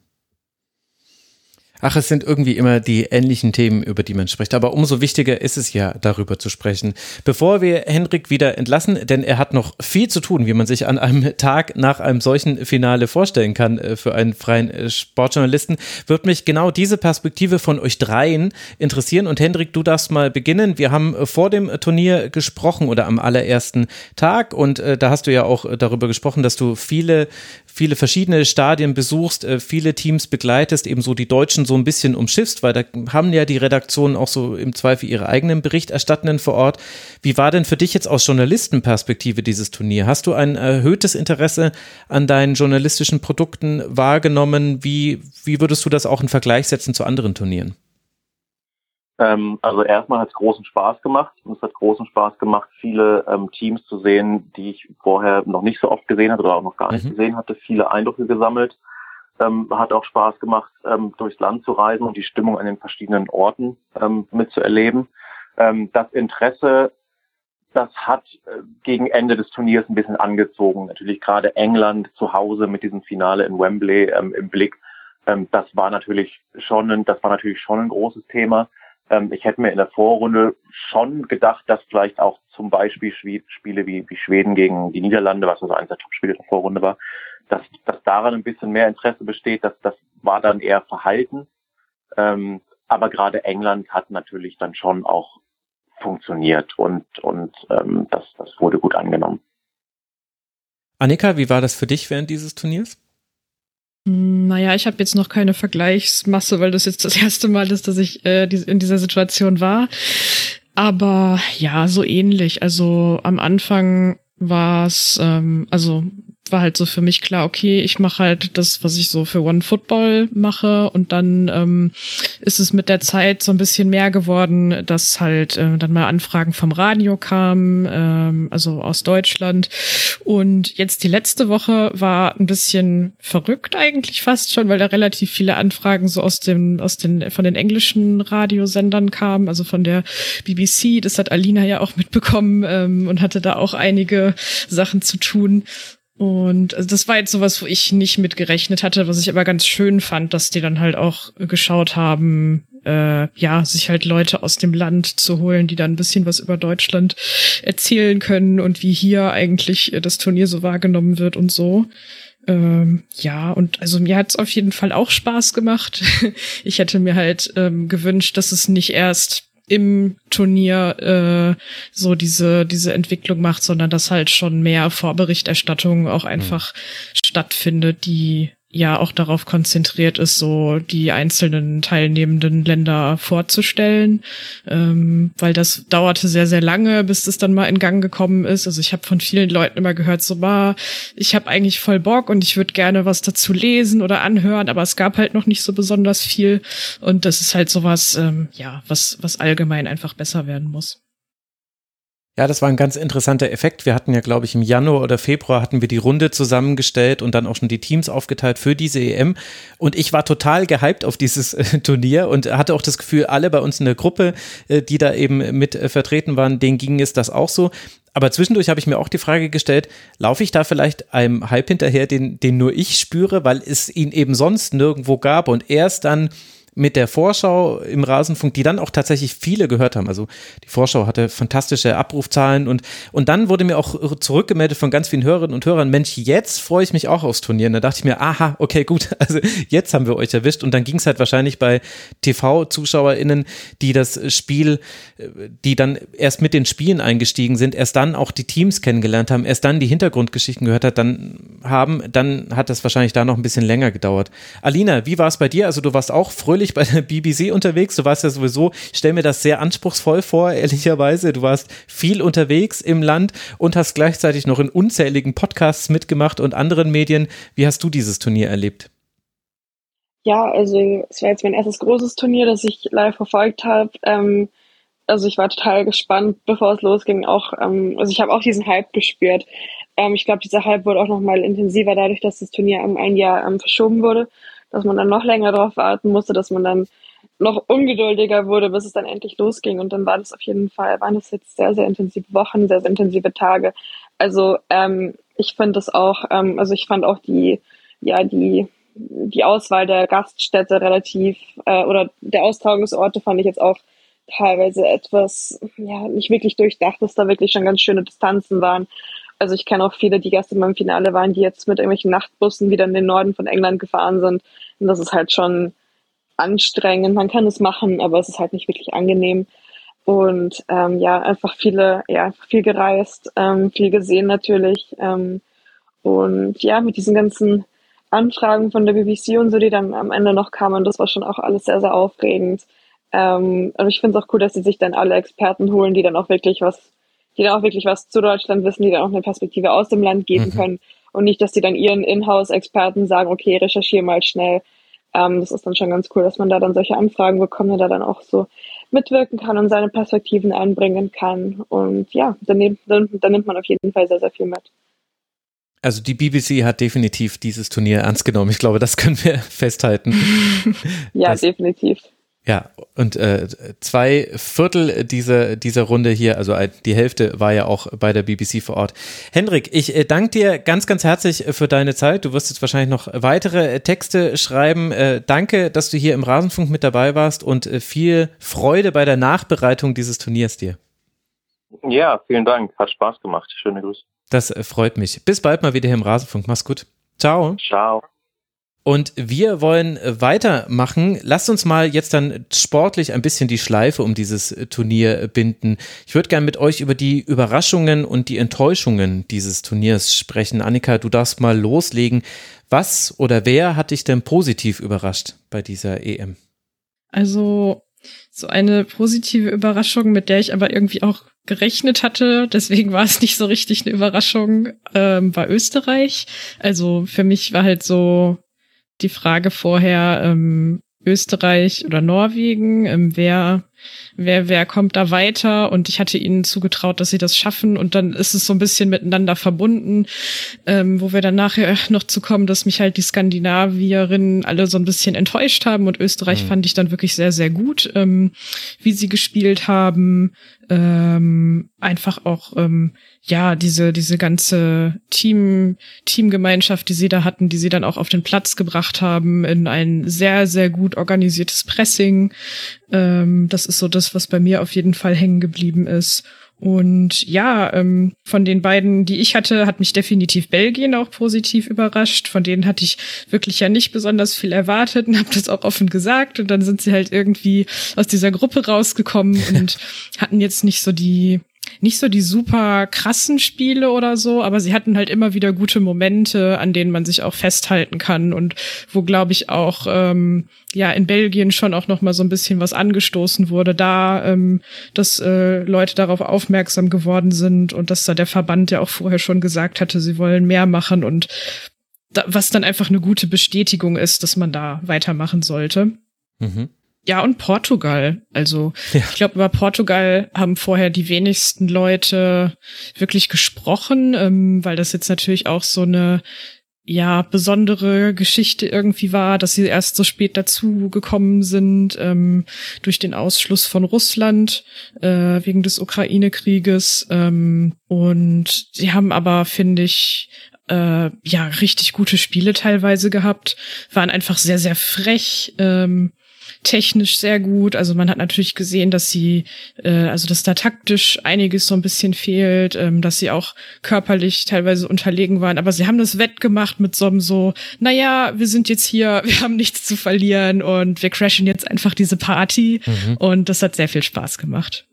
Ach, es sind irgendwie immer die ähnlichen Themen, über die man spricht. Aber umso wichtiger ist es ja, darüber zu sprechen. Bevor wir Henrik wieder entlassen, denn er hat noch viel zu tun, wie man sich an einem Tag nach einem solchen Finale vorstellen kann äh, für einen freien äh, Sportjournalisten, wird mich genau diese Perspektive von euch dreien interessieren. Und Henrik, du darfst mal beginnen. Wir haben äh, vor dem Turnier gesprochen oder am allerersten Tag und da hast du ja auch darüber gesprochen, dass du viele viele verschiedene Stadien besuchst, viele Teams begleitest, ebenso die Deutschen so ein bisschen umschiffst, weil da haben ja die Redaktionen auch so im Zweifel ihre eigenen Berichterstattenden vor Ort. Wie war denn für dich jetzt aus Journalistenperspektive dieses Turnier? Hast du ein erhöhtes Interesse an deinen journalistischen Produkten wahrgenommen? Wie, wie würdest du das auch in Vergleich setzen zu anderen Turnieren? Ähm, also erstmal hat es großen Spaß gemacht und es hat großen Spaß gemacht, viele ähm, Teams zu sehen, die ich vorher noch nicht so oft gesehen hatte oder auch noch gar nicht mhm. gesehen hatte, viele Eindrücke gesammelt. Ähm, hat auch Spaß gemacht, ähm, durchs Land zu reisen und die Stimmung an den verschiedenen Orten ähm, mitzuerleben. Ähm, das Interesse, das hat äh, gegen Ende des Turniers ein bisschen angezogen. Natürlich gerade England zu Hause mit diesem Finale in Wembley ähm, im Blick. Ähm, das war natürlich schon, ein, das war natürlich schon ein großes Thema. Ähm, ich hätte mir in der Vorrunde schon gedacht, dass vielleicht auch zum Beispiel Spiele wie, wie Schweden gegen die Niederlande, was also eines der Top-Spiele der Vorrunde war, dass, dass daran ein bisschen mehr Interesse besteht. Das, das war dann eher verhalten. Ähm, aber gerade England hat natürlich dann schon auch funktioniert und, und ähm, das, das wurde gut angenommen. Annika, wie war das für dich während dieses Turniers? Hm, naja, ich habe jetzt noch keine Vergleichsmasse, weil das jetzt das *laughs* erste Mal ist, dass ich äh, in dieser Situation war. Aber ja, so ähnlich. Also am Anfang war es, ähm, also war halt so für mich klar, okay, ich mache halt das, was ich so für One Football mache. Und dann ähm, ist es mit der Zeit so ein bisschen mehr geworden, dass halt äh, dann mal Anfragen vom Radio kamen, ähm, also aus Deutschland. Und jetzt die letzte Woche war ein bisschen verrückt eigentlich fast schon, weil da relativ viele Anfragen so aus dem aus den von den englischen Radiosendern kamen, also von der BBC, das hat Alina ja auch mitbekommen ähm, und hatte da auch einige Sachen zu tun und also das war jetzt sowas, wo ich nicht mit gerechnet hatte, was ich aber ganz schön fand, dass die dann halt auch geschaut haben, äh, ja, sich halt Leute aus dem Land zu holen, die dann ein bisschen was über Deutschland erzählen können und wie hier eigentlich das Turnier so wahrgenommen wird und so. Ähm, ja, und also mir hat's auf jeden Fall auch Spaß gemacht. *laughs* ich hätte mir halt ähm, gewünscht, dass es nicht erst im Turnier äh, so diese diese Entwicklung macht, sondern dass halt schon mehr Vorberichterstattung auch einfach mhm. stattfindet, die ja auch darauf konzentriert ist, so die einzelnen teilnehmenden Länder vorzustellen, ähm, weil das dauerte sehr, sehr lange, bis das dann mal in Gang gekommen ist. Also ich habe von vielen Leuten immer gehört, so war, ich habe eigentlich voll Bock und ich würde gerne was dazu lesen oder anhören, aber es gab halt noch nicht so besonders viel und das ist halt sowas, ähm, ja, was, was allgemein einfach besser werden muss. Ja, das war ein ganz interessanter Effekt. Wir hatten ja, glaube ich, im Januar oder Februar hatten wir die Runde zusammengestellt und dann auch schon die Teams aufgeteilt für diese EM. Und ich war total gehypt auf dieses äh, *laughs* Turnier und hatte auch das Gefühl, alle bei uns in der Gruppe, äh, die da eben mit äh, vertreten waren, denen ging es das auch so. Aber zwischendurch habe ich mir auch die Frage gestellt, laufe ich da vielleicht einem Hype hinterher, den, den nur ich spüre, weil es ihn eben sonst nirgendwo gab und erst dann mit der Vorschau im Rasenfunk, die dann auch tatsächlich viele gehört haben. Also die Vorschau hatte fantastische Abrufzahlen und, und dann wurde mir auch zurückgemeldet von ganz vielen Hörerinnen und Hörern, Mensch, jetzt freue ich mich auch aufs Turnier. Und da dachte ich mir, aha, okay, gut, *laughs* also jetzt haben wir euch erwischt. Und dann ging es halt wahrscheinlich bei TV-ZuschauerInnen, die das Spiel, die dann erst mit den Spielen eingestiegen sind, erst dann auch die Teams kennengelernt haben, erst dann die Hintergrundgeschichten gehört hat, dann haben, dann hat das wahrscheinlich da noch ein bisschen länger gedauert. Alina, wie war es bei dir? Also du warst auch fröhlich fröhlich bei der BBC unterwegs. Du warst ja sowieso, ich stelle mir das sehr anspruchsvoll vor, ehrlicherweise. Du warst viel unterwegs im Land und hast gleichzeitig noch in unzähligen Podcasts mitgemacht und anderen Medien. Wie hast du dieses Turnier erlebt? Ja, also es war jetzt mein erstes großes Turnier, das ich live verfolgt habe. Ähm, also ich war total gespannt, bevor es losging. Auch, ähm, also ich habe auch diesen Hype gespürt. Ähm, ich glaube, dieser Hype wurde auch noch mal intensiver dadurch, dass das Turnier um ein Jahr ähm, verschoben wurde dass man dann noch länger darauf warten musste, dass man dann noch ungeduldiger wurde, bis es dann endlich losging. Und dann war das auf jeden Fall, waren das jetzt sehr, sehr intensive Wochen, sehr, sehr intensive Tage. Also ähm, ich finde das auch, ähm, also ich fand auch die, ja, die, die Auswahl der Gaststätte relativ, äh, oder der Austragungsorte fand ich jetzt auch teilweise etwas, ja, nicht wirklich durchdacht, dass da wirklich schon ganz schöne Distanzen waren. Also ich kenne auch viele, die gestern beim Finale waren, die jetzt mit irgendwelchen Nachtbussen wieder in den Norden von England gefahren sind. Und das ist halt schon anstrengend. Man kann es machen, aber es ist halt nicht wirklich angenehm. Und ähm, ja, einfach viele, ja, viel gereist, ähm, viel gesehen natürlich. Ähm, und ja, mit diesen ganzen Anfragen von der BBC und so, die dann am Ende noch kamen, das war schon auch alles sehr, sehr aufregend. Ähm, und ich finde es auch cool, dass sie sich dann alle Experten holen, die dann auch wirklich was die dann auch wirklich was zu Deutschland wissen, die dann auch eine Perspektive aus dem Land geben mhm. können und nicht, dass die dann ihren Inhouse-Experten sagen, okay, recherchiere mal schnell. Ähm, das ist dann schon ganz cool, dass man da dann solche Anfragen bekommt und da dann auch so mitwirken kann und seine Perspektiven einbringen kann. Und ja, dann, nimmt, dann, dann nimmt man auf jeden Fall sehr, sehr viel mit. Also die BBC hat definitiv dieses Turnier ernst genommen. Ich glaube, das können wir *laughs* festhalten. ja, das, definitiv. Ja, und äh, zwei Viertel dieser, dieser Runde hier, also die Hälfte war ja auch bei der BBC vor Ort. Hendrik, ich äh, danke dir ganz, ganz herzlich für deine Zeit. Du wirst jetzt wahrscheinlich noch weitere Texte schreiben. Äh, danke, dass du hier im Rasenfunk mit dabei warst und äh, viel Freude bei der Nachbereitung dieses Turniers dir. Ja, vielen Dank. Hat Spaß gemacht. Schöne Grüße. Das äh, freut mich. Bis bald mal wieder hier im Rasenfunk. Mach's gut. Ciao. Ciao. Und wir wollen weitermachen. Lasst uns mal jetzt dann sportlich ein bisschen die Schleife um dieses Turnier binden. Ich würde gerne mit euch über die Überraschungen und die Enttäuschungen dieses Turniers sprechen. Annika, du darfst mal loslegen. Was oder wer hat dich denn positiv überrascht bei dieser EM? Also so eine positive Überraschung, mit der ich aber irgendwie auch gerechnet hatte, deswegen war es nicht so richtig eine Überraschung, ähm, war Österreich. Also für mich war halt so die Frage vorher, ähm, Österreich oder Norwegen, ähm, wer wer, wer kommt da weiter und ich hatte ihnen zugetraut, dass sie das schaffen und dann ist es so ein bisschen miteinander verbunden, ähm, wo wir dann nachher noch zu kommen, dass mich halt die Skandinavierinnen alle so ein bisschen enttäuscht haben und Österreich mhm. fand ich dann wirklich sehr, sehr gut, ähm, wie sie gespielt haben, ähm, einfach auch ähm, ja diese diese ganze Team Teamgemeinschaft, die sie da hatten, die sie dann auch auf den Platz gebracht haben in ein sehr sehr gut organisiertes Pressing. Ähm, das ist so das, was bei mir auf jeden Fall hängen geblieben ist. Und ja, ähm, von den beiden, die ich hatte, hat mich definitiv Belgien auch positiv überrascht. Von denen hatte ich wirklich ja nicht besonders viel erwartet und habe das auch offen gesagt. Und dann sind sie halt irgendwie aus dieser Gruppe rausgekommen *laughs* und hatten jetzt nicht so die nicht so die super krassen Spiele oder so, aber sie hatten halt immer wieder gute Momente, an denen man sich auch festhalten kann und wo, glaube ich, auch ähm, ja in Belgien schon auch noch mal so ein bisschen was angestoßen wurde, da ähm, dass äh, Leute darauf aufmerksam geworden sind und dass da der Verband ja auch vorher schon gesagt hatte, sie wollen mehr machen und da, was dann einfach eine gute Bestätigung ist, dass man da weitermachen sollte. Mhm. Ja, und Portugal. Also ja. ich glaube, über Portugal haben vorher die wenigsten Leute wirklich gesprochen, ähm, weil das jetzt natürlich auch so eine ja besondere Geschichte irgendwie war, dass sie erst so spät dazu gekommen sind ähm, durch den Ausschluss von Russland äh, wegen des Ukraine-Krieges ähm, und sie haben aber finde ich äh, ja richtig gute Spiele teilweise gehabt, waren einfach sehr sehr frech. Ähm, technisch sehr gut. Also man hat natürlich gesehen, dass sie, äh, also dass da taktisch einiges so ein bisschen fehlt, ähm, dass sie auch körperlich teilweise unterlegen waren. Aber sie haben das wettgemacht mit so einem so, naja, wir sind jetzt hier, *laughs* wir haben nichts zu verlieren und wir crashen jetzt einfach diese Party. Mhm. Und das hat sehr viel Spaß gemacht.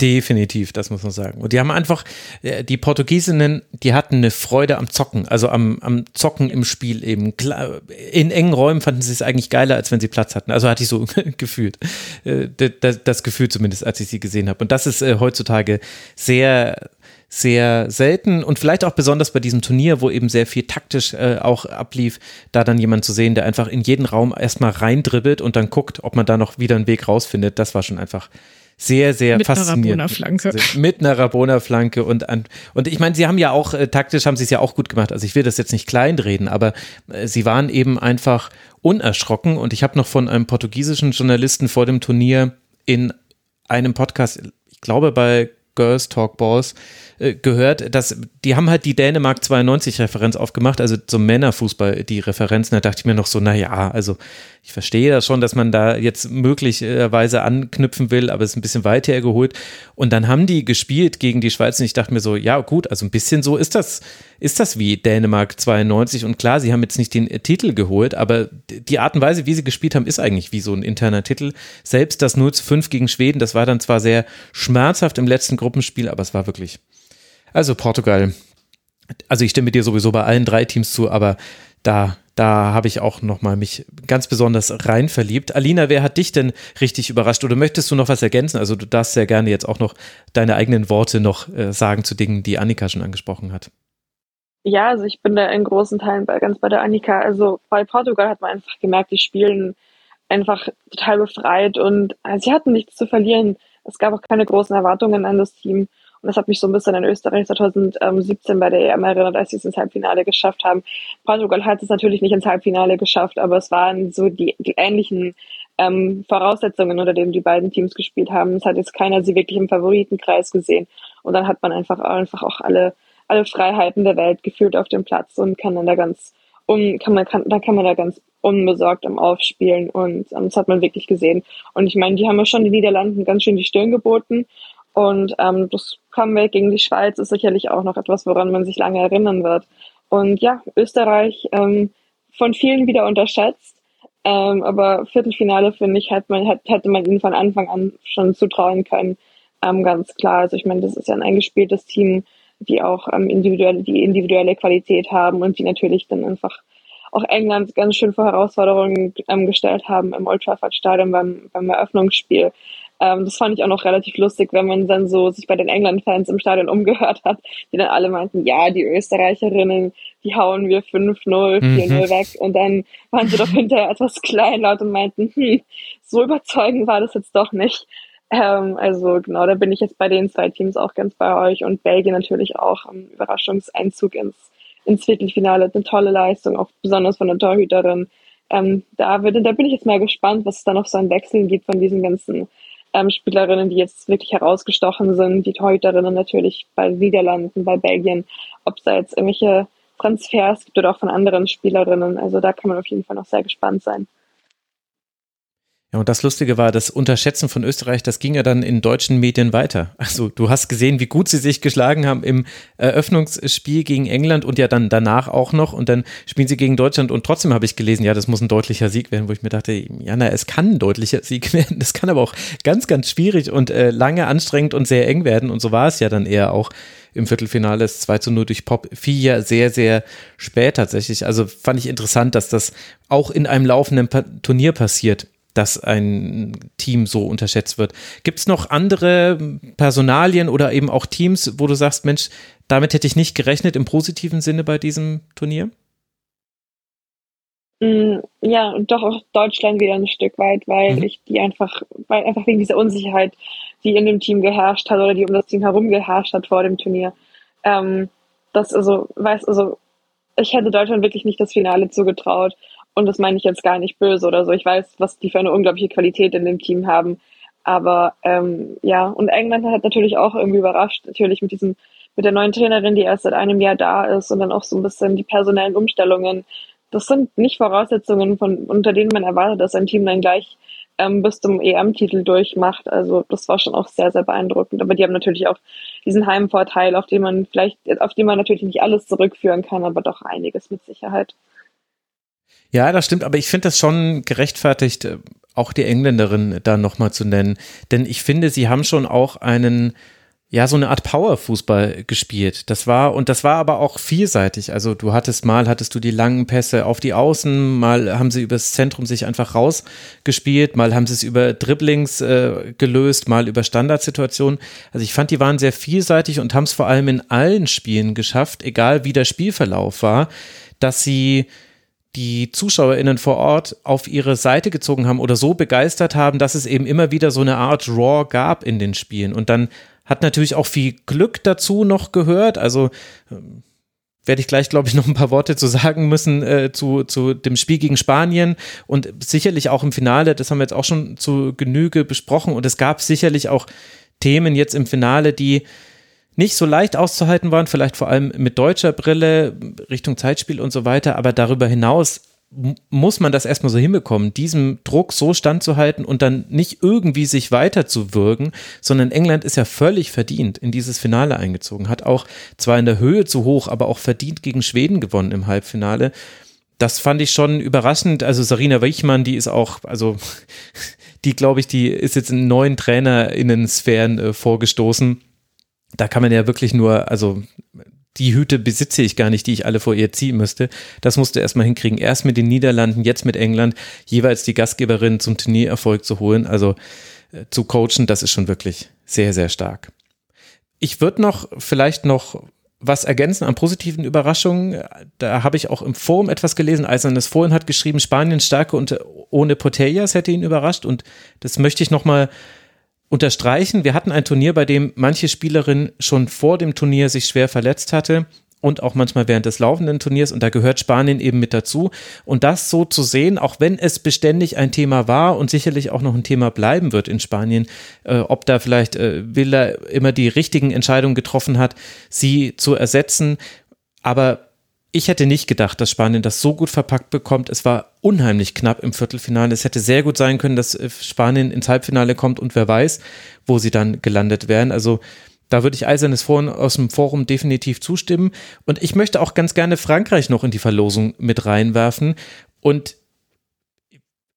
Definitiv, das muss man sagen. Und die haben einfach, äh, die Portugiesinnen, die hatten eine Freude am Zocken, also am, am Zocken im Spiel eben. In engen Räumen fanden sie es eigentlich geiler, als wenn sie Platz hatten. Also hatte ich so *laughs* gefühlt. Äh, das, Gefühl zumindest, als ich sie gesehen habe. Und das ist äh, heutzutage sehr, sehr selten und vielleicht auch besonders bei diesem Turnier, wo eben sehr viel taktisch auch ablief, da dann jemand zu sehen, der einfach in jeden Raum erstmal reindribbelt und dann guckt, ob man da noch wieder einen Weg rausfindet. Das war schon einfach sehr, sehr mit faszinierend. Einer Rabona-Flanke. Mit einer Rabona-Flanke und an, und ich meine, sie haben ja auch, äh, taktisch haben sie es ja auch gut gemacht. Also ich will das jetzt nicht kleinreden, aber äh, sie waren eben einfach unerschrocken und ich habe noch von einem portugiesischen Journalisten vor dem Turnier in einem Podcast, ich glaube bei Girls Talk Balls, äh, gehört, dass die haben halt die Dänemark 92 Referenz aufgemacht, also zum Männerfußball die Referenzen. Da dachte ich mir noch so, na ja, also ich verstehe das schon, dass man da jetzt möglicherweise anknüpfen will, aber es ist ein bisschen weit hergeholt. Und dann haben die gespielt gegen die Schweiz und ich dachte mir so, ja gut, also ein bisschen so ist das, ist das wie Dänemark 92 und klar, sie haben jetzt nicht den Titel geholt, aber die Art und Weise, wie sie gespielt haben, ist eigentlich wie so ein interner Titel. Selbst das 0 zu 5 gegen Schweden, das war dann zwar sehr schmerzhaft im letzten Gruppenspiel, aber es war wirklich also Portugal. Also ich stimme dir sowieso bei allen drei Teams zu, aber da, da habe ich auch nochmal mich ganz besonders rein verliebt. Alina, wer hat dich denn richtig überrascht? Oder möchtest du noch was ergänzen? Also du darfst sehr gerne jetzt auch noch deine eigenen Worte noch äh, sagen zu Dingen, die Annika schon angesprochen hat. Ja, also ich bin da in großen Teilen bei, ganz bei der Annika. Also bei Portugal hat man einfach gemerkt, die spielen einfach total befreit und äh, sie hatten nichts zu verlieren. Es gab auch keine großen Erwartungen an das Team. Und das hat mich so ein bisschen in Österreich 2017 bei der EM erinnert, als sie es ins Halbfinale geschafft haben. Portugal hat es natürlich nicht ins Halbfinale geschafft, aber es waren so die, die ähnlichen ähm, Voraussetzungen, unter denen die beiden Teams gespielt haben. Es hat jetzt keiner sie wirklich im Favoritenkreis gesehen. Und dann hat man einfach, einfach auch alle, alle Freiheiten der Welt gefühlt auf dem Platz und kann dann da ganz un, kann man, kann, da kann man da ganz unbesorgt am Aufspielen und ähm, das hat man wirklich gesehen. Und ich meine, die haben ja schon den Niederlanden ganz schön die Stirn geboten und ähm, das Comeback gegen die Schweiz ist sicherlich auch noch etwas, woran man sich lange erinnern wird. Und ja, Österreich ähm, von vielen wieder unterschätzt. Ähm, aber Viertelfinale, finde ich, hätte man, hätte man ihnen von Anfang an schon zutrauen können. Ähm, ganz klar. Also ich meine, das ist ja ein eingespieltes Team, die auch ähm, individuelle, die individuelle Qualität haben und die natürlich dann einfach auch England ganz schön vor Herausforderungen ähm, gestellt haben im Old Trafford Stadion beim, beim Eröffnungsspiel. Ähm, das fand ich auch noch relativ lustig, wenn man dann so sich bei den England-Fans im Stadion umgehört hat, die dann alle meinten, ja, die Österreicherinnen, die hauen wir 5-0, 4-0 mhm. weg. Und dann waren sie doch hinterher *laughs* etwas kleinlaut und meinten, hm, so überzeugend war das jetzt doch nicht. Ähm, also genau, da bin ich jetzt bei den zwei Teams auch ganz bei euch und Belgien natürlich auch am Überraschungseinzug ins, ins Viertelfinale. Eine tolle Leistung, auch besonders von der Torhüterin. Ähm, da, wird, da bin ich jetzt mal gespannt, was es da noch so an Wechseln gibt von diesen ganzen ähm, Spielerinnen, die jetzt wirklich herausgestochen sind, die Torhüterinnen natürlich bei Niederlanden, bei Belgien, ob es da jetzt irgendwelche Transfers gibt oder auch von anderen Spielerinnen. Also da kann man auf jeden Fall noch sehr gespannt sein. Ja, und das Lustige war, das Unterschätzen von Österreich, das ging ja dann in deutschen Medien weiter. Also du hast gesehen, wie gut sie sich geschlagen haben im Eröffnungsspiel gegen England und ja dann danach auch noch und dann spielen sie gegen Deutschland und trotzdem habe ich gelesen, ja, das muss ein deutlicher Sieg werden, wo ich mir dachte, ja, na, es kann ein deutlicher Sieg *laughs* werden, das kann aber auch ganz, ganz schwierig und äh, lange anstrengend und sehr eng werden und so war es ja dann eher auch im Viertelfinale ist 2 zu 0 durch Pop fiel ja sehr, sehr spät tatsächlich. Also fand ich interessant, dass das auch in einem laufenden Turnier passiert dass ein Team so unterschätzt wird. Gibt es noch andere Personalien oder eben auch Teams, wo du sagst, Mensch, damit hätte ich nicht gerechnet im positiven Sinne bei diesem Turnier? Mm, ja, und doch auch Deutschland wieder ein Stück weit, weil mhm. ich die einfach, weil einfach wegen dieser Unsicherheit, die in dem Team geherrscht hat oder die um das Team herum geherrscht hat vor dem Turnier. Ähm, das also, weiß, also, ich hätte Deutschland wirklich nicht das Finale zugetraut. Und das meine ich jetzt gar nicht böse oder so. Ich weiß, was die für eine unglaubliche Qualität in dem Team haben. Aber ähm, ja, und England hat natürlich auch irgendwie überrascht, natürlich mit diesem, mit der neuen Trainerin, die erst seit einem Jahr da ist und dann auch so ein bisschen die personellen Umstellungen das sind nicht Voraussetzungen, von, unter denen man erwartet, dass ein Team dann gleich ähm, bis zum EM-Titel durchmacht. Also das war schon auch sehr, sehr beeindruckend. Aber die haben natürlich auch diesen Heimvorteil, auf den man vielleicht, auf den man natürlich nicht alles zurückführen kann, aber doch einiges mit Sicherheit. Ja, das stimmt, aber ich finde das schon gerechtfertigt, äh, auch die Engländerin da nochmal zu nennen. Denn ich finde, sie haben schon auch einen ja, so eine Art Powerfußball gespielt. Das war, und das war aber auch vielseitig. Also du hattest mal, hattest du die langen Pässe auf die Außen, mal haben sie übers Zentrum sich einfach rausgespielt, mal haben sie es über Dribblings äh, gelöst, mal über Standardsituationen. Also ich fand, die waren sehr vielseitig und haben es vor allem in allen Spielen geschafft, egal wie der Spielverlauf war, dass sie die ZuschauerInnen vor Ort auf ihre Seite gezogen haben oder so begeistert haben, dass es eben immer wieder so eine Art Raw gab in den Spielen. Und dann hat natürlich auch viel Glück dazu noch gehört. Also ähm, werde ich gleich, glaube ich, noch ein paar Worte zu sagen müssen äh, zu, zu dem Spiel gegen Spanien und sicherlich auch im Finale. Das haben wir jetzt auch schon zu Genüge besprochen. Und es gab sicherlich auch Themen jetzt im Finale, die nicht so leicht auszuhalten waren, vielleicht vor allem mit deutscher Brille Richtung Zeitspiel und so weiter. Aber darüber hinaus muss man das erstmal so hinbekommen, diesem Druck so standzuhalten und dann nicht irgendwie sich weiterzuwirken, sondern England ist ja völlig verdient in dieses Finale eingezogen, hat auch zwar in der Höhe zu hoch, aber auch verdient gegen Schweden gewonnen im Halbfinale. Das fand ich schon überraschend. Also Sarina Weichmann, die ist auch, also *laughs* die glaube ich, die ist jetzt in neuen TrainerInnen-Sphären äh, vorgestoßen. Da kann man ja wirklich nur, also die Hüte besitze ich gar nicht, die ich alle vor ihr ziehen müsste. Das musste erstmal hinkriegen. Erst mit den Niederlanden, jetzt mit England, jeweils die Gastgeberin zum Turniererfolg zu holen. Also äh, zu coachen, das ist schon wirklich sehr, sehr stark. Ich würde noch vielleicht noch was ergänzen an positiven Überraschungen. Da habe ich auch im Forum etwas gelesen. Eisernes Fohlen hat geschrieben, Spanien Stärke und ohne Potellas hätte ihn überrascht. Und das möchte ich nochmal mal unterstreichen, wir hatten ein Turnier, bei dem manche Spielerin schon vor dem Turnier sich schwer verletzt hatte und auch manchmal während des laufenden Turniers. Und da gehört Spanien eben mit dazu. Und das so zu sehen, auch wenn es beständig ein Thema war und sicherlich auch noch ein Thema bleiben wird in Spanien, äh, ob da vielleicht äh, Villa immer die richtigen Entscheidungen getroffen hat, sie zu ersetzen, aber ich hätte nicht gedacht, dass Spanien das so gut verpackt bekommt. Es war unheimlich knapp im Viertelfinale. Es hätte sehr gut sein können, dass äh, Spanien ins Halbfinale kommt und wer weiß, wo sie dann gelandet wären. Also da würde ich Eisernes Forum aus dem Forum definitiv zustimmen. Und ich möchte auch ganz gerne Frankreich noch in die Verlosung mit reinwerfen. Und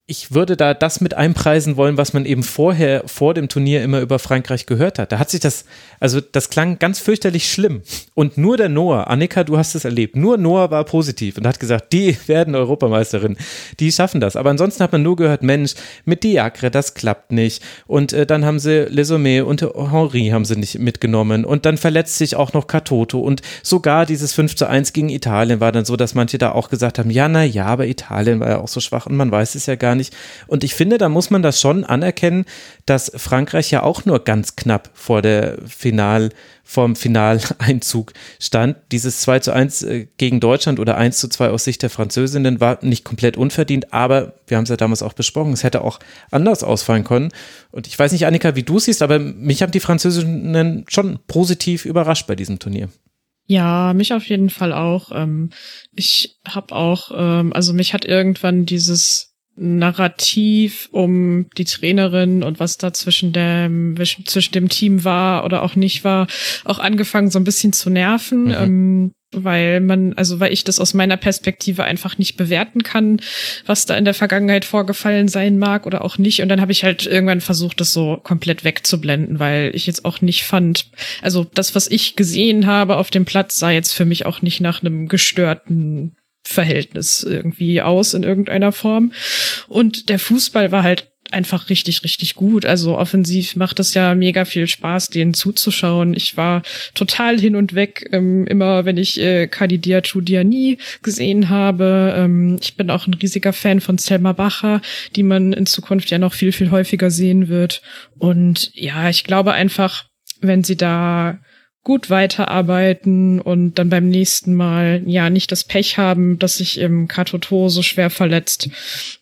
ich würde da das mit einpreisen wollen, was man eben vorher, vor dem Turnier immer über Frankreich gehört hat. Da hat sich das, also das klang ganz fürchterlich schlimm. Und nur der Noah, Annika, du hast es erlebt, nur Noah war positiv und hat gesagt, die *laughs* werden Europameisterin, die schaffen das. Aber ansonsten hat man nur gehört, Mensch, mit Diacre, das klappt nicht. Und äh, dann haben sie Lesomé und Henri haben sie nicht mitgenommen. Und dann verletzt sich auch noch Katoto. Und sogar dieses 5 zu 1 gegen Italien war dann so, dass manche da auch gesagt haben, ja, na ja, aber Italien war ja auch so schwach und man weiß es ja gar nicht. Und ich finde, da muss man das schon anerkennen, dass Frankreich ja auch nur ganz knapp vor der Final, vom Finaleinzug stand. Dieses 2 zu 1 äh, gegen Deutschland oder 1 zu 2 aus Sicht der Französinnen war nicht komplett unverdient, aber wir haben es ja damals auch besprochen, es hätte auch anders ausfallen können. Und ich weiß nicht, Annika, wie du siehst, aber mich haben die Französinnen schon positiv überrascht bei diesem Turnier. Ja, mich auf jeden Fall auch. Ähm, ich habe auch, ähm, also mich hat irgendwann dieses Narrativ um die Trainerin und was da zwischen dem zwischen dem Team war oder auch nicht war, auch angefangen so ein bisschen zu nerven, mhm. ähm, weil man, also weil ich das aus meiner Perspektive einfach nicht bewerten kann, was da in der Vergangenheit vorgefallen sein mag oder auch nicht. Und dann habe ich halt irgendwann versucht, das so komplett wegzublenden, weil ich jetzt auch nicht fand, also das, was ich gesehen habe auf dem Platz, sah jetzt für mich auch nicht nach einem gestörten Verhältnis irgendwie aus in irgendeiner Form. Und der Fußball war halt einfach richtig, richtig gut. Also offensiv macht es ja mega viel Spaß, denen zuzuschauen. Ich war total hin und weg, ähm, immer wenn ich äh, Kadidia Chudiani gesehen habe. Ähm, ich bin auch ein riesiger Fan von Selma Bacher, die man in Zukunft ja noch viel, viel häufiger sehen wird. Und ja, ich glaube einfach, wenn sie da gut weiterarbeiten und dann beim nächsten Mal ja nicht das Pech haben, dass sich im Katoto so schwer verletzt,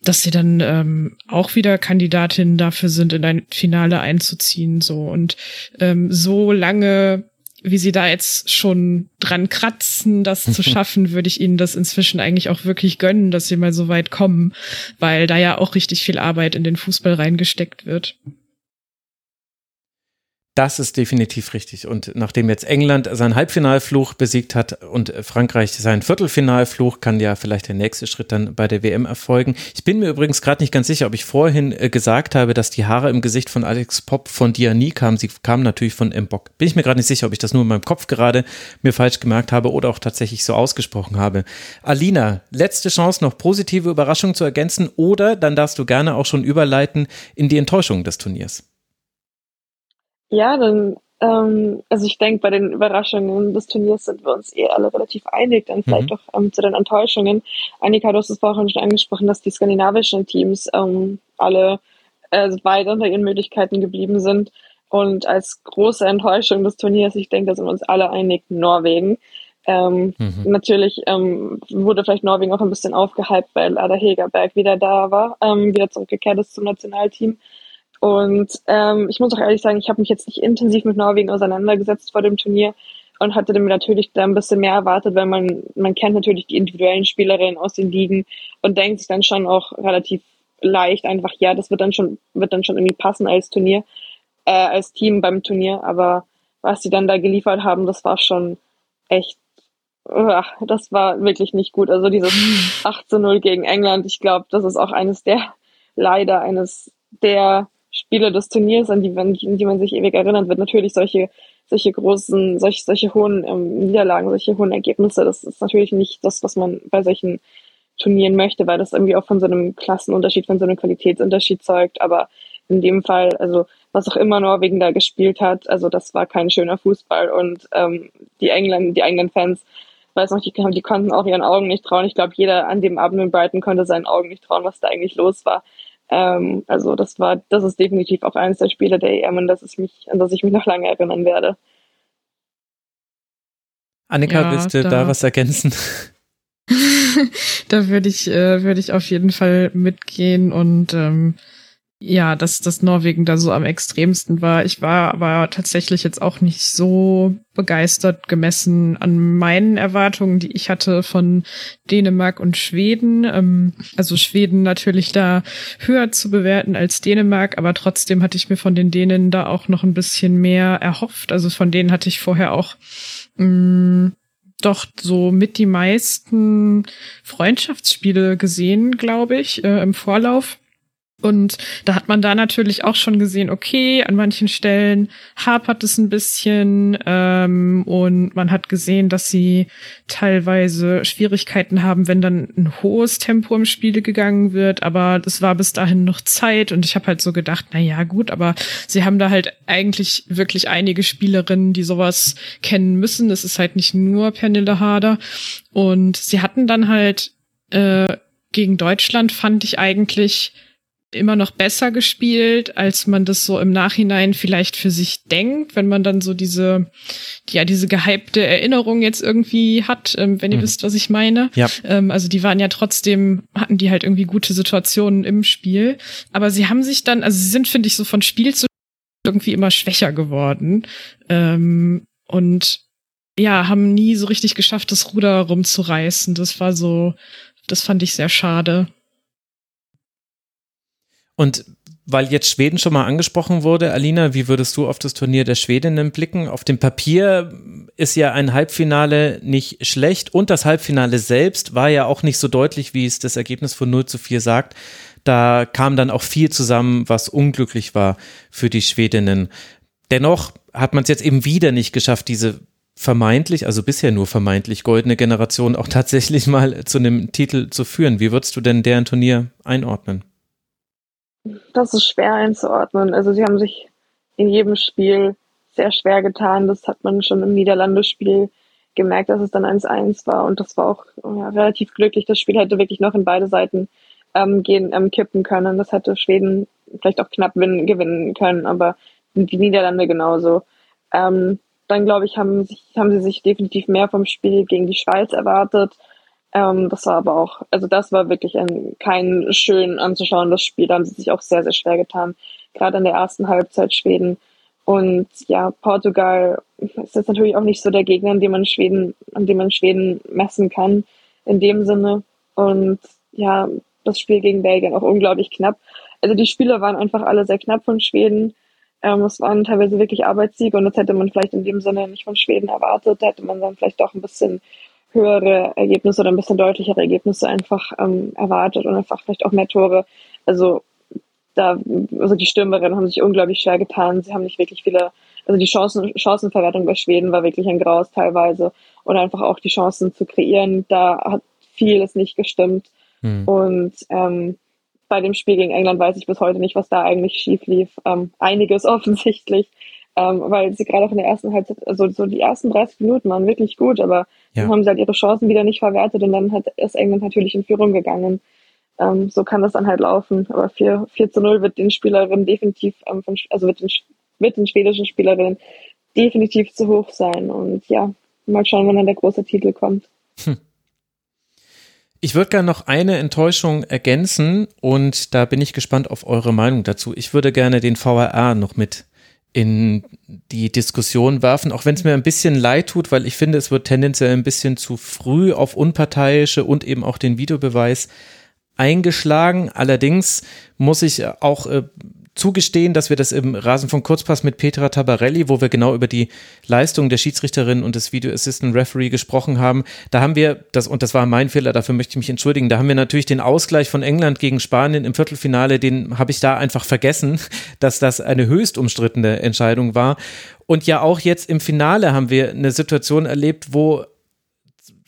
dass sie dann ähm, auch wieder Kandidatinnen dafür sind, in ein Finale einzuziehen. So und ähm, so lange wie sie da jetzt schon dran kratzen, das zu *laughs* schaffen, würde ich ihnen das inzwischen eigentlich auch wirklich gönnen, dass sie mal so weit kommen, weil da ja auch richtig viel Arbeit in den Fußball reingesteckt wird. Das ist definitiv richtig. Und nachdem jetzt England seinen Halbfinalfluch besiegt hat und Frankreich seinen Viertelfinalfluch, kann ja vielleicht der nächste Schritt dann bei der WM erfolgen. Ich bin mir übrigens gerade nicht ganz sicher, ob ich vorhin äh, gesagt habe, dass die Haare im Gesicht von Alex Pop von Diani kamen. Sie kamen natürlich von Mbok. Bin ich mir gerade nicht sicher, ob ich das nur in meinem Kopf gerade mir falsch gemerkt habe oder auch tatsächlich so ausgesprochen habe. Alina, letzte Chance, noch positive Überraschungen zu ergänzen oder dann darfst du gerne auch schon überleiten in die Enttäuschung des Turniers. Ja, dann, ähm, also ich denke, bei den Überraschungen des Turniers sind wir uns eh alle relativ einig. Dann vielleicht mhm. auch ähm, zu den Enttäuschungen. Annika, du hast es vorhin schon angesprochen, dass die skandinavischen Teams ähm, alle äh, weit unter ihren Möglichkeiten geblieben sind. Und als große Enttäuschung des Turniers, ich denke, da sind wir uns alle einig, Norwegen. Ähm, mhm. Natürlich ähm, wurde vielleicht Norwegen auch ein bisschen aufgehypt, weil Ada Hegerberg wieder da war, ähm, wieder zurückgekehrt ist zum Nationalteam. Und ähm, ich muss auch ehrlich sagen, ich habe mich jetzt nicht intensiv mit Norwegen auseinandergesetzt vor dem Turnier und hatte mir natürlich da ein bisschen mehr erwartet, weil man, man kennt natürlich die individuellen Spielerinnen aus den Ligen und denkt sich dann schon auch relativ leicht einfach, ja, das wird dann schon, wird dann schon irgendwie passen als Turnier, äh, als Team beim Turnier. Aber was sie dann da geliefert haben, das war schon echt, das war wirklich nicht gut. Also dieses 8 zu 0 gegen England, ich glaube, das ist auch eines der, leider eines der Spiele des Turniers, an die, an die man sich ewig erinnert wird. Natürlich solche, solche großen, solche, solche hohen ähm, Niederlagen, solche hohen Ergebnisse, das ist natürlich nicht das, was man bei solchen Turnieren möchte, weil das irgendwie auch von so einem Klassenunterschied, von so einem Qualitätsunterschied zeugt. Aber in dem Fall, also was auch immer Norwegen da gespielt hat, also das war kein schöner Fußball und ähm, die England, die England-Fans, weiß noch, die, die konnten auch ihren Augen nicht trauen. Ich glaube, jeder an dem Abend in Brighton konnte seinen Augen nicht trauen, was da eigentlich los war. Ähm, also das war, das ist definitiv auch eines der Spiele der EM, an das, ich mich, an das ich mich noch lange erinnern werde. Annika, ja, willst du da, da was ergänzen? *laughs* da würde ich, äh, würde ich auf jeden Fall mitgehen und ähm, ja, dass das Norwegen da so am extremsten war. Ich war aber tatsächlich jetzt auch nicht so begeistert gemessen an meinen Erwartungen, die ich hatte von Dänemark und Schweden. Ähm, also Schweden natürlich da höher zu bewerten als Dänemark, aber trotzdem hatte ich mir von den Dänen da auch noch ein bisschen mehr erhofft. Also von denen hatte ich vorher auch mh, mm, doch so mit die meisten Freundschaftsspiele gesehen, glaube ich, äh, im Vorlauf. Und da hat man da natürlich auch schon gesehen, okay, an manchen Stellen hapert es ein bisschen ähm, und man hat gesehen, dass sie teilweise Schwierigkeiten haben, wenn dann ein hohes Tempo im Spiel gegangen wird, aber das war bis dahin noch Zeit. Und ich habe halt so gedacht, na ja, gut, aber sie haben da halt eigentlich wirklich einige Spielerinnen, die sowas kennen müssen. Es ist halt nicht nur Pernille Harder. Und sie hatten dann halt äh, gegen Deutschland fand ich eigentlich immer noch besser gespielt, als man das so im Nachhinein vielleicht für sich denkt, wenn man dann so diese, ja, diese gehypte Erinnerung jetzt irgendwie hat, ähm, wenn ihr mhm. wisst, was ich meine. Ja. Ähm, also die waren ja trotzdem, hatten die halt irgendwie gute Situationen im Spiel. Aber sie haben sich dann, also sie sind, finde ich, so von Spiel zu irgendwie immer schwächer geworden. Ähm, und ja, haben nie so richtig geschafft, das Ruder rumzureißen. Das war so, das fand ich sehr schade. Und weil jetzt Schweden schon mal angesprochen wurde, Alina, wie würdest du auf das Turnier der Schwedinnen blicken? Auf dem Papier ist ja ein Halbfinale nicht schlecht und das Halbfinale selbst war ja auch nicht so deutlich, wie es das Ergebnis von 0 zu 4 sagt. Da kam dann auch viel zusammen, was unglücklich war für die Schwedinnen. Dennoch hat man es jetzt eben wieder nicht geschafft, diese vermeintlich, also bisher nur vermeintlich goldene Generation auch tatsächlich mal zu einem Titel zu führen. Wie würdest du denn deren Turnier einordnen? Das ist schwer einzuordnen. Also sie haben sich in jedem Spiel sehr schwer getan. Das hat man schon im Niederlandespiel gemerkt, dass es dann 1-1 war und das war auch ja, relativ glücklich. Das Spiel hätte wirklich noch in beide Seiten ähm, gehen, ähm, kippen können. Das hätte Schweden vielleicht auch knapp gewinnen, gewinnen können, aber die Niederlande genauso. Ähm, dann glaube ich, haben, sich, haben sie sich definitiv mehr vom Spiel gegen die Schweiz erwartet. Ähm, das war aber auch, also das war wirklich ein, kein schön anzuschauen, das Spiel. Da haben sie sich auch sehr, sehr schwer getan. Gerade in der ersten Halbzeit Schweden. Und ja, Portugal ist jetzt natürlich auch nicht so der Gegner, an dem man Schweden, an dem man Schweden messen kann, in dem Sinne. Und ja, das Spiel gegen Belgien auch unglaublich knapp. Also die Spiele waren einfach alle sehr knapp von Schweden. Ähm, es waren teilweise wirklich Arbeitssiege und das hätte man vielleicht in dem Sinne nicht von Schweden erwartet. Da hätte man dann vielleicht doch ein bisschen höhere Ergebnisse oder ein bisschen deutlichere Ergebnisse einfach ähm, erwartet und einfach vielleicht auch mehr Tore. Also da, also die Stürmerinnen haben sich unglaublich schwer getan. Sie haben nicht wirklich viele, also die Chancen, Chancenverwertung bei Schweden war wirklich ein Graus teilweise und einfach auch die Chancen zu kreieren. Da hat vieles nicht gestimmt. Hm. Und ähm, bei dem Spiel gegen England weiß ich bis heute nicht, was da eigentlich schief lief. Ähm, einiges *laughs* offensichtlich, ähm, weil sie gerade auch in der ersten Halbzeit, also so die ersten 30 Minuten waren wirklich gut, aber ja. dann haben sie halt ihre Chancen wieder nicht verwertet und dann hat ist England natürlich in Führung gegangen. Ähm, so kann das dann halt laufen. Aber 4, 4 zu 0 wird den Spielerinnen definitiv, ähm, von, also wird den, wird den schwedischen Spielerinnen definitiv zu hoch sein. Und ja, mal schauen, wann dann der große Titel kommt. Hm. Ich würde gerne noch eine Enttäuschung ergänzen und da bin ich gespannt auf eure Meinung dazu. Ich würde gerne den VRR noch mit in die Diskussion werfen, auch wenn es mir ein bisschen leid tut, weil ich finde, es wird tendenziell ein bisschen zu früh auf unparteiische und eben auch den Videobeweis eingeschlagen. Allerdings muss ich auch äh, zugestehen, dass wir das im Rasen von Kurzpass mit Petra Tabarelli, wo wir genau über die Leistung der Schiedsrichterin und des Video Assistant Referee gesprochen haben, da haben wir, das, und das war mein Fehler, dafür möchte ich mich entschuldigen, da haben wir natürlich den Ausgleich von England gegen Spanien im Viertelfinale, den habe ich da einfach vergessen, *laughs* dass das eine höchst umstrittene Entscheidung war. Und ja, auch jetzt im Finale haben wir eine Situation erlebt, wo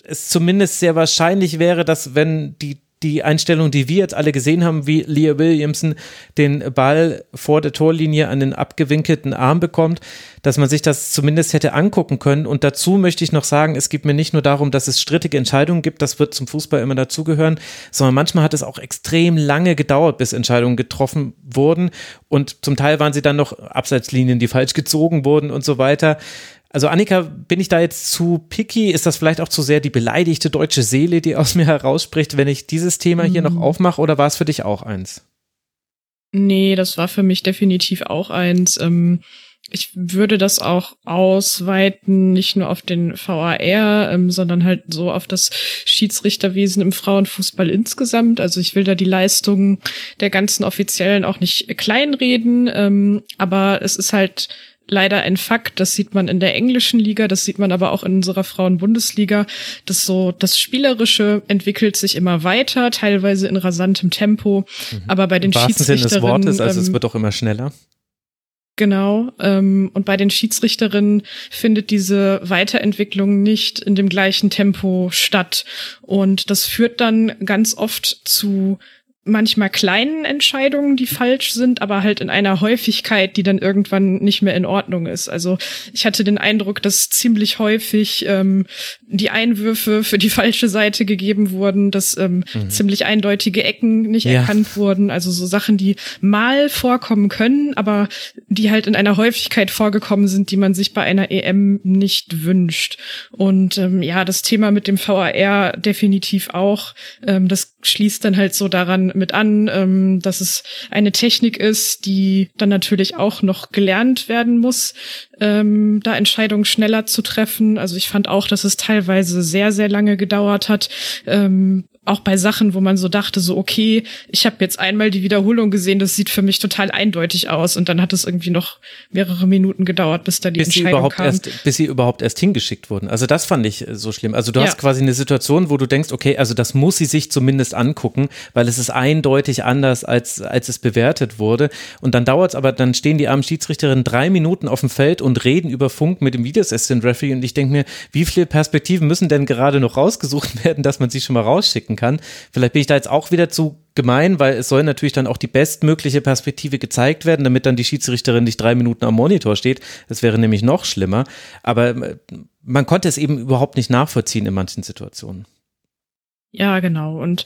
es zumindest sehr wahrscheinlich wäre, dass wenn die die Einstellung, die wir jetzt alle gesehen haben, wie Leah Williamson den Ball vor der Torlinie an den abgewinkelten Arm bekommt, dass man sich das zumindest hätte angucken können. Und dazu möchte ich noch sagen, es geht mir nicht nur darum, dass es strittige Entscheidungen gibt, das wird zum Fußball immer dazugehören, sondern manchmal hat es auch extrem lange gedauert, bis Entscheidungen getroffen wurden. Und zum Teil waren sie dann noch Abseitslinien, die falsch gezogen wurden und so weiter. Also Annika, bin ich da jetzt zu picky? Ist das vielleicht auch zu sehr die beleidigte deutsche Seele, die aus *laughs* mir herausspricht, wenn ich dieses Thema hier mhm. noch aufmache? Oder war es für dich auch eins? Nee, das war für mich definitiv auch eins. Ähm, ich würde das auch ausweiten, nicht nur auf den VAR, ähm, sondern halt so auf das Schiedsrichterwesen im Frauenfußball insgesamt. Also ich will da die Leistungen der ganzen Offiziellen auch nicht kleinreden, ähm, aber es ist halt leider ein Fakt. Das sieht man in der englischen Liga, das sieht man aber auch in unserer Frauenbundesliga, dass so das Spielerische entwickelt sich immer weiter, teilweise in rasantem Tempo. Mhm. Aber bei den Im Schiedsrichterinnen. Sinne des Wortes, also es ähm, wird auch immer schneller. Genau. Ähm, und bei den Schiedsrichterinnen findet diese Weiterentwicklung nicht in dem gleichen Tempo statt. Und das führt dann ganz oft zu manchmal kleinen Entscheidungen, die falsch sind, aber halt in einer Häufigkeit, die dann irgendwann nicht mehr in Ordnung ist. Also ich hatte den Eindruck, dass ziemlich häufig ähm, die Einwürfe für die *laughs* falsche Seite gegeben wurden, dass ähm, mhm. ziemlich eindeutige Ecken nicht ja. erkannt wurden. Also so Sachen, die mal vorkommen können, aber die halt in einer Häufigkeit vorgekommen sind, die man sich bei einer EM nicht wünscht. Und ähm, ja, das Thema mit dem VAR definitiv auch. Ähm, das schließt dann halt so daran mit an, ähm, dass es eine Technik ist, die dann natürlich auch noch gelernt werden muss, ähm, da Entscheidungen schneller zu treffen. Also ich fand auch, dass es teilweise sehr, sehr lange gedauert hat, ähm, auch bei Sachen, wo man so dachte, so okay, ich habe jetzt einmal die Wiederholung gesehen, das sieht für mich total eindeutig aus und dann hat es irgendwie noch mehrere Minuten gedauert, bis da die bis Entscheidung sie überhaupt kam. Erst, bis sie überhaupt erst hingeschickt wurden. Also das fand ich so schlimm. Also du ja. hast quasi eine Situation, wo du denkst, okay, also das muss sie sich zumindest angucken, weil es ist eindeutig anders, als, als es bewertet wurde. Und dann dauert es aber, dann stehen die armen Schiedsrichterinnen drei Minuten auf dem Feld und reden über Funk mit dem Videoassistant Referee und ich denke mir, wie viele Perspektiven müssen denn gerade noch rausgesucht *laughs* werden, dass man sie schon mal rausschicken kann? Vielleicht bin ich da jetzt auch wieder zu gemein, weil es soll natürlich dann auch die bestmögliche Perspektive gezeigt werden, damit dann die Schiedsrichterin nicht drei Minuten am Monitor steht. Das wäre nämlich noch schlimmer. Aber äh, man konnte es eben überhaupt nicht nachvollziehen in manchen Situationen. Ja, genau. Und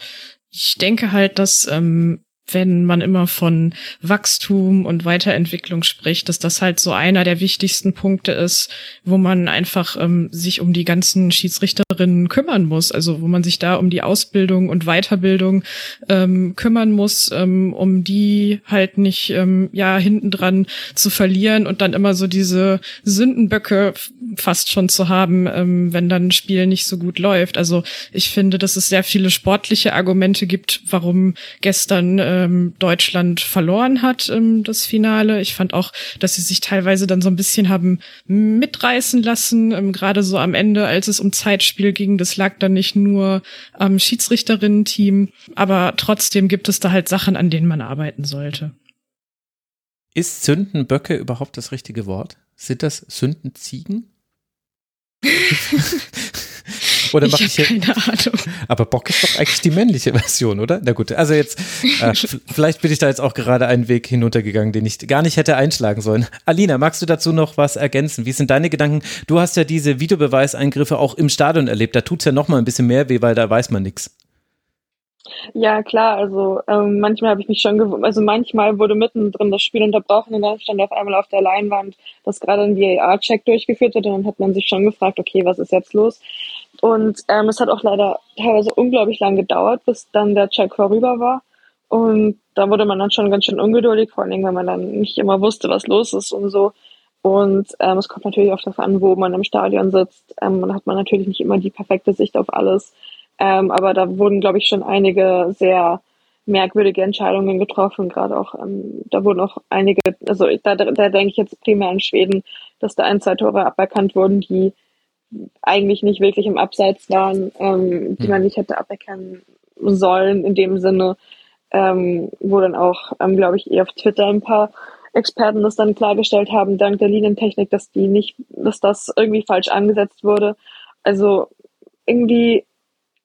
ich denke halt, dass ähm, wenn man immer von Wachstum und Weiterentwicklung spricht, dass das halt so einer der wichtigsten Punkte ist, wo man einfach ähm, sich um die ganzen Schiedsrichterinnen kümmern muss. Also wo man sich da um die Ausbildung und Weiterbildung ähm, kümmern muss, ähm, um die halt nicht ähm, ja hintendran zu verlieren und dann immer so diese Sündenböcke fast schon zu haben, ähm, wenn dann ein Spiel nicht so gut läuft. Also ich finde, dass es sehr viele sportliche Argumente gibt, warum gestern äh, ähm, Deutschland verloren hat, ähm, das Finale. Ich fand auch, dass sie sich teilweise dann so ein bisschen haben mitreißen lassen, ähm, gerade so am Ende, als es um Zeitspiel ging. Das lag dann nicht nur am Schiedsrichterinnen-Team, aber trotzdem gibt es da halt Sachen, an denen man arbeiten sollte. Ist Sündenböcke überhaupt das richtige Wort? Sind das Sündenziegen? *laughs* Oder mach ich, ich keine Ahnung. Aber Bock ist doch eigentlich die männliche Version, oder? Na gut, also jetzt, äh, *laughs* vielleicht bin ich da jetzt auch gerade einen Weg hinuntergegangen, den ich gar nicht hätte einschlagen sollen. Alina, magst du dazu noch was ergänzen? Wie sind deine Gedanken? Du hast ja diese Videobeweiseingriffe auch im Stadion erlebt. Da tut es ja noch mal ein bisschen mehr weh, weil da weiß man nichts. Ja, klar, also ähm, manchmal habe ich mich schon gewundert, also manchmal wurde mittendrin das Spiel unterbrochen und dann stand auf einmal auf der Leinwand, dass gerade ein VAR-Check durchgeführt wird und dann hat man sich schon gefragt, okay, was ist jetzt los? Und ähm, es hat auch leider teilweise unglaublich lang gedauert, bis dann der Check vorüber war. Und da wurde man dann schon ganz schön ungeduldig, vor allem, weil man dann nicht immer wusste, was los ist und so. Und ähm, es kommt natürlich auch darauf an, wo man im Stadion sitzt. Ähm, dann hat man natürlich nicht immer die perfekte Sicht auf alles. Ähm, aber da wurden, glaube ich, schon einige sehr merkwürdige Entscheidungen getroffen. Gerade auch, ähm, da wurden auch einige, also da, da denke ich jetzt primär an Schweden, dass da ein, zwei Tore aberkannt wurden, die eigentlich nicht wirklich im Abseits waren, ähm, die hm. man nicht hätte aberkennen sollen in dem Sinne, ähm, wo dann auch, ähm, glaube ich, eher auf Twitter ein paar Experten das dann klargestellt haben, dank der Linientechnik, dass die nicht, dass das irgendwie falsch angesetzt wurde. Also irgendwie,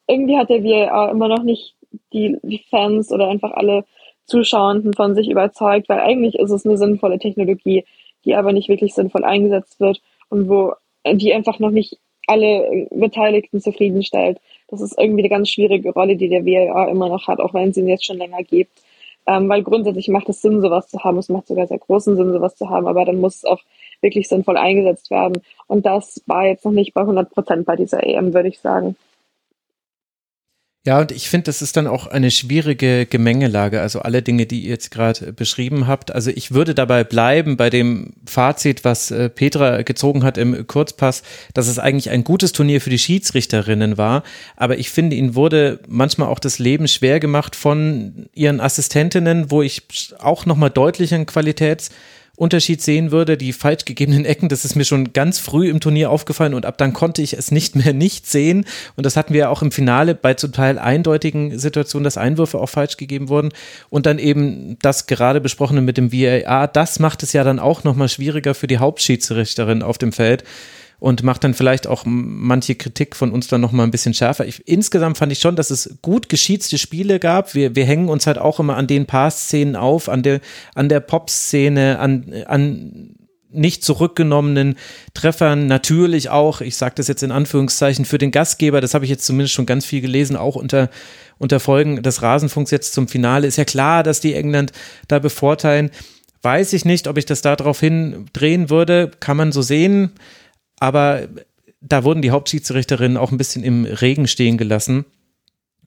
irgendwie hat der VAR immer noch nicht die, die Fans oder einfach alle Zuschauenden von sich überzeugt, weil eigentlich ist es eine sinnvolle Technologie, die aber nicht wirklich sinnvoll eingesetzt wird und wo die einfach noch nicht alle Beteiligten zufriedenstellt. Das ist irgendwie eine ganz schwierige Rolle, die der WLA immer noch hat, auch wenn es ihn jetzt schon länger gibt. Ähm, weil grundsätzlich macht es Sinn, sowas zu haben. Es macht sogar sehr großen Sinn, sowas zu haben, aber dann muss es auch wirklich sinnvoll eingesetzt werden. Und das war jetzt noch nicht bei 100 Prozent bei dieser EM, würde ich sagen. Ja, und ich finde, das ist dann auch eine schwierige Gemengelage. Also alle Dinge, die ihr jetzt gerade beschrieben habt. Also ich würde dabei bleiben bei dem Fazit, was äh, Petra gezogen hat im Kurzpass, dass es eigentlich ein gutes Turnier für die Schiedsrichterinnen war. Aber ich finde, ihnen wurde manchmal auch das Leben schwer gemacht von ihren Assistentinnen, wo ich auch nochmal deutlich einen Qualitäts Unterschied sehen würde. Die falsch gegebenen Ecken, das ist mir schon ganz früh im Turnier aufgefallen und ab dann konnte ich es nicht mehr nicht sehen. Und das hatten wir ja auch im Finale bei zum Teil eindeutigen Situationen, dass Einwürfe auch falsch gegeben wurden. Und dann eben das gerade besprochene mit dem VAR, das macht es ja dann auch nochmal schwieriger für die Hauptschiedsrichterin auf dem Feld und macht dann vielleicht auch manche Kritik von uns dann nochmal ein bisschen schärfer. Ich, insgesamt fand ich schon, dass es gut geschietzte Spiele gab. Wir, wir hängen uns halt auch immer an den Paar-Szenen auf, an der, an der Pop-Szene, an, an nicht zurückgenommenen Treffern. Natürlich auch, ich sage das jetzt in Anführungszeichen, für den Gastgeber, das habe ich jetzt zumindest schon ganz viel gelesen, auch unter, unter Folgen des Rasenfunks jetzt zum Finale. Ist ja klar, dass die England da bevorteilen. Weiß ich nicht, ob ich das darauf hin drehen würde. Kann man so sehen aber da wurden die Hauptschiedsrichterinnen auch ein bisschen im Regen stehen gelassen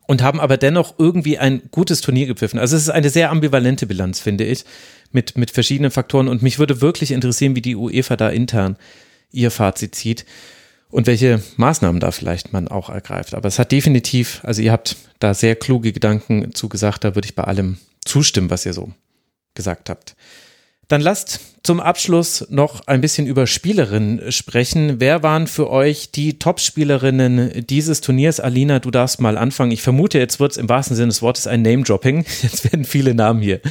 und haben aber dennoch irgendwie ein gutes Turnier gepfiffen. Also es ist eine sehr ambivalente Bilanz, finde ich, mit, mit verschiedenen Faktoren. Und mich würde wirklich interessieren, wie die UEFA da intern ihr Fazit zieht und welche Maßnahmen da vielleicht man auch ergreift. Aber es hat definitiv, also ihr habt da sehr kluge Gedanken zugesagt. Da würde ich bei allem zustimmen, was ihr so gesagt habt. Dann lasst zum Abschluss noch ein bisschen über Spielerinnen sprechen. Wer waren für euch die Top-Spielerinnen dieses Turniers? Alina, du darfst mal anfangen. Ich vermute, jetzt wird es im wahrsten Sinne des Wortes ein Name-Dropping. *laughs* Jetzt werden viele Namen hier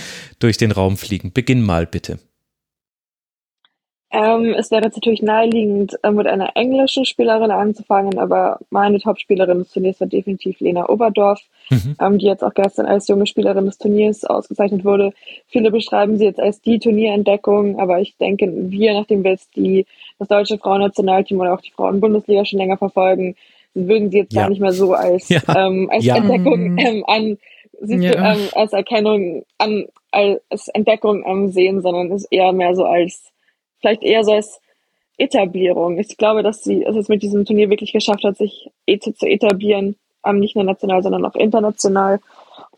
durch den Raum fliegen. Beginn mal bitte. Ähm, es wäre jetzt natürlich naheliegend, äh, mit einer englischen Spielerin anzufangen, aber meine Top-Spielerin des Turniers war definitiv Lena Oberdorf, mhm. ähm, die jetzt auch gestern als junge Spielerin des Turniers ausgezeichnet wurde. Viele beschreiben sie jetzt als die Turnierentdeckung, aber ich denke, wir, nachdem wir jetzt die, das deutsche Frauennationalteam oder auch die Frauenbundesliga schon länger verfolgen, würden sie jetzt ja. gar nicht mehr so als, *laughs* ja. ähm, als ja. Entdeckung ähm, an, sie, ähm, als Erkennung an, als Entdeckung ähm, sehen, sondern es eher mehr so als vielleicht eher so als Etablierung. Ich glaube, dass sie es mit diesem Turnier wirklich geschafft hat, sich zu etablieren, ähm, nicht nur national, sondern auch international.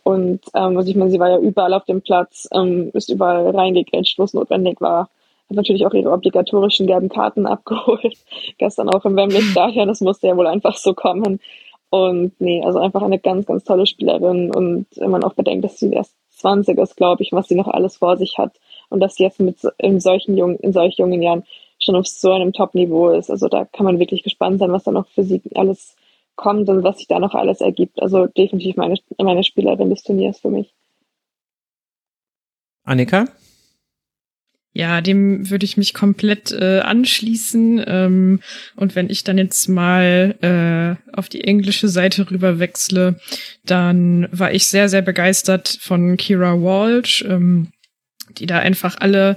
Und ähm, also ich meine, sie war ja überall auf dem Platz, ähm, ist überall reingegrätscht, wo es notwendig war. Hat natürlich auch ihre obligatorischen gelben Karten *laughs* abgeholt. Gestern auch im Wembley Stadion, das musste ja wohl einfach so kommen. Und nee, also einfach eine ganz, ganz tolle Spielerin. Und wenn man auch bedenkt, dass sie erst 20 ist, glaube ich, was sie noch alles vor sich hat, und dass sie jetzt mit in solchen jungen, in solch jungen Jahren schon auf so einem Top-Niveau ist. Also da kann man wirklich gespannt sein, was da noch für sie alles kommt und was sich da noch alles ergibt. Also definitiv meine, meine Spielerin des Turniers für mich. Annika? Ja, dem würde ich mich komplett äh, anschließen. Ähm, und wenn ich dann jetzt mal äh, auf die englische Seite rüber wechsle, dann war ich sehr, sehr begeistert von Kira Walsh. Ähm, die da einfach alle,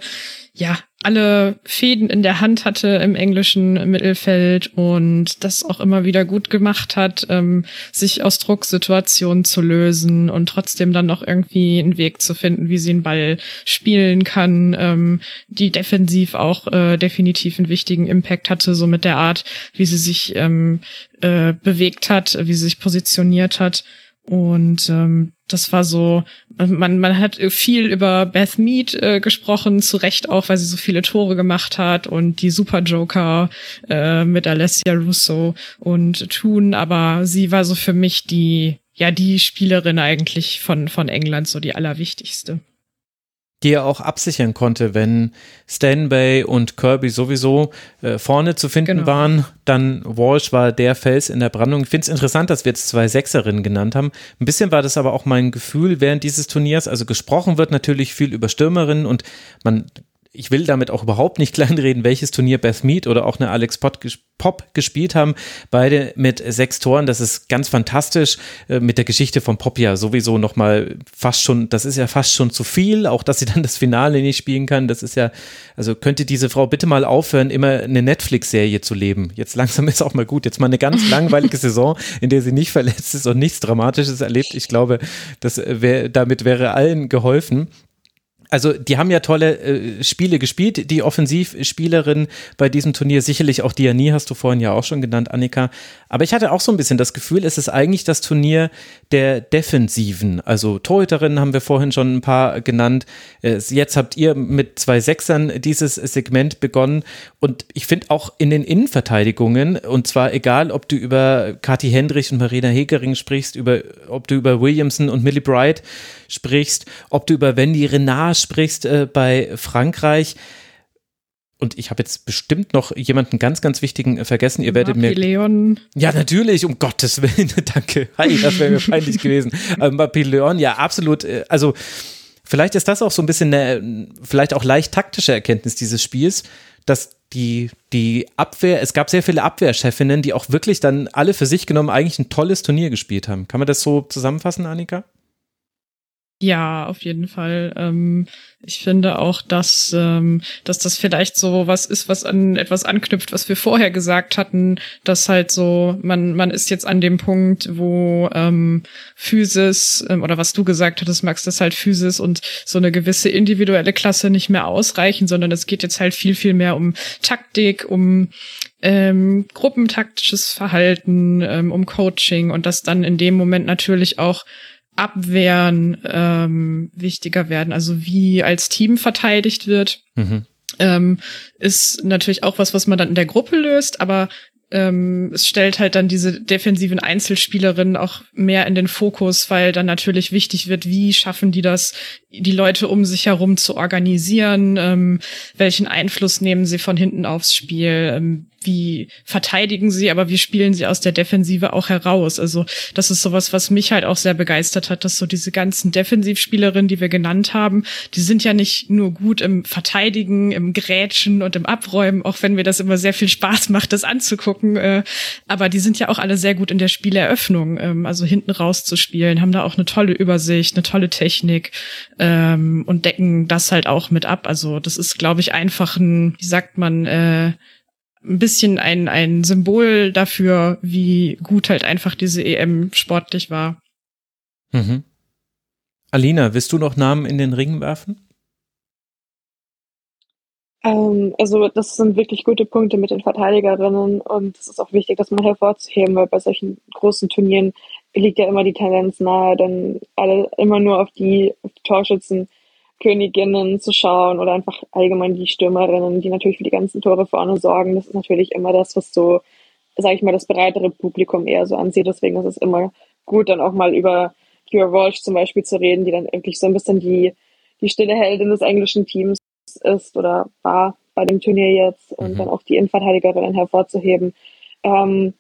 ja, alle Fäden in der Hand hatte im englischen Mittelfeld und das auch immer wieder gut gemacht hat, ähm, sich aus Drucksituationen zu lösen und trotzdem dann noch irgendwie einen Weg zu finden, wie sie einen Ball spielen kann, ähm, die defensiv auch äh, definitiv einen wichtigen Impact hatte, so mit der Art, wie sie sich ähm, äh, bewegt hat, wie sie sich positioniert hat. Und ähm, das war so, man, man hat viel über Beth Mead äh, gesprochen, zu Recht auch, weil sie so viele Tore gemacht hat und die Super Joker äh, mit Alessia Russo und Toon, aber sie war so für mich die, ja, die Spielerin eigentlich von, von England, so die allerwichtigste die er auch absichern konnte, wenn Stanbay und Kirby sowieso äh, vorne zu finden genau. waren, dann Walsh war der Fels in der Brandung. Ich finde es interessant, dass wir jetzt zwei Sechserinnen genannt haben. Ein bisschen war das aber auch mein Gefühl während dieses Turniers. Also gesprochen wird natürlich viel über Stürmerinnen und man ich will damit auch überhaupt nicht *laughs* kleinreden, welches Turnier Beth Mead oder auch eine Alex Pop, Pop gespielt haben. Beide mit sechs Toren. Das ist ganz fantastisch. Äh, mit der Geschichte von Pop ja sowieso nochmal fast schon, das ist ja fast schon zu viel. Auch, dass sie *laughs* dann das Finale nicht spielen kann. Das ist ja, also könnte diese Frau bitte mal aufhören, immer eine Netflix-Serie zu leben. Jetzt langsam ist auch mal gut. Jetzt mal eine ganz *laughs* langweilige Saison, in der sie nicht verletzt ist und nichts Dramatisches erlebt. Ich glaube, das wär, damit wäre allen geholfen also die haben ja tolle äh, Spiele gespielt, die Offensivspielerin bei diesem Turnier, sicherlich auch Diani hast du vorhin ja auch schon genannt, Annika. Aber ich hatte auch so ein bisschen das Gefühl, es ist eigentlich das Turnier der Defensiven. Also Torhüterinnen haben wir vorhin schon ein paar genannt. Äh, jetzt habt ihr mit zwei Sechsern dieses Segment begonnen. Und ich finde auch in den Innenverteidigungen, und zwar egal, ob du über Kathi Hendrich und Marina Hegering sprichst, über, ob du über Williamson und Millie Bright sprichst, ob du über Wendy Renard sprichst äh, bei Frankreich. Und ich habe jetzt bestimmt noch jemanden ganz, ganz wichtigen äh, vergessen. Ihr werdet mir. Leon. Ja, natürlich, um Gottes Willen. *laughs* Danke. Hi, das wäre mir *laughs* peinlich gewesen. Ähm, Leon, ja, absolut. Äh, also, vielleicht ist das auch so ein bisschen eine, vielleicht auch leicht taktische Erkenntnis dieses Spiels, dass die, die Abwehr, es gab sehr viele Abwehrchefinnen, die auch wirklich dann alle für sich genommen eigentlich ein tolles Turnier gespielt haben. Kann man das so zusammenfassen, Annika? Ja, auf jeden Fall. Ähm, ich finde auch, dass, ähm, dass das vielleicht so was ist, was an etwas anknüpft, was wir vorher gesagt hatten, dass halt so, man, man ist jetzt an dem Punkt, wo ähm, Physis, ähm, oder was du gesagt hattest, Max, dass halt Physis und so eine gewisse individuelle Klasse nicht mehr ausreichen, sondern es geht jetzt halt viel, viel mehr um Taktik, um ähm, gruppentaktisches Verhalten, ähm, um Coaching und das dann in dem Moment natürlich auch Abwehren ähm, wichtiger werden, also wie als Team verteidigt wird. Mhm. Ähm, ist natürlich auch was, was man dann in der Gruppe löst, aber ähm, es stellt halt dann diese defensiven Einzelspielerinnen auch mehr in den Fokus, weil dann natürlich wichtig wird, wie schaffen die das, die Leute um sich herum zu organisieren, ähm, welchen Einfluss nehmen sie von hinten aufs Spiel, ähm, wie verteidigen sie, aber wie spielen sie aus der Defensive auch heraus. Also das ist sowas, was mich halt auch sehr begeistert hat, dass so diese ganzen Defensivspielerinnen, die wir genannt haben, die sind ja nicht nur gut im Verteidigen, im Grätschen und im Abräumen, auch wenn mir das immer sehr viel Spaß macht, das anzugucken. Äh, aber die sind ja auch alle sehr gut in der Spieleröffnung, ähm, also hinten raus zu spielen, haben da auch eine tolle Übersicht, eine tolle Technik ähm, und decken das halt auch mit ab. Also das ist, glaube ich, einfach ein, wie sagt man, äh, ein bisschen ein, ein Symbol dafür, wie gut halt einfach diese EM sportlich war. Mhm. Alina, willst du noch Namen in den Ring werfen? Ähm, also das sind wirklich gute Punkte mit den Verteidigerinnen und es ist auch wichtig, das mal hervorzuheben, weil bei solchen großen Turnieren liegt ja immer die Tendenz nahe, dann alle immer nur auf die, auf die Torschützen Königinnen zu schauen oder einfach allgemein die Stürmerinnen, die natürlich für die ganzen Tore vorne sorgen. Das ist natürlich immer das, was so, sage ich mal, das breitere Publikum eher so ansieht. Deswegen ist es immer gut, dann auch mal über Kira Walsh zum Beispiel zu reden, die dann wirklich so ein bisschen die, die stille Heldin des englischen Teams ist oder war bei dem Turnier jetzt und mhm. dann auch die Innenverteidigerinnen hervorzuheben. Ähm,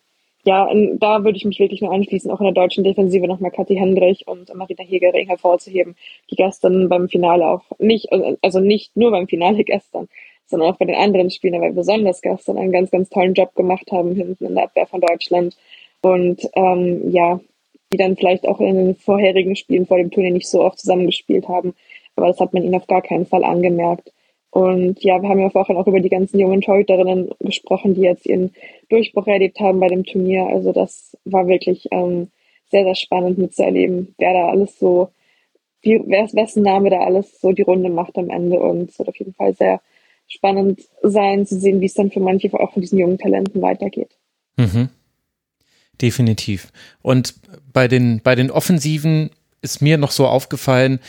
ja, da würde ich mich wirklich nur anschließen, auch in der deutschen Defensive nochmal Kathi Hendrich und Marita Hegering hervorzuheben, die gestern beim Finale auch nicht, also nicht nur beim Finale *laughs* gestern, sondern auch bei den anderen Spielen, aber besonders gestern einen ganz, ganz tollen Job gemacht haben hinten in der Abwehr von Deutschland. Und ähm, ja, die dann vielleicht auch in den vorherigen Spielen vor dem Turnier nicht so oft zusammengespielt haben. Aber das hat man ihnen auf gar keinen Fall angemerkt. Und ja, wir haben ja vorhin auch über die ganzen jungen Torhüterinnen gesprochen, die jetzt ihren Durchbruch erlebt haben bei dem Turnier. Also das war wirklich ähm, sehr, sehr spannend mitzuerleben, wer da alles so, wie, wer, wessen Name da alles so die Runde macht am Ende. Und es wird auf jeden Fall sehr spannend sein zu sehen, wie es dann für manche auch von diesen jungen Talenten weitergeht. Mhm. Definitiv. Und bei den, bei den Offensiven ist mir noch so aufgefallen,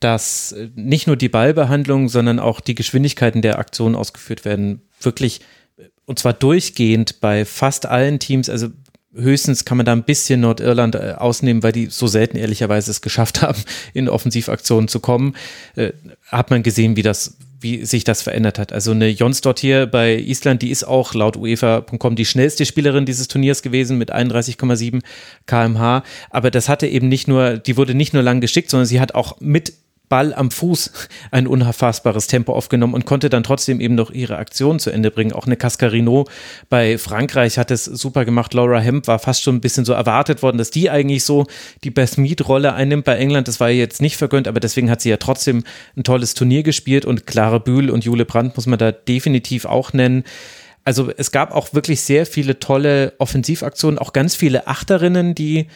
dass äh, nicht nur die Ballbehandlung, sondern auch die Geschwindigkeiten der Aktionen ausgeführt werden. Wirklich, äh, und zwar durchgehend bei fast allen Teams. Also höchstens kann man da ein bisschen Nordirland äh, ausnehmen, weil die so selten ehrlicherweise es geschafft *laughs* haben, in Offensivaktionen zu kommen. Äh, hat man gesehen, wie das wie sich das verändert hat. Also eine Jonsdott hier bei Island, die ist auch laut UEFA.com die schnellste Spielerin dieses Turniers gewesen mit 31,7 kmh. Aber das hatte eben nicht nur, die wurde nicht nur lang geschickt, sondern sie hat auch mit Ball am Fuß *laughs* ein unfassbares Tempo aufgenommen und konnte dann trotzdem eben noch ihre Aktion zu Ende bringen. Auch eine Cascarino bei Frankreich hat es super gemacht. Laura Hemp war fast schon ein bisschen so erwartet worden, dass die eigentlich so die Best Meet Rolle einnimmt bei England. Das war ihr jetzt nicht vergönnt, aber deswegen hat sie ja trotzdem ein tolles Turnier gespielt und Clara Bühl und Jule Brandt muss man da definitiv auch nennen. Also es gab auch wirklich sehr viele tolle Offensivaktionen, auch ganz viele Achterinnen, die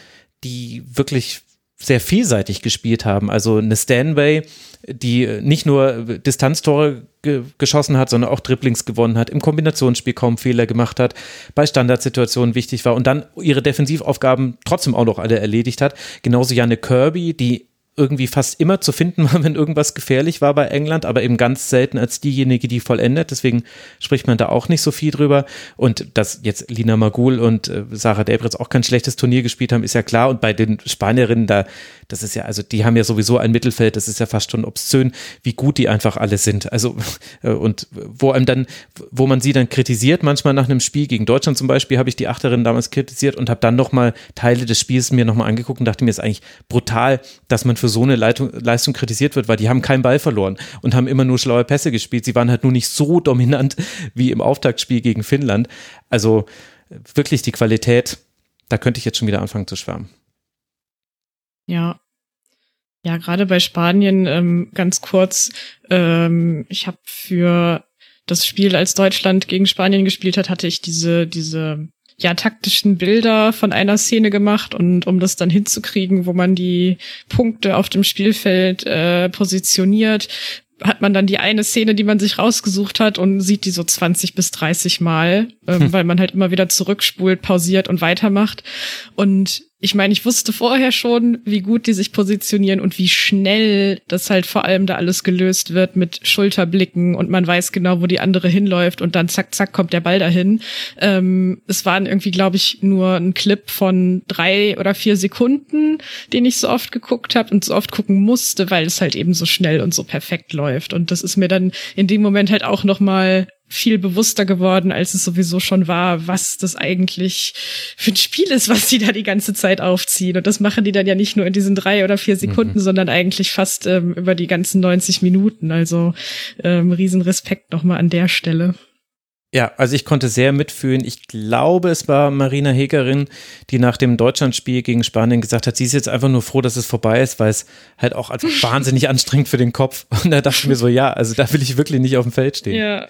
die wirklich sehr vielseitig gespielt haben. Also eine Stanway, die nicht nur Distanztore ge geschossen hat, sondern auch Dribblings gewonnen hat, im Kombinationsspiel kaum Fehler gemacht hat, bei Standardsituationen wichtig war und dann ihre Defensivaufgaben trotzdem auch noch alle erledigt hat. Genauso Janne Kirby, die irgendwie fast immer zu finden war, *laughs* wenn irgendwas gefährlich war bei England, aber eben ganz selten als diejenige, die vollendet. Deswegen spricht man da auch nicht so viel drüber. Und dass jetzt Lina Magul und äh, Sarah Debritz auch kein schlechtes Turnier gespielt haben, ist ja klar. Und bei den Spanierinnen, da, das ist ja, also die haben ja sowieso ein Mittelfeld, das ist ja fast schon obszön, wie gut die einfach alle sind. Also, äh, und wo einem dann, wo man sie dann kritisiert, manchmal nach einem Spiel gegen Deutschland zum Beispiel, habe ich die Achterin damals kritisiert und habe dann nochmal Teile des Spiels mir nochmal angeguckt und dachte mir, ist eigentlich brutal, dass man für so eine Leitung, Leistung kritisiert wird, weil die haben keinen Ball verloren und haben immer nur schlaue Pässe gespielt. Sie waren halt nur nicht so dominant *laughs* wie im Auftaktspiel gegen Finnland. Also wirklich die Qualität, da könnte ich jetzt schon wieder anfangen zu schwärmen. Ja. Ja, gerade bei Spanien, ähm, ganz kurz, ähm, ich habe für das Spiel, als Deutschland gegen Spanien gespielt hat, hatte ich diese, diese ja taktischen Bilder von einer Szene gemacht und um das dann hinzukriegen, wo man die Punkte auf dem Spielfeld äh, positioniert, hat man dann die eine Szene, die man sich rausgesucht hat und sieht die so 20 bis 30 Mal, ähm, hm. weil man halt immer wieder zurückspult, pausiert und weitermacht. Und ich meine, ich wusste vorher schon, wie gut die sich positionieren und wie schnell das halt vor allem da alles gelöst wird mit Schulterblicken und man weiß genau, wo die andere hinläuft und dann zack, zack kommt der Ball dahin. Ähm, es waren irgendwie, glaube ich, nur ein Clip von drei oder vier Sekunden, den ich so oft geguckt habe und so oft gucken musste, weil es halt eben so schnell und so perfekt läuft. Und das ist mir dann in dem Moment halt auch noch mal viel bewusster geworden, als es sowieso schon war, was das eigentlich für ein Spiel ist, was sie da die ganze Zeit aufziehen. Und das machen die dann ja nicht nur in diesen drei oder vier Sekunden, mhm. sondern eigentlich fast ähm, über die ganzen 90 Minuten. Also ähm, Riesenrespekt nochmal an der Stelle. Ja, also ich konnte sehr mitfühlen. Ich glaube, es war Marina Hegerin, die nach dem Deutschlandspiel gegen Spanien gesagt hat, sie ist jetzt einfach nur froh, dass es vorbei ist, weil es halt auch einfach *laughs* wahnsinnig anstrengend für den Kopf. Und da dachte ich mir so, ja, also da will ich wirklich nicht auf dem Feld stehen. Ja.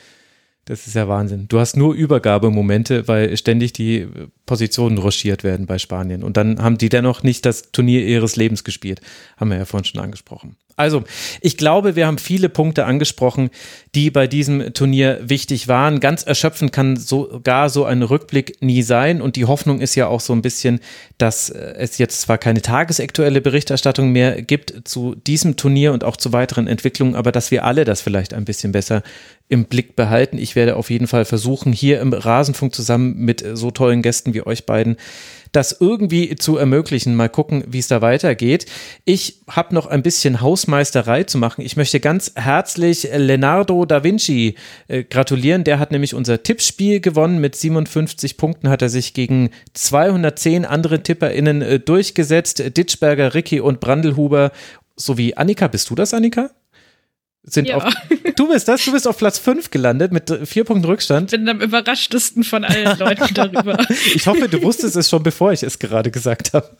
Das ist ja Wahnsinn. Du hast nur Übergabemomente, weil ständig die Positionen ruschiert werden bei Spanien. Und dann haben die dennoch nicht das Turnier ihres Lebens gespielt. Haben wir ja vorhin schon angesprochen. Also, ich glaube, wir haben viele Punkte angesprochen, die bei diesem Turnier wichtig waren. Ganz erschöpfend kann sogar so ein Rückblick nie sein. Und die Hoffnung ist ja auch so ein bisschen, dass es jetzt zwar keine tagesaktuelle Berichterstattung mehr gibt zu diesem Turnier und auch zu weiteren Entwicklungen, aber dass wir alle das vielleicht ein bisschen besser im Blick behalten. Ich werde auf jeden Fall versuchen, hier im Rasenfunk zusammen mit so tollen Gästen wie euch beiden das irgendwie zu ermöglichen. Mal gucken, wie es da weitergeht. Ich habe noch ein bisschen Hausmeisterei zu machen. Ich möchte ganz herzlich Leonardo da Vinci äh, gratulieren. Der hat nämlich unser Tippspiel gewonnen. Mit 57 Punkten hat er sich gegen 210 andere TipperInnen äh, durchgesetzt. Ditschberger, Ricky und Brandelhuber sowie Annika. Bist du das, Annika? Sind ja. auf. Du bist das, du bist auf Platz 5 gelandet mit vier Punkten Rückstand. Ich bin am überraschtesten von allen *laughs* Leuten darüber. ich hoffe, du wusstest es schon, bevor ich es gerade gesagt habe.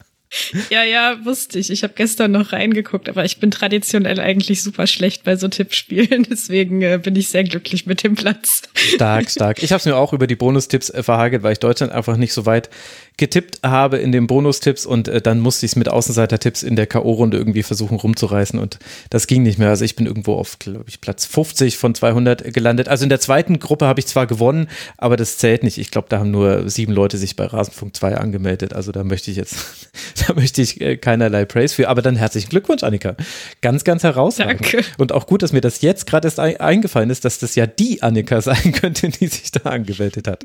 Ja, ja, wusste ich. Ich habe gestern noch reingeguckt, aber ich bin traditionell eigentlich super schlecht bei so Tippspielen. *laughs* Deswegen äh, bin ich sehr glücklich mit dem Platz. Stark, stark. Ich habe es mir auch über die Bonustipps äh, verhagelt, weil ich Deutschland einfach nicht so weit getippt habe in den Bonustipps und äh, dann musste ich es mit Außenseiter-Tipps in der K.O.-Runde irgendwie versuchen rumzureißen und das ging nicht mehr. Also ich bin irgendwo auf, glaube ich, Platz 50 von 200 gelandet. Also in der zweiten Gruppe habe ich zwar gewonnen, aber das zählt nicht. Ich glaube, da haben nur sieben Leute sich bei Rasenfunk 2 angemeldet. Also da möchte ich jetzt, *laughs* da möchte ich äh, keinerlei Praise für. Aber dann herzlichen Glückwunsch, Annika. Ganz, ganz herausragend. Danke. Und auch gut, dass mir das jetzt gerade erst eingefallen ist, dass das ja die Annika *laughs* sein könnte, die sich da angemeldet hat.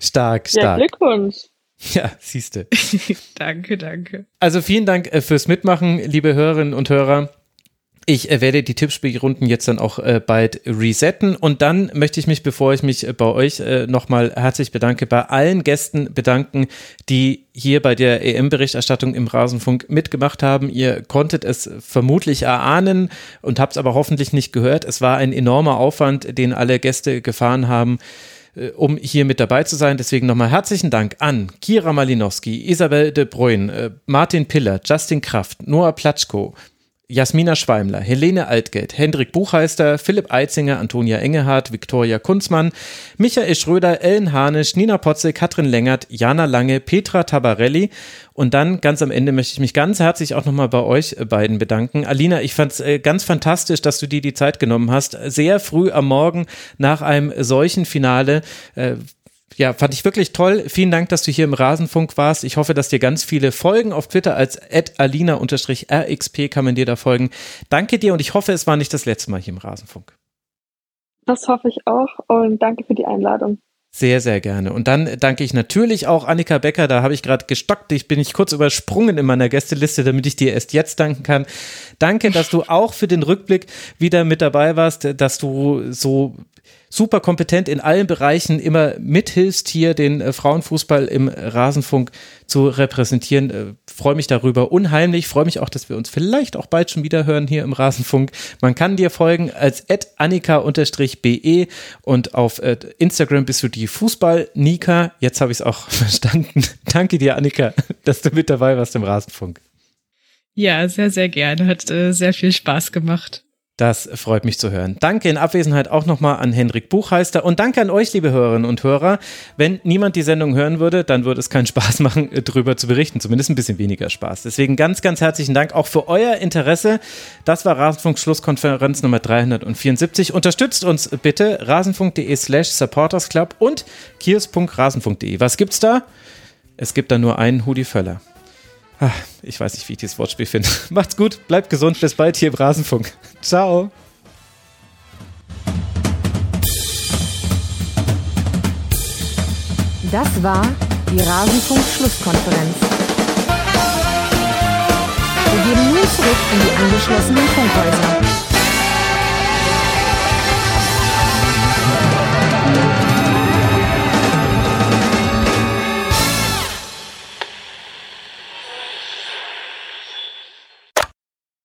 Stark, *laughs* stark. Ja, Glückwunsch. *laughs* Ja, siehste. *laughs* danke, danke. Also vielen Dank äh, fürs Mitmachen, liebe Hörerinnen und Hörer. Ich äh, werde die Tippspielrunden jetzt dann auch äh, bald resetten und dann möchte ich mich, bevor ich mich bei euch nochmal herzlich bedanke, bei allen Gästen bedanken, die hier bei der EM-Berichterstattung im Rasenfunk mitgemacht haben. Ihr konntet es vermutlich erahnen und habt es aber hoffentlich nicht gehört. Es war ein enormer Aufwand, den alle Gäste gefahren haben. Äh, um hier mit dabei zu sein. Deswegen nochmal herzlichen Dank an Kira Malinowski, Isabel de Bruyne, äh, Martin Piller, Justin Kraft, Noah Platschko, Jasmina Schweimler, Helene Altgeld, Hendrik Buchheister, Philipp Eitzinger, Antonia Engehardt, Viktoria Kunzmann, Michael Schröder, Ellen Hanisch, Nina Potze, Katrin Lengert, Jana Lange, Petra Tabarelli und dann ganz am Ende möchte ich mich ganz herzlich auch nochmal bei euch beiden bedanken. Alina, ich fand es äh, ganz fantastisch, dass du dir die Zeit genommen hast. Sehr früh am Morgen nach einem solchen Finale äh, ja, fand ich wirklich toll. Vielen Dank, dass du hier im Rasenfunk warst. Ich hoffe, dass dir ganz viele folgen. Auf Twitter als alina-rxp kann man dir da folgen. Danke dir und ich hoffe, es war nicht das letzte Mal hier im Rasenfunk. Das hoffe ich auch und danke für die Einladung. Sehr, sehr gerne. Und dann danke ich natürlich auch Annika Becker. Da habe ich gerade gestockt. Ich bin ich kurz übersprungen in meiner Gästeliste, damit ich dir erst jetzt danken kann. Danke, dass du auch für den Rückblick wieder mit dabei warst, dass du so super kompetent in allen Bereichen immer mithilfst, hier den äh, Frauenfußball im Rasenfunk zu repräsentieren. Äh, freue mich darüber unheimlich. Freue mich auch, dass wir uns vielleicht auch bald schon wieder hören hier im Rasenfunk. Man kann dir folgen als annika-be und auf äh, Instagram bist du die Fußball-Nika. Jetzt habe ich es auch *laughs* verstanden. Danke dir, Annika, dass du mit dabei warst im Rasenfunk. Ja, sehr, sehr gerne. Hat äh, sehr viel Spaß gemacht. Das freut mich zu hören. Danke in Abwesenheit auch nochmal an Henrik Buchheister und danke an euch, liebe Hörerinnen und Hörer. Wenn niemand die Sendung hören würde, dann würde es keinen Spaß *laughs* machen, darüber zu berichten. Zumindest ein bisschen weniger Spaß. Deswegen ganz, ganz herzlichen Dank auch für euer Interesse. Das war Rasenfunk Schlusskonferenz Nummer 374. Unterstützt uns bitte rasenfunk.de slash supportersclub und kios.rasenfunk.de. Was gibt's da? Es gibt da nur einen Hudi Völler. Ich weiß nicht, wie ich dieses Wortspiel finde. *laughs* Macht's gut, bleibt gesund, bis bald hier im Rasenfunk. Ciao. Das war die Rasenfunk-Schlusskonferenz. Wir gehen nun zurück in die angeschlossenen Funkhäuser.